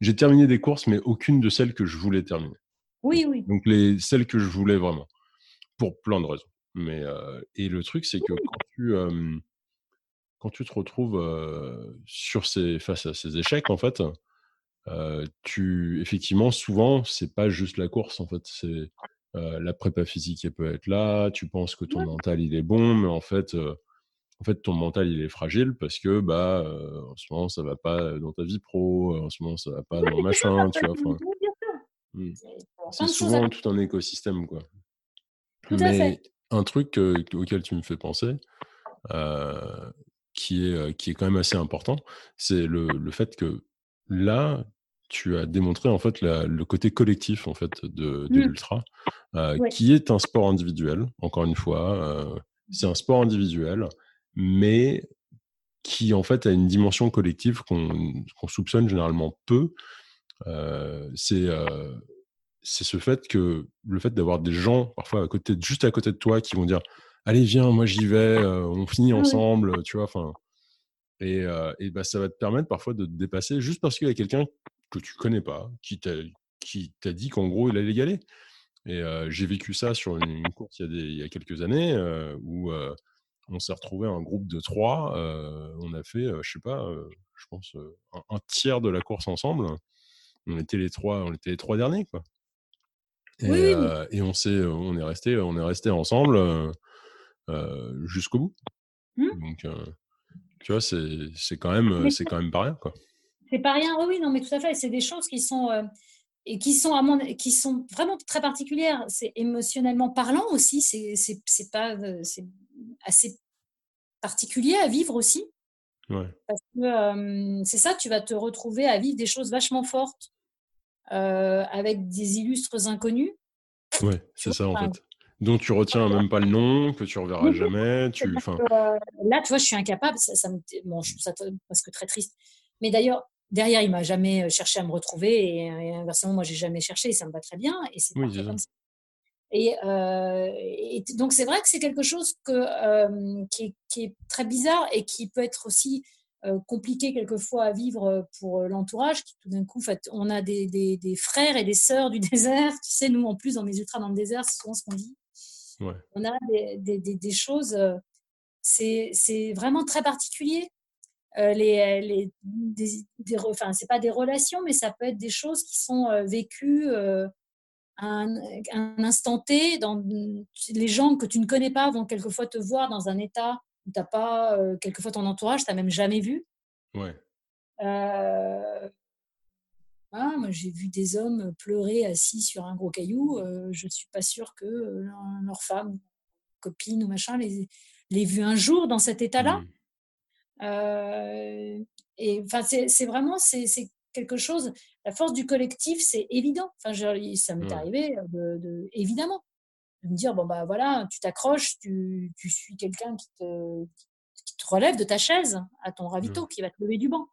j'ai terminé des courses, mais aucune de celles que je voulais terminer. Oui, oui. Donc les celles que je voulais vraiment, pour plein de raisons. Mais euh, et le truc, c'est que quand tu quand tu te retrouves sur ces face à ces échecs, en fait, tu effectivement souvent c'est pas juste la course en fait c'est la prépa physique elle peut être là tu penses que ton mental il est bon mais en fait en fait ton mental il est fragile parce que bah en ce moment ça va pas dans ta vie pro en ce moment ça va pas dans machin tu vois mmh. c'est souvent tout un écosystème quoi. Mais un truc auquel tu me fais penser qui est qui est quand même assez important c'est le, le fait que là, tu as démontré en fait le côté collectif en fait de, mmh. l'ultra, euh, qui est un sport individuel. Encore une fois, euh, c'est un sport individuel, mais qui en fait a une dimension collective qu'on soupçonne généralement peu. c'est c'est ce fait que le fait d'avoir des gens parfois à côté, juste à côté de toi, qui vont dire allez viens, moi j'y vais, on finit ah ensemble, tu vois, enfin. Et, et bah, ça va te permettre parfois de te dépasser juste parce qu'il y a quelqu'un que tu connais pas, qui t'a qui t'a dit qu'en gros il allait y aller. Et j'ai vécu ça sur une, course il y, a des, il y, a quelques années où on s'est retrouvé un groupe de trois. on a fait, je sais pas, je pense un, tiers de la course ensemble. On était les trois, on était les trois derniers, quoi. Et, et on s'est, on est resté, on est resté ensemble jusqu'au bout. Mmh. Donc, tu vois, c'est quand même, c'est quand même pas rien, quoi. C'est pas rien, oui, non, mais tout à fait. C'est des choses qui sont et qui sont, à mon, qui sont vraiment très particulières. C'est émotionnellement parlant aussi. C'est pas, c'est assez particulier à vivre aussi. Parce que c'est ça, tu vas te retrouver à vivre des choses vachement fortes avec des illustres inconnus. Ouais, c'est ça en fait. Dont tu retiens même pas le nom, que tu reverras jamais. Tu, là, tu vois, je suis incapable. Ça, ça me, bon, je trouve ça presque très triste. Mais d'ailleurs, derrière, il m'a jamais cherché à me retrouver et, inversement, moi, j'ai jamais cherché et ça me va très bien. Et c'est oui, comme ça. Et, et, donc, c'est vrai que c'est quelque chose que, qui, qui, est, très bizarre et qui peut être aussi compliqué quelquefois à vivre pour l'entourage. Qui tout d'un coup, fait, on a des, des, des, frères et des sœurs du désert. Tu sais, nous, en plus, dans mes ultras dans le désert, c'est souvent ce qu'on dit. Ouais. On a des, des choses. c'est vraiment très particulier. Euh, les, les, des, des, enfin, c'est pas des relations, mais ça peut être des choses qui sont euh, vécues euh, un, un, instant T. Dans, les gens que tu ne connais pas vont quelquefois te voir dans un état où tu n'as pas, quelquefois ton entourage, tu n'as même jamais vu. Ouais. Moi, j'ai vu des hommes pleurer assis sur un gros caillou. je ne suis pas sûre que leur femme, copine ou machin, les, les vu un jour dans cet état-là. Mmh. Euh, et enfin, c'est vraiment c'est quelque chose. La force du collectif, c'est évident. Enfin, ça m'est arrivé de, de, évidemment de me dire bon bah voilà, tu t'accroches, tu, tu, suis quelqu'un qui te, qui te relève de ta chaise à ton ravito, qui va te lever du banc.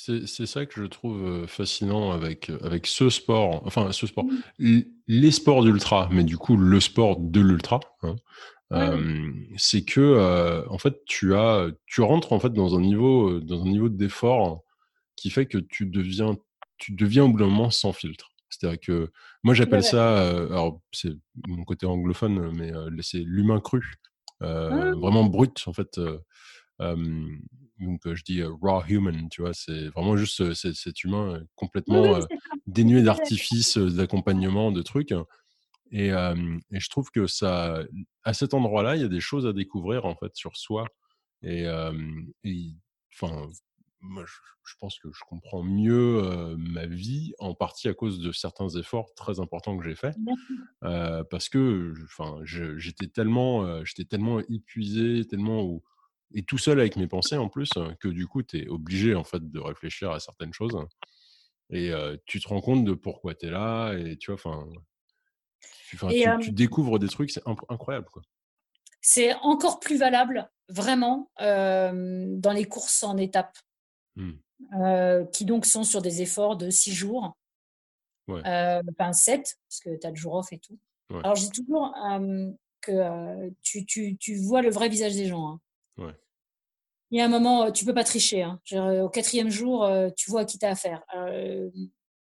C'est ça que je trouve fascinant avec, avec ce sport, enfin ce sport, mmh. les sports d'ultra, mais du coup le sport de l'ultra. Hein c'est que en fait tu as tu rentres en fait dans un niveau dans un niveau d'effort qui fait que tu deviens tu deviens au bout d'un moment sans filtre. C'est-à-dire que moi j'appelle ça alors c'est mon côté anglophone mais c'est l'humain cru. Ah! vraiment brut en fait donc je dis raw human, tu vois, c'est vraiment juste cet humain complètement dénué d'artifice, d'accompagnement, de trucs. Et, et, je trouve que ça, à cet endroit-là, il y a des choses à découvrir en fait sur soi. Et, enfin, moi, je, pense que je comprends mieux ma vie en partie à cause de certains efforts très importants que j'ai faits, parce que, enfin, j'étais tellement, j'étais tellement épuisé, tellement et tout seul avec mes pensées en plus, que du coup, tu es obligé en fait de réfléchir à certaines choses. Et tu te rends compte de pourquoi tu es là, et tu vois, enfin, tu, découvres des trucs, c'est incroyable. C'est encore plus valable, vraiment, dans les courses en étapes, mmh. qui donc sont sur des efforts de six jours, ouais. enfin sept, parce que tu as le jour off et tout. Alors, je dis toujours que tu, tu, tu, vois le vrai visage des gens. Hein. Il y a un moment, tu peux pas tricher. Hein. Au quatrième jour, tu vois à qui tu as affaire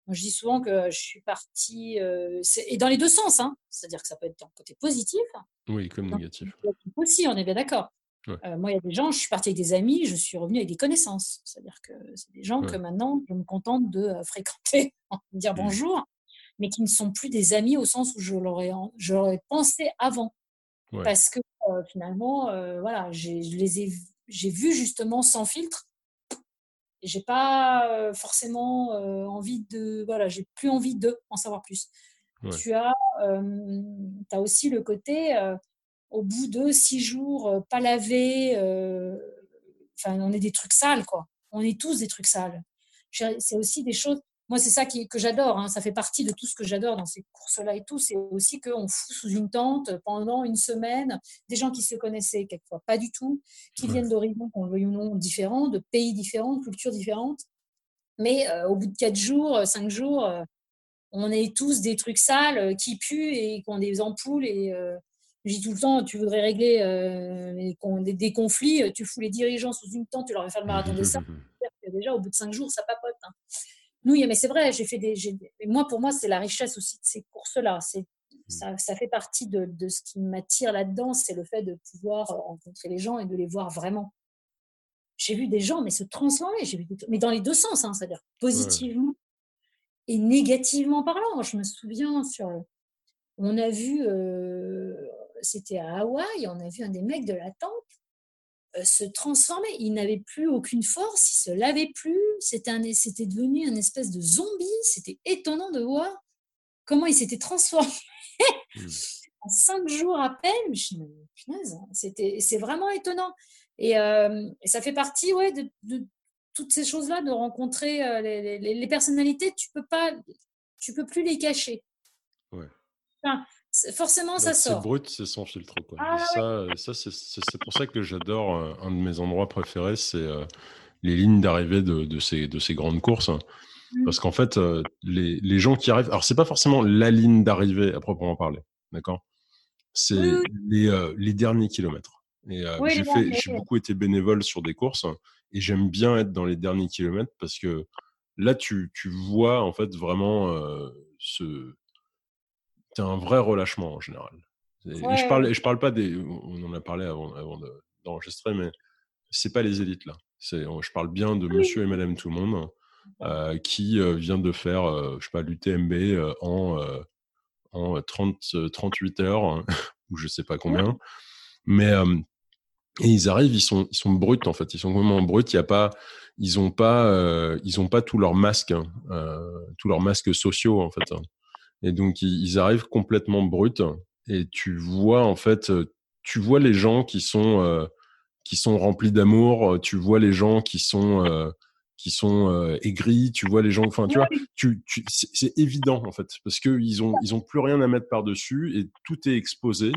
je dis souvent que je suis partie, euh, et dans les deux sens, hein. c'est-à-dire que ça peut être le côté positif. Oui, comme négatif. Aussi, on est bien d'accord. Euh, moi, il y a des gens, je suis partie avec des amis, je suis revenue avec des connaissances. C'est-à-dire que c'est des gens que maintenant, je me contente de euh, fréquenter, de dire mmh. bonjour, mais qui ne sont plus des amis au sens où je l'aurais, pensé avant. Parce que finalement, voilà, j'ai, je les ai, j'ai vu justement sans filtre. J'ai pas forcément envie de voilà j'ai plus envie de en savoir plus. Tu as as aussi le côté au bout de six jours pas lavé enfin on est des trucs sales quoi. On est tous des trucs sales. C'est aussi des choses moi, c'est ça qui, que j'adore. Hein. Ça fait partie de tout ce que j'adore dans ces courses-là et tout. C'est aussi qu'on fout sous une tente pendant une semaine des gens qui se connaissaient quelquefois pas du tout, qui viennent d'horizons, qu'on le veuille ou non, différents, de pays différents, de cultures différentes. Mais euh, au bout de quatre jours, euh, cinq jours, euh, on est tous des trucs sales qui puent et qui ont des ampoules. Et je dis tout le temps, tu voudrais régler des, conflits, tu fous les dirigeants sous une tente, tu leur fais faire le marathon des sables. Déjà, au bout de cinq jours, ça papote. Hein. Nous, mais c'est vrai, j'ai fait des. Moi, pour moi, c'est la richesse aussi de ces courses-là. C'est mmh. ça, fait partie de, de ce qui m'attire là-dedans, c'est le fait de pouvoir rencontrer les gens et de les voir vraiment. J'ai vu des gens, mais se transformer, j'ai vu mais dans les deux sens, hein, c'est-à-dire positivement et négativement parlant. Je me souviens sur, on a vu, euh, c'était à Hawaï, on a vu un des mecs de la tente euh, se transformer. Il n'avait plus aucune force, il se lavait plus. C'était, devenu un espèce de zombie. C'était étonnant de voir comment il s'était transformé mmh. en cinq jours à peine. Je c'était, c'est vraiment étonnant. Euh, et, ça fait partie ouais, de, toutes ces choses-là, de rencontrer euh, les, personnalités. Tu peux pas, tu peux plus les cacher. Ouais forcément, ça sort. C'est brut, c'est sans filtre. Quoi. Ah ça, ça c'est pour ça que j'adore euh, un de mes endroits préférés, c'est euh, les lignes d'arrivée de, de, ces, de ces grandes courses. Mmh. Parce qu'en fait, euh, les, les, gens qui arrivent, alors c'est pas forcément la ligne d'arrivée à proprement parler, d'accord? C'est les, les, derniers kilomètres. Et j'ai fait, j'ai beaucoup été bénévole sur des courses et j'aime bien être dans les derniers kilomètres parce que là, tu, tu vois en fait vraiment ce c'est un vrai relâchement en général. Et, je parle, je parle pas des, on en a parlé avant, avant d'enregistrer, mais c'est pas les élites là. Je parle bien de Monsieur et Madame tout le monde euh, qui euh, vient de faire, euh, je sais pas, l'UTMB en en 30, 38 heures ou je sais pas combien. Mais et ils arrivent, ils sont, ils sont bruts en fait, ils sont vraiment bruts. Il y a pas, ils ont pas, ils ont pas tous leurs masques, hein, tous leurs masques sociaux en fait. Hein. Et donc, ils, arrivent complètement bruts. Et tu vois, en fait, euh, tu vois les gens qui sont, euh, qui sont remplis d'amour. Tu vois les gens qui sont, euh, qui sont aigris. Tu vois les gens, enfin, tu vois, tu, c'est évident, en fait, parce qu'ils ont, ils ont plus rien à mettre par-dessus et tout est exposé.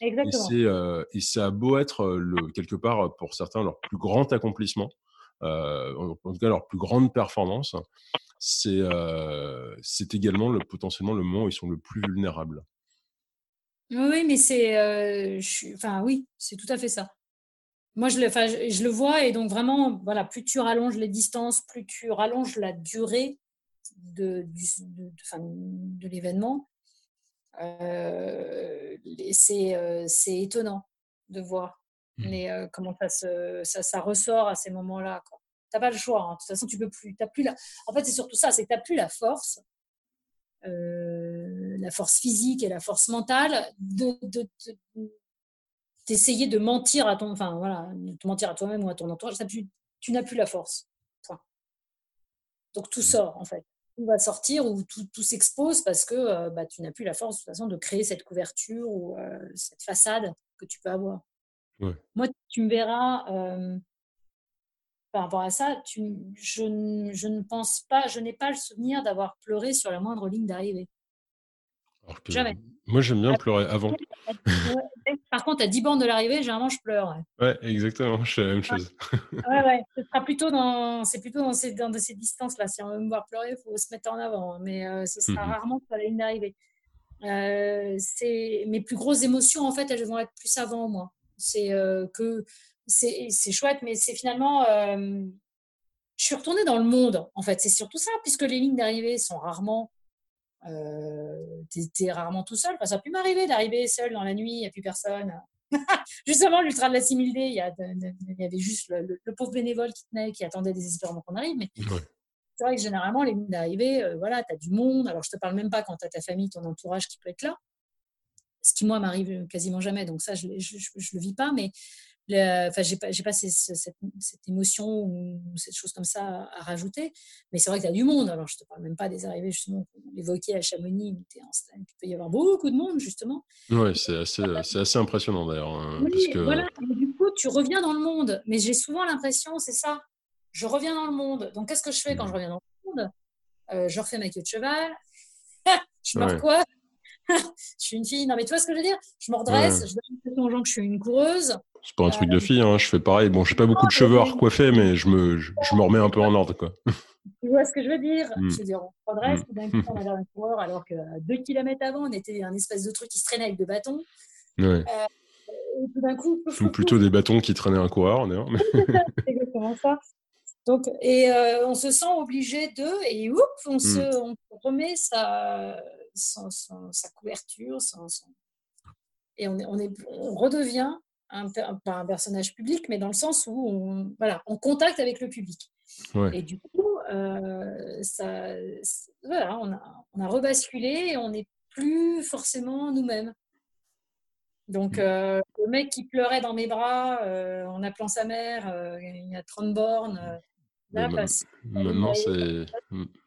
Exactement. Et, ça a beau être, le, quelque part, pour certains, leur plus grand accomplissement, en tout cas leur plus grande performance c'est également le, potentiellement le moment où ils sont le plus vulnérables. Oui, mais c'est, enfin oui, c'est tout à fait ça. Moi, je le, je, je, le vois et donc vraiment, voilà, plus tu rallonges les distances, plus tu rallonges la durée de, de, de, l'événement, euh, c'est étonnant de voir mmh. les, comment ça, se, ça, ça, ressort à ces moments-là. T'as pas le choix. Hein. De toute façon, tu peux plus. As plus la... En fait, c'est surtout ça, c'est que tu n'as plus la force, euh, la force physique et la force mentale de, d'essayer de, mentir à ton, enfin voilà, de te mentir à toi-même ou à ton entourage. Tu, tu n'as plus la force. Donc tout mmh. sort en fait. Tout va sortir ou tout, tout s'expose parce que euh, bah, tu n'as plus la force de toute façon de créer cette couverture ou euh, cette façade que tu peux avoir. Moi, tu me verras par rapport à ça, tu, je, je, ne pense pas, je n'ai pas le souvenir d'avoir pleuré sur la moindre ligne d'arrivée. Jamais. Moi, j'aime bien pleurer avant. Par contre, à 10 bornes de l'arrivée, généralement, je pleure. Ouais, exactement. Je fais la même chose. ouais, ouais. Ce sera plutôt dans, c'est plutôt dans ces, dans ces distances-là. Si on veut me voir pleurer, il faut se mettre en avant. Hein. Mais euh, ce sera mmh rarement sur la ligne d'arrivée. Euh, c'est mes plus grosses émotions, en fait, elles vont être plus avant moi. C'est euh, que c'est chouette, mais c'est finalement. Euh, je suis retournée dans le monde, en fait. C'est surtout ça, puisque les lignes d'arrivée sont rarement. Euh, T'es rarement tout seul. ça a pu m'arriver d'arriver seul dans la nuit, il n'y a plus personne. Justement, l'ultra de la similité, il y, y, avait juste le, pauvre bénévole qui tenait, qui attendait désespérément qu'on arrive. Mais c'est vrai que généralement, les lignes d'arrivée, euh, voilà, tu as du monde. Alors, je te parle même pas quand tu as ta famille, ton entourage qui peut être là. Ce qui, moi, m'arrive quasiment jamais. Donc, ça, je ne le vis pas. Mais enfin, j'ai pas, pas cette, émotion ou cette chose comme ça à, rajouter. Mais c'est vrai que tu as du monde. Alors, je te parle même pas des arrivées, justement, qu'on évoquait à Chamonix, où es en il peut y avoir beaucoup de monde, justement. Oui, c'est assez, c'est assez impressionnant d'ailleurs. Hein, oui, voilà. du coup, tu reviens dans le monde. Mais j'ai souvent l'impression, c'est ça, je reviens dans le monde. Donc, qu'est-ce que je fais quand je mmh. reviens dans le monde? Je refais ma queue de cheval, je me recoiffe, je suis une fille. Non, mais tu vois ce que je veux dire? Je me redresse, je donne aux gens que je suis une coureuse. C'est pas un truc de fille, hein, je fais pareil. Bon, j'ai pas beaucoup de cheveux à recoiffer, mais je me, je, me remets un peu en ordre, quoi. Tu vois ce que je veux dire mm. Je veux dire, on se redresse, mm. d'un coup, on a l'air un coureur, alors que deux kilomètres avant, on était un espèce de truc qui se traînait avec deux bâtons. Ouais. Euh, et tout d'un coup. Ou plutôt des bâtons qui traînaient un coureur, d'ailleurs. C'est exactement ça. Donc, et euh, on se sent obligé de, et oups, on, mm. se, on remet sa, sa couverture, et on, est, on, est, on redevient un, pas un personnage public, mais dans le sens où on, voilà, on contacte avec le public. Et du coup, euh, ça, voilà, on, a, on a rebasculé et on n'est plus forcément nous-mêmes. Donc, mm. euh, le mec qui pleurait dans mes bras euh, en appelant sa mère, il y a 30 bornes, maintenant, c'est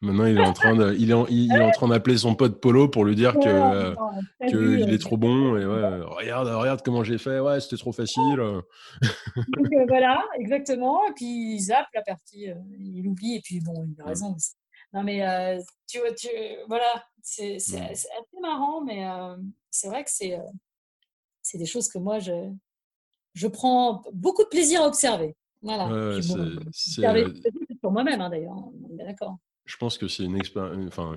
maintenant il est en train de, il est, il, est en train d'appeler son pote Polo pour lui dire que euh, qu'il est trop bon et ouais, regarde regarde comment j'ai fait ouais c'était trop facile. Donc, euh, voilà exactement et puis il zappe la partie euh, il oublie et puis bon il a raison. Non mais tu vois tu, voilà c'est c'est assez marrant mais c'est vrai que c'est c'est des choses que moi je je prends beaucoup de plaisir à observer. Voilà. c'est euh, pour moi-même, hein, d'ailleurs. D'accord. Je pense que c'est une, enfin,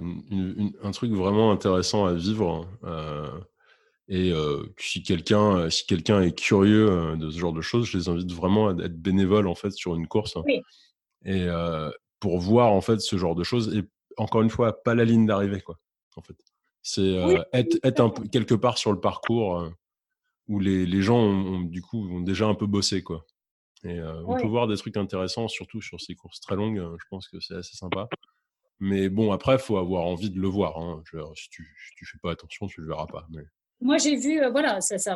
un truc vraiment intéressant à vivre. Euh, et euh, si quelqu'un si quelqu'un est curieux de ce genre de choses, je les invite vraiment à être bénévole en fait sur une course. Oui. Et pour voir en fait ce genre de choses. Et encore une fois, pas la ligne d'arrivée quoi. En fait, c'est être, être un peu quelque part sur le parcours où les, les gens ont, du coup ont déjà un peu bossé quoi. Et euh, on peut voir des trucs intéressants, surtout sur ces courses très longues. Je pense que c'est assez sympa. Mais bon, après, il faut avoir envie de le voir. Hein. si tu ne fais pas attention, tu ne le verras pas. Mais... Moi, j'ai vu, euh, voilà, ça, ça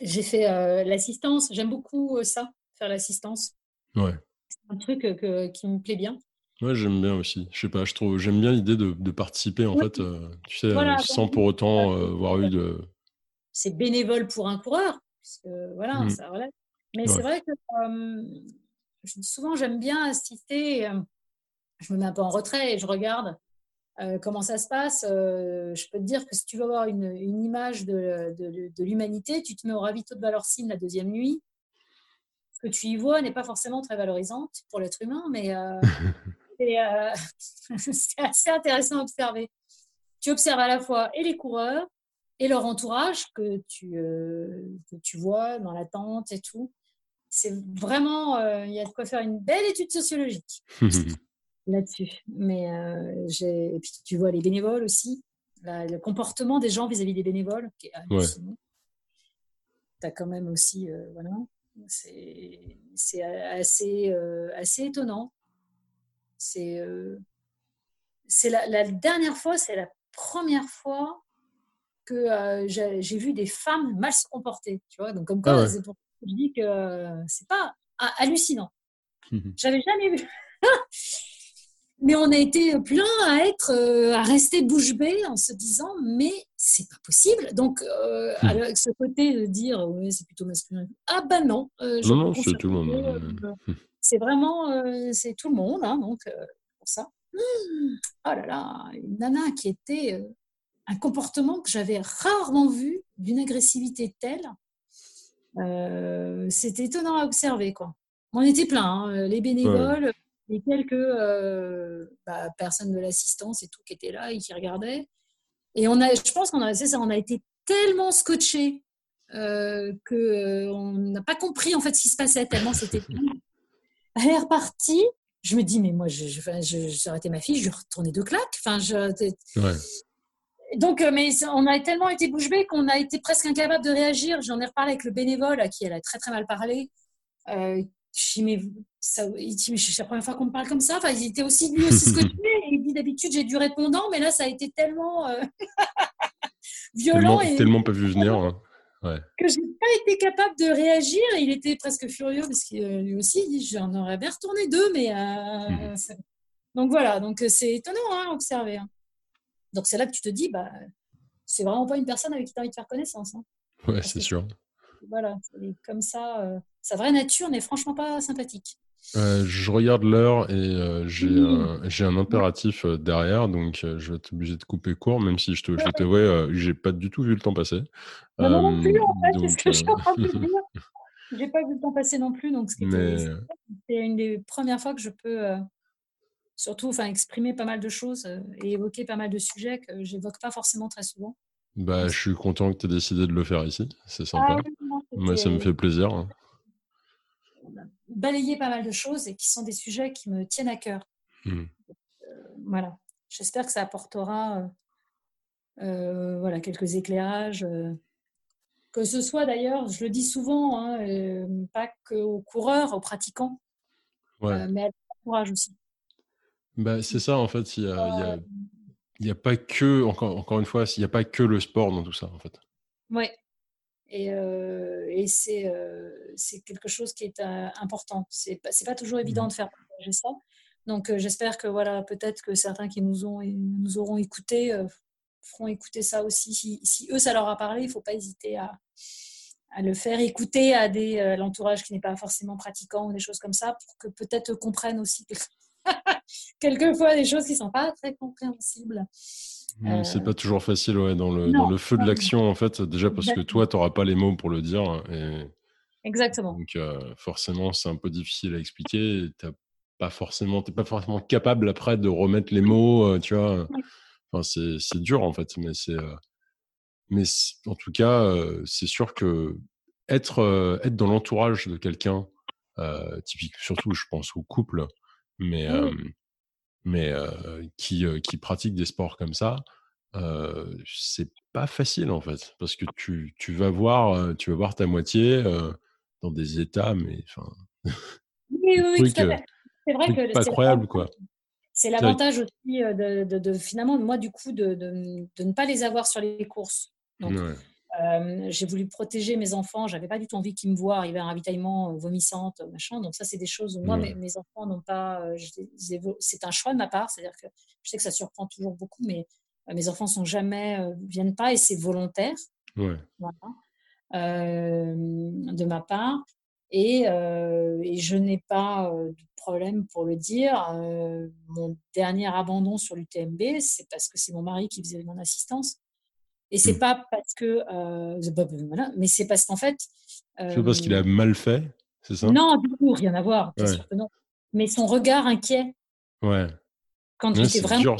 j'ai fait l'assistance. J'aime beaucoup ça, faire l'assistance. Ouais. C'est un truc qui me plaît bien. Ouais, j'aime bien aussi. Je sais pas, je trouve, j'aime bien l'idée de, de, participer en fait, tu sais, sans pour autant avoir eu de. C'est bénévole pour un coureur, puisque voilà, mmh. ça relève. Mais c'est vrai que souvent, j'aime bien assister. je me mets un peu en retrait et je regarde comment ça se passe. je peux te dire que si tu veux avoir une, une image de, de, de l'humanité, tu te mets au ravito de Valorcine la deuxième nuit. Ce que tu y vois n'est pas forcément très valorisante pour l'être humain, mais c'est assez intéressant à observer. Tu observes à la fois et les coureurs et leur entourage que tu, que tu vois dans la tente et tout c'est vraiment, euh, il y a de quoi faire une belle étude sociologique là-dessus. Mais euh, j'ai, et puis tu vois les bénévoles aussi, le comportement des gens vis-à-vis des bénévoles qui est hallucinant. Tu as quand même aussi, euh, voilà, c'est, c'est assez, assez étonnant. C'est, c'est la, la, dernière fois, c'est la première fois que j'ai, vu des femmes mal se comporter, tu vois. Donc comme quoi, ah pour je dis que c'est pas hallucinant. Mhm. J'avais jamais vu. mais on a été plein à être, euh, à rester bouche bée en se disant, mais c'est pas possible. Donc, euh, mhm. avec ce côté de dire, oui, c'est plutôt masculin. Ah ben non. Euh, non, non, c'est tout le monde. c'est vraiment, c'est tout le monde, hein, donc pour ça. Oh là là, une nana qui était un comportement que j'avais rarement vu d'une agressivité telle. Euh, c'était étonnant à observer. Quoi. On était plein, hein, euh, les bénévoles, et quelques euh, bah, personnes de l'assistance et tout qui étaient là et qui regardaient. Et on a, je pense qu'on a, ça, on a été tellement scotchés euh, qu'on n'a pas compris en fait ce qui se passait tellement c'était. Elle est repartie. Je me dis, mais moi, je, arrêté ma fille, je retourné deux claques. Enfin, je, ouais donc, euh, mais on a tellement été bouche bée qu'on a été presque incapable de réagir. J'en ai reparlé avec le bénévole à qui elle a très très mal parlé. Euh, je mais ça, c'est la première fois qu'on me parle comme ça. Enfin, il était aussi lui aussi ce que tu es. Il dit d'habitude j'ai du répondant, mais là ça a été tellement euh, violent tellement, et tellement pas vu venir. Hein. Ouais. Que j'ai pas été capable de réagir. Et il était presque furieux parce que lui aussi il dit j'en aurais bien retourné deux, mais mmh. donc voilà. Donc c'est étonnant à hein, observer. Hein. Donc c'est là que tu te dis, bah, c'est vraiment pas une personne avec qui tu as envie de faire connaissance. Hein. Ouais, c'est sûr. Voilà, comme ça, euh, sa vraie nature n'est franchement pas sympathique. Je regarde l'heure et j'ai un, un, impératif derrière, donc je vais être obligé de couper court, même si je te, je te j'ai pas du tout vu le temps passer. Non, non plus, en fait, c'est ce que je. J'ai pas vu le temps passer non plus, donc c'est une des premières fois que je peux surtout enfin, exprimer pas mal de choses et évoquer pas mal de sujets que j'évoque pas forcément très souvent. Bah, je suis content que tu aies décidé de le faire ici, c'est sympa. Ah Moi, ça me fait plaisir. Hein. Balayer pas mal de choses et qui sont des sujets qui me tiennent à cœur. Mmh. voilà. J'espère que ça apportera voilà, quelques éclairages que ce soit d'ailleurs, je le dis souvent, hein, euh, pas qu'aux coureurs, aux pratiquants, euh, mais à l'entourage aussi. Bah, c'est ça, en fait, il n'y a, a, pas que, encore, encore une fois, il n'y a pas que le sport dans tout ça, en fait. Oui, et, euh, et c'est quelque chose qui est important. Ce n'est pas, pas toujours évident mmh. de faire partager ça. Donc, j'espère que voilà, peut-être que certains qui nous, ont, nous auront écoutés feront écouter ça aussi. Si, eux, ça leur a parlé, il ne faut pas hésiter à, le faire écouter à des l'entourage qui n'est pas forcément pratiquant ou des choses comme ça, pour que peut-être comprennent aussi quelquefois des choses qui ne sont pas très compréhensibles. Euh... C'est pas toujours facile ouais, dans, le, dans le feu de l'action, en fait, déjà parce que toi, tu n'auras pas les mots pour le dire. Et... Exactement. Donc, euh, forcément, c'est un peu difficile à expliquer. Tu n'es pas, forcément, pas forcément capable après de remettre les mots, euh, tu vois. Enfin, c'est dur en fait, mais c'est mais en tout cas, c'est sûr que être être dans l'entourage de quelqu'un, typique surtout, je pense au couple, mais mais qui qui pratique des sports comme ça, c'est pas facile en fait, parce que tu, tu vas voir tu vas voir ta moitié dans des états, mais enfin. Oui, oui, C'est vrai que pas croyable quoi. C'est l'avantage aussi euh, de, finalement, moi, du coup, de, ne pas les avoir sur les courses. Donc, euh, j'ai voulu protéger mes enfants. J'avais pas du tout envie qu'ils me voient arriver à un ravitaillement euh, vomissante, machin. Donc, ça, c'est des choses où moi, mes, enfants n'ont pas. c'est un choix de ma part. C'est-à-dire que je sais que ça surprend toujours beaucoup, mais mes enfants sont jamais, viennent pas et c'est volontaire. Voilà. de ma part. Et, et je n'ai pas de problème pour le dire. mon dernier abandon sur l'UTMB, c'est parce que c'est mon mari qui faisait mon assistance. Et c'est mmh. pas parce que. voilà, mais c'est parce qu'en fait. c'est parce qu'il a mal fait, c'est ça? Non, du coup, rien à voir, bien sûr que non. Mais son regard inquiet. Ouais. Quand j'étais vraiment,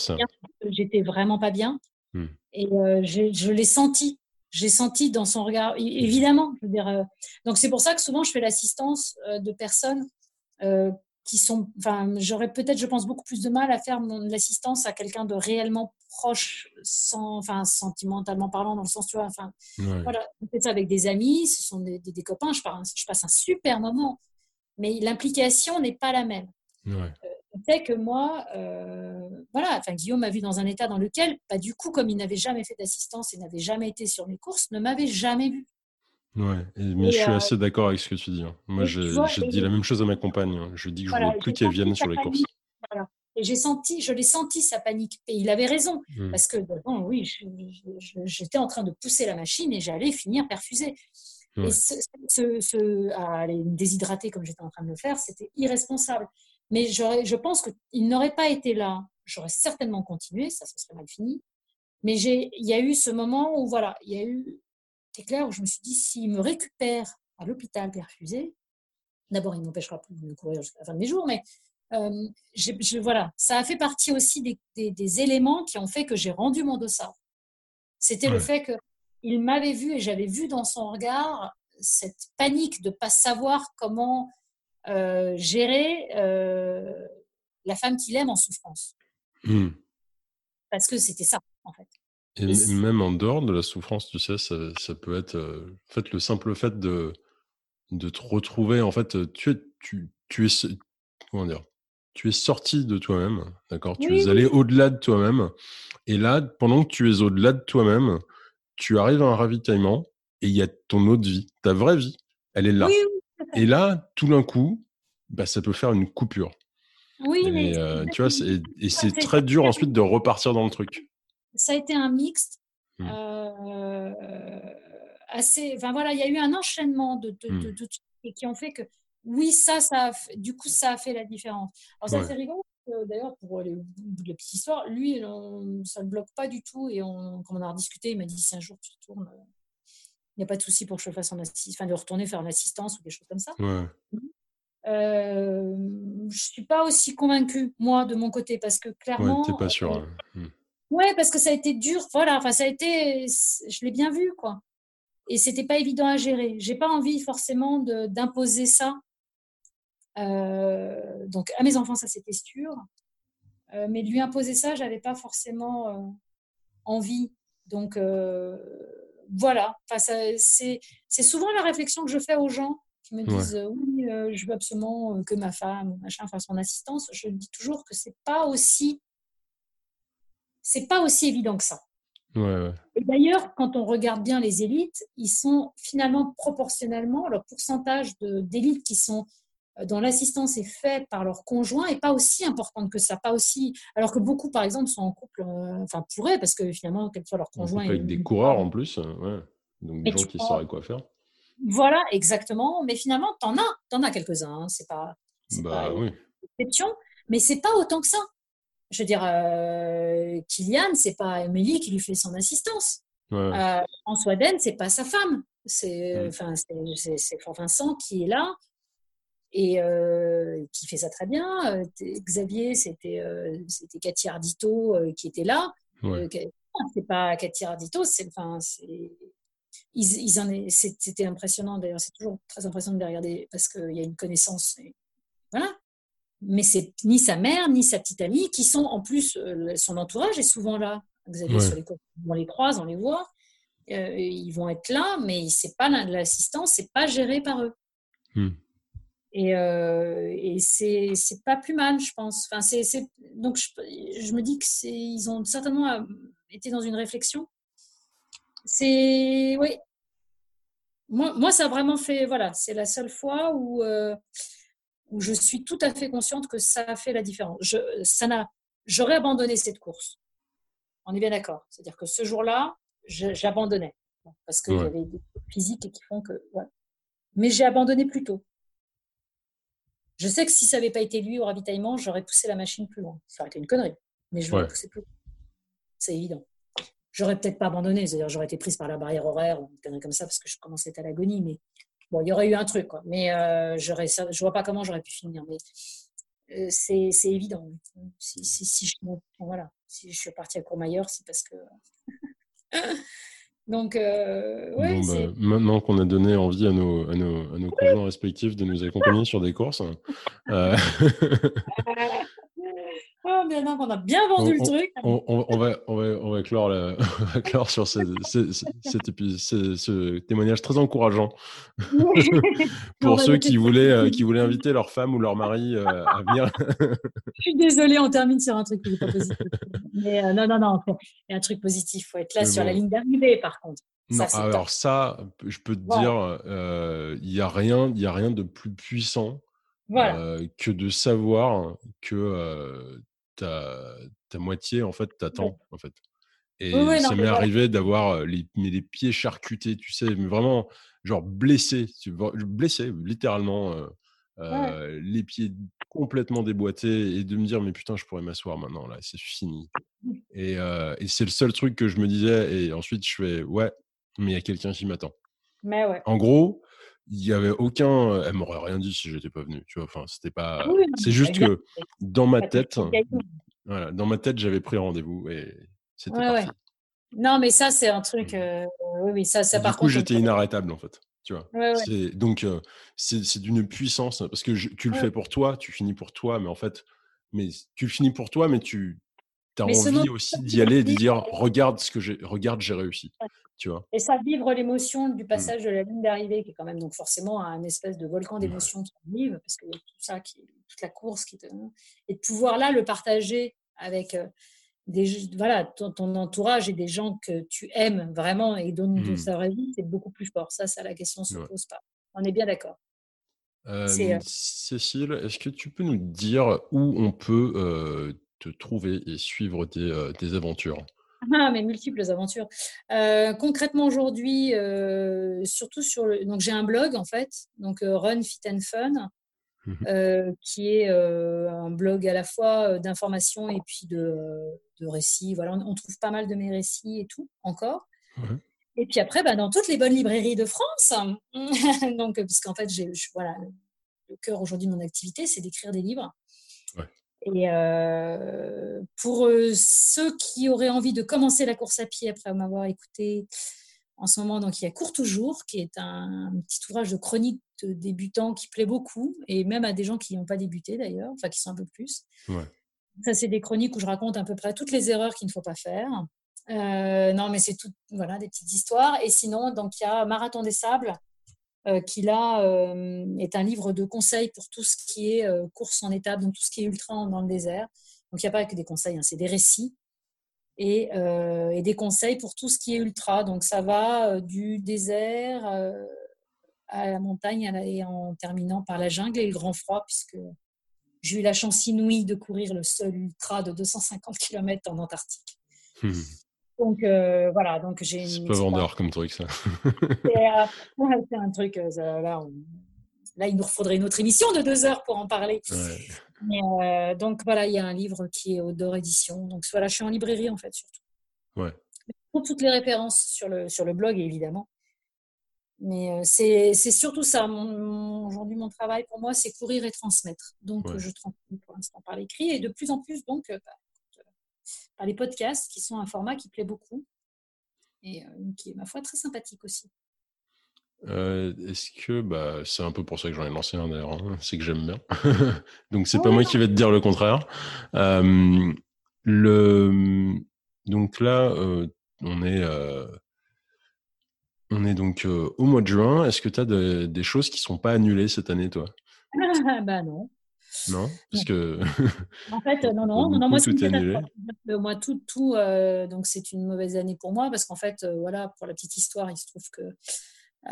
j'étais vraiment pas bien. Mmh. Et je l'ai senti j'ai senti dans son regard, évidemment. Je veux dire, euh, donc c'est pour ça que souvent je fais l'assistance euh, de personnes euh, qui sont, enfin, j'aurais peut-être, je pense, beaucoup plus de mal à faire l'assistance à quelqu'un de réellement proche, sans, enfin, sentimentalement parlant, dans le sens, tu vois, enfin, voilà, je ça avec des amis, ce sont des, des, copains, je, je, passe un super moment, mais l'implication n'est pas la même. Ouais fait que moi, euh, voilà, enfin, Guillaume m'a vu dans un état dans lequel, bah, du coup, comme il n'avait jamais fait d'assistance et n'avait jamais été sur mes courses, ne m'avait jamais vu. Ouais, mais je suis euh, assez d'accord avec ce que tu dis. Hein. Moi, j'ai dit la même chose à ma compagne. Hein. Je dis que je ne veux plus qu'elle vienne sur les courses. Et j'ai senti, je l'ai senti sa panique. Et il avait raison, mmh. parce que bon, oui, j'étais en train de pousser la machine et j'allais finir perfusée. Et ce, ce, à aller me déshydrater comme j'étais en train de le faire, c'était irresponsable. Mais je pense qu'il n'aurait pas été là. J'aurais certainement continué, ça, ça serait mal fini. Mais il y a eu ce moment où, voilà, il y a eu, c'est clair, où je me suis dit, s'il me récupère à l'hôpital perfusé, d'abord, il ne m'empêchera plus de courir jusqu'à la fin de mes jours, mais euh, je, voilà, ça a fait partie aussi des, des, éléments qui ont fait que j'ai rendu mon dossard. C'était le fait qu'il m'avait vu et j'avais vu dans son regard cette panique de ne pas savoir comment euh, gérer euh, la femme qu'il aime en souffrance. Hmm. Parce que c'était ça, en fait. Et, même en dehors de la souffrance, tu sais, ça, peut être euh, en fait, le simple fait de, de te retrouver, en fait, tu es, tu, tu es, comment dire, tu es sorti de toi-même, d'accord? Tu es allé au-delà de toi-même. Et là, pendant que tu es au-delà de toi-même, tu arrives à un ravitaillement et il y a ton autre vie, ta vraie vie, elle est là. Oui, et là, tout d'un coup, bah, ça peut faire une coupure. Oui, et, mais euh, tu vois, et c'est très dur ensuite de repartir dans le truc. Ça a été un mixte mmh. euh, assez. Enfin voilà, il y a eu un enchaînement de, de, mmh. trucs qui ont fait que oui, ça, ça du coup, ça a fait la différence. Alors, ça fait rigolo. D'ailleurs, pour les, les petites histoires, lui, ça ne le bloque pas du tout. Et on, quand on a rediscuté, il m'a dit si un jour tu retournes, il n'y a pas de souci pour que je fasse en assistance, enfin, de retourner faire l'assistance ou des choses comme ça. Ouais. Euh, je suis pas aussi convaincue, moi, de mon côté, parce que clairement. Ouais, pas sûr. Hein. Ouais, parce que ça a été dur. Voilà, enfin, ça a été. Je l'ai bien vu, quoi. Et c'était pas évident à gérer. J'ai pas envie forcément d'imposer ça. Euh, donc, à mes enfants, ça c'était sûr. Euh, mais de lui imposer ça, j'avais pas forcément euh, envie. Donc, voilà. Enfin, c'est souvent la réflexion que je fais aux gens qui me disent oui, je veux absolument que ma femme machin fasse son assistance. Je dis toujours que c'est pas aussi c'est pas aussi évident que ça. Et d'ailleurs, quand on regarde bien les élites, ils sont finalement proportionnellement, leur pourcentage d'élites qui sont euh, dont l'assistance est faite par leur conjoint est pas aussi importante que ça, pas aussi. Alors que beaucoup, par exemple, sont en couple, euh, enfin pourraient, parce que finalement, quel soit leur conjoint. Avec des coureurs en plus, euh, ouais. donc des gens qui sauraient quoi faire. Voilà, exactement. Mais finalement, t'en as, t'en as quelques-uns. Hein. C'est pas, bah, oui. exception, mais c'est pas autant que ça je veux dire, euh, Kylian, c'est pas Amélie qui lui fait son assistance. Euh, François Den, c'est pas sa femme. C'est enfin c'est Fort Vincent qui est là et euh, qui fait ça très bien. Xavier, c'était c'était Cathy Ardito qui était là. c'est pas Cathy Ardito, c'est enfin c'est ils, c'était impressionnant d'ailleurs. C'est toujours très impressionnant de les regarder parce qu'il y a une connaissance. voilà mais c'est ni sa mère ni sa petite amie qui sont en plus euh, son entourage est souvent là. Xavier sur les on les croise, on les voit, euh, ils vont être là, mais c'est pas l'assistance, c'est pas géré par eux. Hmm. Et, euh, et c'est pas plus mal, je pense. Enfin, c'est donc je, je, me dis que c'est ils ont certainement euh, été dans une réflexion. C'est oui. Moi, moi, ça a vraiment fait voilà, c'est la seule fois où où je suis tout à fait consciente que ça a fait la différence. Je, ça n'a, j'aurais abandonné cette course. On est bien d'accord. C'est-à-dire que ce jour-là, j'abandonnais parce que j'avais des physiques qui font que. Mais j'ai abandonné plus tôt. Je sais que si ça n'avait pas été lui au ravitaillement, j'aurais poussé la machine plus loin. Ça aurait été une connerie, mais je l'aurais poussé plus loin. C'est évident. J'aurais peut-être pas abandonné, c'est-à-dire j'aurais été prise par la barrière horaire ou une connerie comme ça parce que je commençais à l'agonie, mais Bon, il y aurait eu un truc, quoi. mais euh, je ne vois pas comment j'aurais pu finir. Mais euh, c'est évident. Si, si, si, je, voilà. si je suis partie à Courmayeur, c'est parce que. Donc, euh, ouais, bah, maintenant qu'on a donné envie à nos, à nos, à nos conjoints respectifs de nous accompagner sur des courses, euh... Oh, qu'on a bien vendu le truc. On, va, on, va, on va clore, clore sur ce, ce, témoignage très encourageant pour ceux qui voulaient, euh, qui voulaient inviter leur femme ou leur mari euh, à venir. Je suis désolée, on termine sur un truc qui n'est pas positif. Mais euh, non, non, non, il y a un truc positif. Il faut être là sur la ligne d'arrivée, par contre. Non, alors ça, je peux te dire, il n'y a, rien, a rien de plus puissant que de savoir que ta, moitié, en fait, t'attend, en fait. Et ça m'est arrivé d'avoir les, les pieds charcutés, tu sais, mais vraiment, genre blessé, blessé, littéralement, les pieds complètement déboîtés et de me dire, mais putain, je pourrais m'asseoir maintenant, là, c'est fini. Mmh. Et, et c'est le seul truc que je me disais. Et ensuite, je fais, ouais, mais il y a quelqu'un qui m'attend. Mais ouais. En gros, il y avait aucun elle m'aurait rien dit si j'étais pas venu tu vois? Enfin c'était pas ah c'est juste que dans ma tête voilà dans ma tête j'avais pris rendez-vous et c'était parti. Non mais ça c'est un truc euh, oui, oui ça ça par du coup j'étais inarrêtable en fait tu vois? Donc c'est d'une puissance parce que tu le fais pour toi tu finis pour toi mais en fait mais tu le finis pour toi mais tu as envie aussi d'y aller et de dire regarde ce que j'ai regarde j'ai réussi et ça, vivre l'émotion du mmh. passage de la ligne d'arrivée, qui est quand même donc forcément un espèce de volcan d'émotions qui arrive, parce que tout ça, qui, toute la course, qui te... et de pouvoir là le partager avec euh, des, voilà, ton, entourage et des gens que tu aimes vraiment et dont, mmh. ça vie, c'est beaucoup plus fort. Ça, ça, la question ne se pose pas. On est bien d'accord. Euh, Cécile, est-ce que tu peux nous dire où on peut te trouver et suivre tes, tes aventures Ah, mes multiples aventures. Euh, concrètement aujourd'hui, euh, surtout sur le. Donc j'ai un blog en fait, donc euh, Run Fit and Fun, mmh qui est un blog à la fois d'information et puis de, de, récits. Voilà, on, trouve pas mal de mes récits et tout encore. Et puis après, bah, dans toutes les bonnes librairies de France. donc, puisqu'en fait, j'ai, voilà, le cœur aujourd'hui de mon activité, c'est d'écrire des livres. Et euh, pour euh, ceux qui auraient envie de commencer la course à pied après m'avoir écouté en ce moment, donc il y a Court toujours, qui est un, petit ouvrage de chronique de débutants qui plaît beaucoup, et même à des gens qui n'ont pas débuté d'ailleurs, enfin qui sont un peu plus. Ça, c'est des chroniques où je raconte à peu près toutes les erreurs qu'il ne faut pas faire. Euh, non, mais c'est tout, voilà, des petites histoires. Et sinon, donc il y a Marathon des Sables, qui là euh, est un livre de conseils pour tout ce qui est euh, course en étape, donc tout ce qui est ultra dans le désert. Donc il n'y a pas que des conseils, hein, c'est des récits et, des conseils pour tout ce qui est ultra. Donc ça va du désert à la montagne et en terminant par la jungle et le grand froid, puisque j'ai eu la chance inouïe de courir le seul ultra de 250 km en Antarctique. Mmh. Donc euh, voilà, donc j'ai. C'est pas vendeur comme truc ça. c'est un truc. Euh, là, là, il nous faudrait une autre émission de deux heures pour en parler. Euh, donc voilà, il y a un livre qui est au Dor Édition. Donc voilà, je suis en librairie en fait surtout. Ouais. Pour toutes les références sur le sur le blog évidemment. Mais c'est surtout ça. Aujourd'hui, mon travail pour moi, c'est courir et transmettre. Donc, je transmets pour l'instant par l'écrit et de plus en plus, donc, par les podcasts, qui sont un format qui plaît beaucoup et euh, qui est, ma foi, très sympathique aussi. Euh, est-ce que bah, c'est un peu pour ça que j'en ai lancé un d'ailleurs, hein, c'est que j'aime bien. donc c'est pas moi qui vais te dire le contraire. Euh, le donc là on est on est donc au mois de juin. Est-ce que tu as des choses qui sont pas annulées cette année toi? Bah non. Non, parce que. en fait, non, non, non, moi, tout est annulé. Moi, tout, tout euh, donc c'est une mauvaise année pour moi parce qu'en fait, euh, voilà, pour la petite histoire, il se trouve que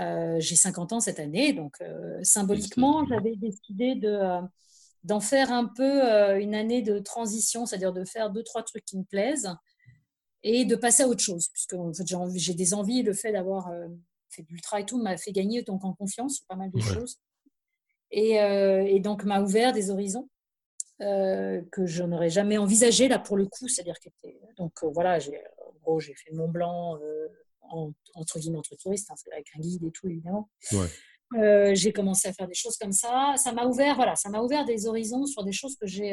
euh, j'ai 50 ans cette année, donc symboliquement, j'avais décidé de d'en faire un peu une année de transition, c'est-à-dire de faire deux trois trucs qui me plaisent et de passer à autre chose, puisque en fait, j'ai des envies, le fait d'avoir fait de l'ultra et tout m'a fait gagner donc en confiance sur pas mal de choses. Euh, et, donc m'a ouvert des horizons euh, que je n'aurais jamais envisagé là pour le coup. C'est-à-dire que donc euh, voilà, j'ai, en gros j'ai fait le Mont Blanc entre guillemets entre touristes, hein, avec un guide et tout évidemment. j'ai commencé à faire des choses comme ça. Ça m'a ouvert, voilà, ça m'a ouvert des horizons sur des choses que j'ai.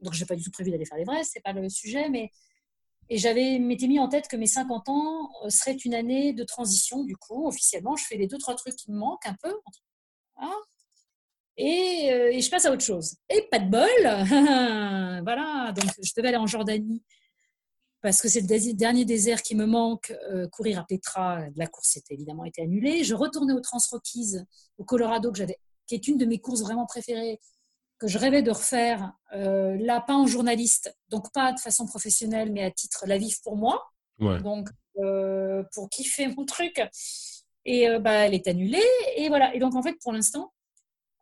donc, j'ai pas du tout prévu d'aller faire les vrais, c'est pas le sujet, mais et j'avais m'étais mis en tête que mes 50 ans seraient une année de transition. Du coup, officiellement, je fais les deux trois trucs qui me manquent un peu. Hein euh, et, je passe à autre chose. Et pas de bol, voilà, donc je devais aller en Jordanie parce que c'est le dernier désert qui me manque. Euh, courir à Petra, la course était évidemment été annulée. Je retournais au Trans Rockies, au Colorado, que qui est une de mes courses vraiment préférées, que je rêvais de refaire. Euh, là, pas en journaliste, donc pas de façon professionnelle, mais à titre la vive pour moi. Donc, pour kiffer mon truc. Et bah, elle est annulée. Et voilà. Et donc, en fait, pour l'instant, euh,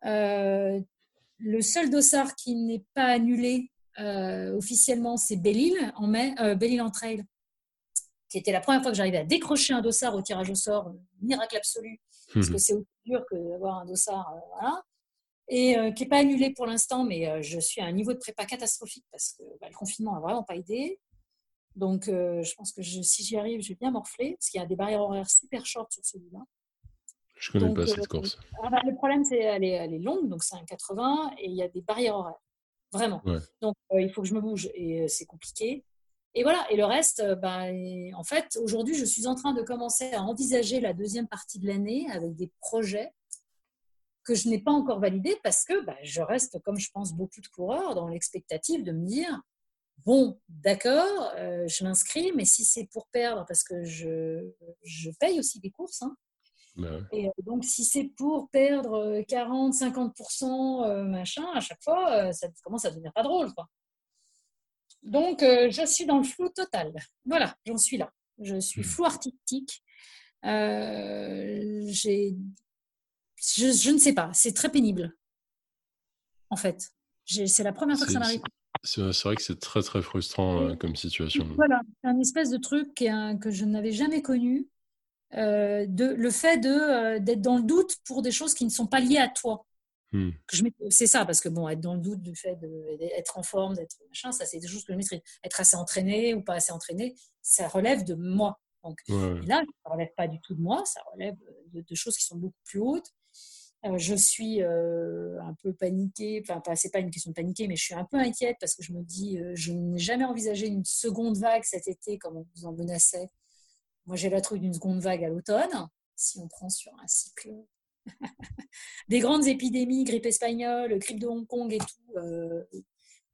le seul dossard qui n'est pas annulé euh, officiellement, c'est Belle-Île en mai, euh, Belle-Île en trail, qui était la première fois que j'arrivais à décrocher un dossard au tirage au sort, miracle absolu, parce que mhm. c'est aussi dur que d'avoir un dossard, voilà. Et qui n'est pas annulé pour l'instant, mais je suis à un niveau de prépa catastrophique parce que bah, le confinement n'a vraiment pas aidé. Donc, je pense que si j'y arrive, je vais bien morfler, parce qu'il y a des barrières horaires super short sur celui-là. Je connais pas cette euh, course. Ah bah, le problème, c'est qu'elle est, elle est longue, donc c'est un 80 et il y a des barrières horaires. Vraiment. Donc, euh, il faut que je me bouge et euh, c'est compliqué. Et voilà. Et le reste, bah, en fait, aujourd'hui, je suis en train de commencer à envisager la deuxième partie de l'année avec des projets que je n'ai pas encore validés parce que bah, je reste, comme je pense beaucoup de coureurs, dans l'expectative de me dire bon, d'accord, je m'inscris, mais si c'est pour perdre, parce que je, je paye aussi des courses, hein, bah et euh, donc, si c'est pour perdre 40, euh, 50%, euh, machin, à chaque fois, ça commence à devenir pas drôle. Quoi. Donc, je suis dans le flou total. Voilà, j'en suis là. Je suis hmm. flou artistique. je, je, ne sais pas. C'est très pénible, en fait. C'est la première fois que ça m'arrive. C'est vrai que c'est très très frustrant comme situation. Voilà, c'est un espèce de truc que je n'avais jamais connu. De, le fait d'être dans le doute pour des choses qui ne sont pas liées à toi. Hmm. C'est ça, parce que bon, être dans le doute du fait d'être en forme, d'être machin, ça c'est des choses que je maîtrise. Être assez entraîné ou pas assez entraîné, ça relève de moi. Donc là, ça relève pas du tout de moi, ça relève de, choses qui sont beaucoup plus hautes. Euh, je suis euh, un peu paniquée, enfin, c'est pas une question de paniquer, mais je suis un peu inquiète parce que je me dis, euh, je n'ai jamais envisagé une seconde vague cet été comme on vous en menaçait. Moi, j'ai la trouille d'une seconde vague à l'automne, si on prend sur un cycle des grandes épidémies, grippe espagnole, grippe de Hong Kong et tout, euh,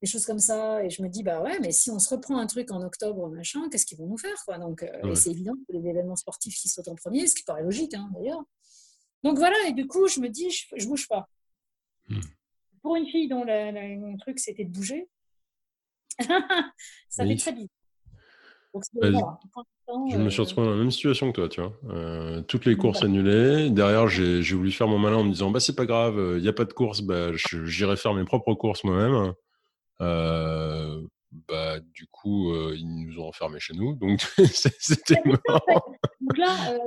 des choses comme ça. Et je me dis, bah ouais, mais si on se reprend un truc en octobre, machin, qu'est-ce qu'ils vont nous faire quoi? Donc, euh, c'est évident que les événements sportifs qui sautent en premier, ce qui paraît logique hein, d'ailleurs. Donc voilà, et du coup, je me dis, je, je bouge pas. Hmm. Pour une fille dont le truc c'était de bouger, ça fait très Je me suis retrouvé dans la même situation que toi, tu vois. Euh, toutes les courses annulées. Derrière, j'ai voulu faire mon malin en me disant, bah c'est pas grave, il euh, n'y a pas de course, bah, j'irai faire mes propres courses moi-même. Euh, bah, du coup, ils nous ont enfermés chez nous, donc c'était mort. Donc là,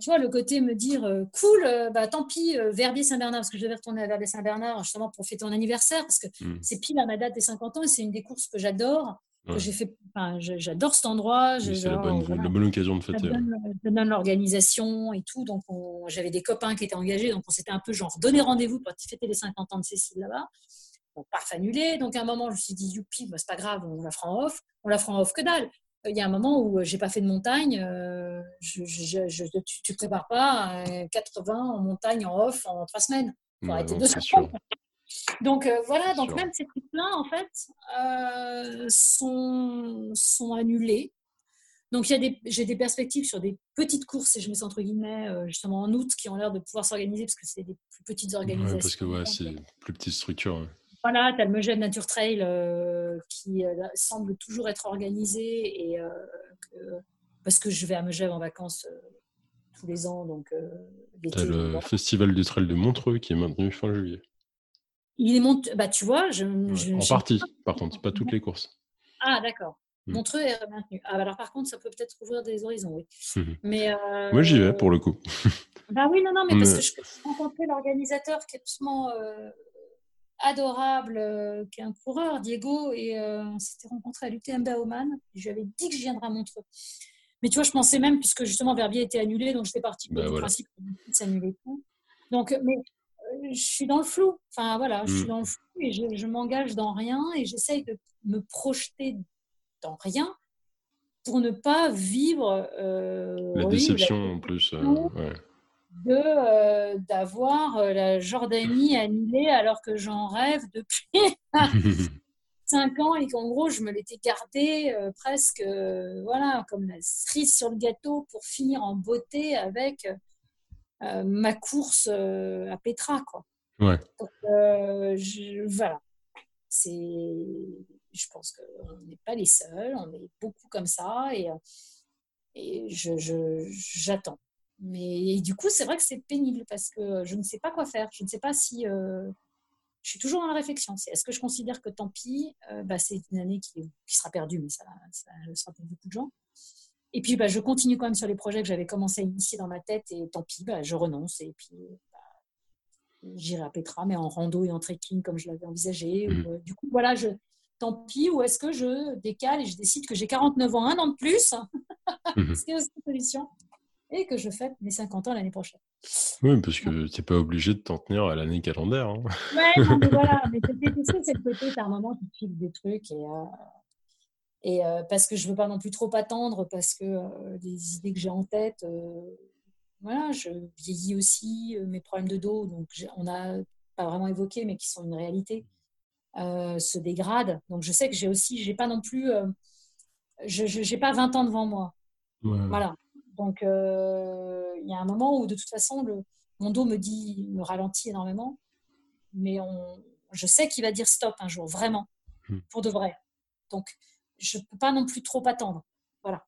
tu vois, le côté me dire, cool, bah tant pis, Verbier-Saint-Bernard, parce que je devais retourner à Verbier-Saint-Bernard justement pour fêter mon anniversaire, parce que mmh. c'est pile à ma date des 50 ans et c'est une des courses que j'adore j'ai fait. Enfin, j'adore cet endroit. c'est la bonne, occasion de fêter. Ça donne, l'organisation et tout. Donc, j'avais des copains qui étaient engagés. Donc, on s'était un peu genre donné rendez-vous pour fêter les 50 ans de Cécile là-bas. Bon, paf annulé. Donc, à un moment, je me suis dit, youpi, bah, c'est pas grave, on la fera en off. On la fera en off que dalle. Euh, il y a un moment où euh, j'ai pas fait de montagne. Euh, je, je, tu, tu, prépares pas 80 en montagne en off en trois semaines. Faut arrêter de donc euh, voilà, donc même ces trucs-là, en fait, euh, sont, sont annulés. Donc j'ai des perspectives sur des petites courses, et je mets ça entre guillemets, euh, justement en août, qui ont l'air de pouvoir s'organiser parce que c'est des plus petites organisations. parce que ouais, c'est plus petite structure. Voilà, tu as le Megève Nature Trail qui semble toujours être organisé et parce que je vais à Megève en vacances tous les ans. Donc, tu as le Festival du Trail de Montreux qui est maintenu fin juillet. Il est monté, bah, tu vois, je, en partie, par contre, pas toutes les courses. Ah, d'accord. Hmm. Montreux est maintenu. Ah, bah, alors par contre, ça peut peut-être ouvrir des horizons, oui. Mhm. Mais, euh, Moi, j'y vais pour le coup. bah oui, non, non, mais parce que je rencontré l'organisateur qui est absolument euh, adorable, euh, qui est un coureur, Diego, et on s'était rencontré à l'UTMB Oman. Je lui avais dit que je viendrais à Montreux. Mais tu vois, je pensais même, puisque justement Verbier était annulé, donc je fais partie bah, du principe de s'annuler tout. Donc, mais je suis dans le flou. Enfin voilà, je suis mm. dans le flou et je, m'engage dans rien et j'essaye de me projeter dans rien pour ne pas vivre euh, la déception en plus. Euh, de euh, d'avoir la Jordanie annulée alors que j'en rêve depuis cinq ans et qu'en gros je me l'étais gardée presque voilà comme la cerise sur le gâteau pour finir en beauté avec ma course euh, à Petra. Quoi. Ouais. Euh, je, voilà. C'est, je pense qu'on n'est pas les seuls, on est beaucoup comme ça et, et je, j'attends. Mais du coup, c'est vrai que c'est pénible parce que je ne sais pas quoi faire. Je ne sais pas si. je suis toujours dans la réflexion. C'est est-ce que je considère que tant pis, bah, c'est une année qui, qui, sera perdue, mais ça, ça sera pour beaucoup de gens. Et puis, bah, je continue quand même sur les projets que j'avais commencé à initier dans ma tête et tant pis, bah, je renonce. Et puis, bah, j'irai à Petra, mais en rando et en trekking comme je l'avais envisagé. Mmh. Euh, du coup, voilà, je, tant pis, ou est-ce que je décale et je décide que j'ai 49 ans, un an de plus, mmh. c'est aussi une solution, et que je fête mes 50 ans l'année prochaine. Oui, parce que tu n'es pas obligé de t'en tenir à l'année calendaire. Hein. Oui, mais voilà, mais c'est le côté, par moment, tu files des trucs et. Euh, et euh, parce que je veux pas non plus trop attendre, parce que euh, les idées que j'ai en tête, euh, voilà, je vieillis aussi, mes problèmes de dos, donc on n'a pas vraiment évoqué, mais qui sont une réalité, se dégradent. Donc je sais que j'ai aussi, j'ai pas non plus, je n'ai pas 20 ans devant moi. Voilà. Donc il y a un moment où de toute façon, le, mon dos me dit, me ralentit énormément, mais on, je sais qu'il va dire stop un jour, vraiment, hmm. pour de vrai. Donc je ne peux pas non plus trop attendre. Voilà.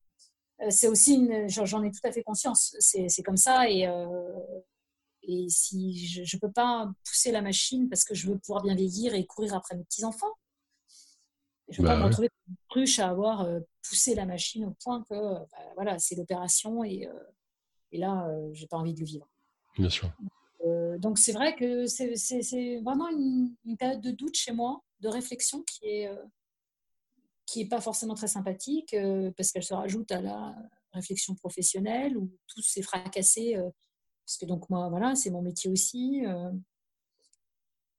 Euh, c'est aussi une, j'en ai tout à fait conscience. C'est comme ça et, euh, et si je ne peux pas pousser la machine parce que je veux pouvoir bien vieillir et courir après mes petits enfants. Je ne bah pas me retrouver comme une cruche à avoir euh, poussé la machine au point que bah, voilà, c'est l'opération et, et, là, je n'ai pas envie de le vivre. Bien sûr. donc c'est vrai que c'est vraiment une, une, période de doute chez moi, de réflexion qui est qui n'est pas forcément très sympathique parce qu'elle se rajoute à la réflexion professionnelle où tout s'est fracassé. parce que donc moi, voilà, c'est mon métier aussi.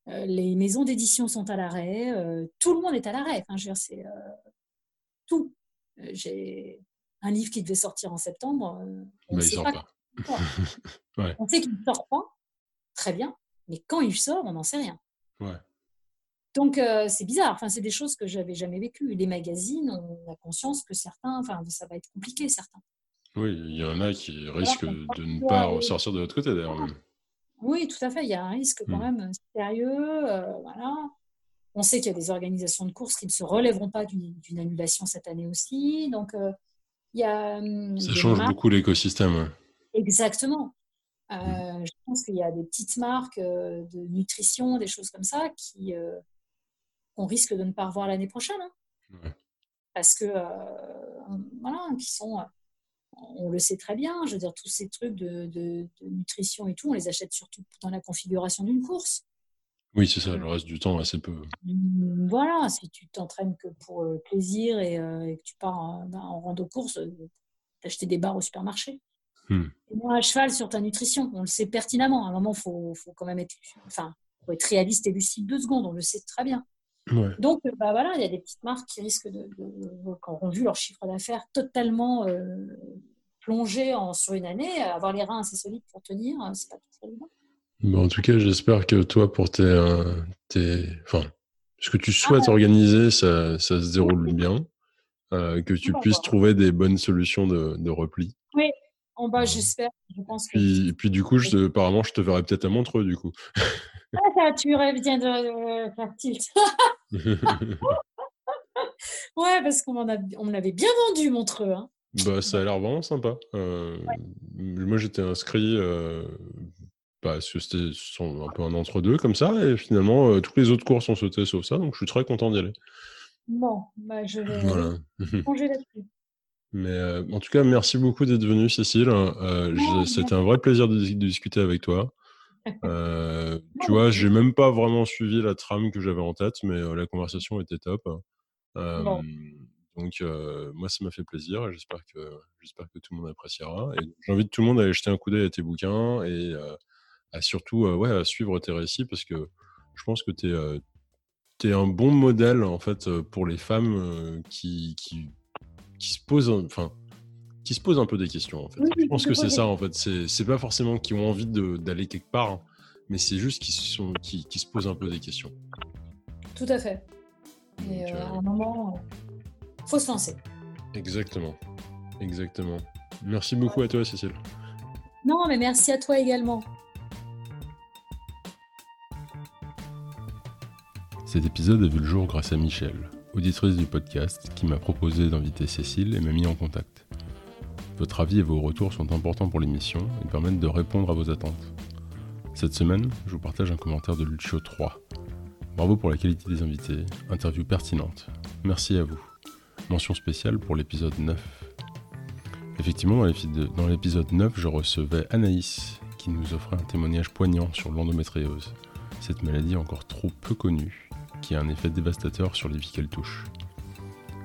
les maisons d'édition sont à l'arrêt. tout le monde est à l'arrêt. Enfin, je veux dire, c'est tout. J'ai un livre qui devait sortir en septembre. on, sait pas on sait qu'il ne sort pas. Très bien. Mais quand il sort, on n'en sait rien. Ouais. Donc, euh, c'est bizarre. Enfin, c'est des choses que j'avais jamais vécues. Les magazines, on a conscience que certains, enfin, ça va être compliqué, certains. Oui, il y en a qui risquent de ne pas ressortir de l'autre côté, d'ailleurs. Oui, tout à fait. Il y a un risque quand hmm. même sérieux. Euh, voilà. On sait qu'il y a des organisations de courses qui ne se relèveront pas d'une annulation cette année aussi. Donc, euh, il y a. Hum, ça change beaucoup l'écosystème. Exactement. Hmm. Je pense qu'il y a des petites marques de nutrition, des choses comme ça, qui, qu'on risque de ne pas revoir l'année prochaine. Hein. Parce que, euh, voilà, qui sont, on le sait très bien, je veux dire, tous ces trucs de, nutrition et tout, on les achète surtout dans la configuration d'une course. Oui, c'est ça, le reste du temps, assez peu. Mmh, voilà, si tu t'entraînes que pour le plaisir et, euh, que tu pars en, ben, rando-course, t'acheter des barres au supermarché. Mmh. Et moi, à cheval sur ta nutrition, on le sait pertinemment. À un moment, il faut, faut, quand même être, enfin, faut être réaliste et lucide deux secondes, on le sait très bien. Donc, euh, bah, voilà, il y a des petites marques qui risquent de, quand on vu leur chiffre d'affaires totalement euh, plongé en, sur une année, avoir les reins assez solides pour tenir, euh, c'est pas tout évident. Bon, en tout cas, j'espère que toi, pour tes, tes, enfin, ce que tu souhaites ah organiser, ça, ça, se déroule bien, que tu puisses trouver des bonnes solutions de, de repli. Oui, en bas, j'espère. Je pense puis, puis du coup, je, apparemment, je te verrai peut-être à Montreux, du coup. Ah, tu reviens de faire tilt. ouais, parce qu'on on l'avait bien vendu, Montreux. Hein. Bah, ça a l'air vraiment sympa. Euh, moi, j'étais inscrit euh, parce que c'était un peu un entre-deux comme ça, et finalement, euh, toutes les autres courses ont sauté sauf ça, donc je suis très content d'y aller. Bon, bah, je vais voilà. là-dessus. Mais en tout cas, merci beaucoup d'être venue, Cécile. C'était un vrai plaisir de, discuter avec toi. Euh, tu vois, j'ai même pas vraiment suivi la trame que j'avais en tête, mais euh, la conversation était top. Donc, euh, moi, ça m'a fait plaisir et j'espère que, j'espère que tout le monde appréciera. Et j'invite tout le monde à aller jeter un coup d'œil à tes bouquins et à surtout ouais, à suivre tes récits parce que je pense que tu es, es, un bon modèle en fait pour les femmes qui, qui, qui se posent. Enfin, qui se posent un peu des questions. En fait. je pense que c'est ça, en fait. C'est pas forcément qu'ils ont envie d'aller quelque part, hein, mais c'est juste qu'ils qui, qui, se posent un peu des questions. Tout à fait. Et euh, à un moment, faut se lancer. Exactement. Exactement. Merci beaucoup à toi, Cécile. Non, mais merci à toi également. Cet épisode a vu le jour grâce à Michel, auditrice du podcast, qui m'a proposé d'inviter Cécile et m'a mis en contact. Votre avis et vos retours sont importants pour l'émission et permettent de répondre à vos attentes. Cette semaine, je vous partage un commentaire de Lucio 3. Bravo pour la qualité des invités, interview pertinente. Merci à vous. Mention spéciale pour l'épisode 9. Effectivement, dans l'épisode 9, je recevais Anaïs, qui nous offrait un témoignage poignant sur l'endométriose, cette maladie encore trop peu connue, qui a un effet dévastateur sur les vies qu'elle touche.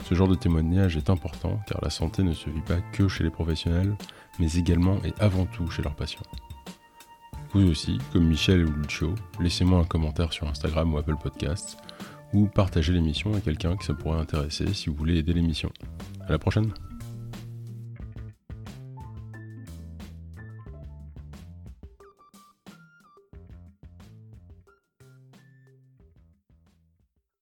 Ce genre de témoignage est important car la santé ne se vit pas que chez les professionnels, mais également et avant tout chez leurs patients. Vous aussi, comme Michel ou Lucio, laissez-moi un commentaire sur Instagram ou Apple Podcasts, ou partagez l'émission à quelqu'un que ça pourrait intéresser si vous voulez aider l'émission. À la prochaine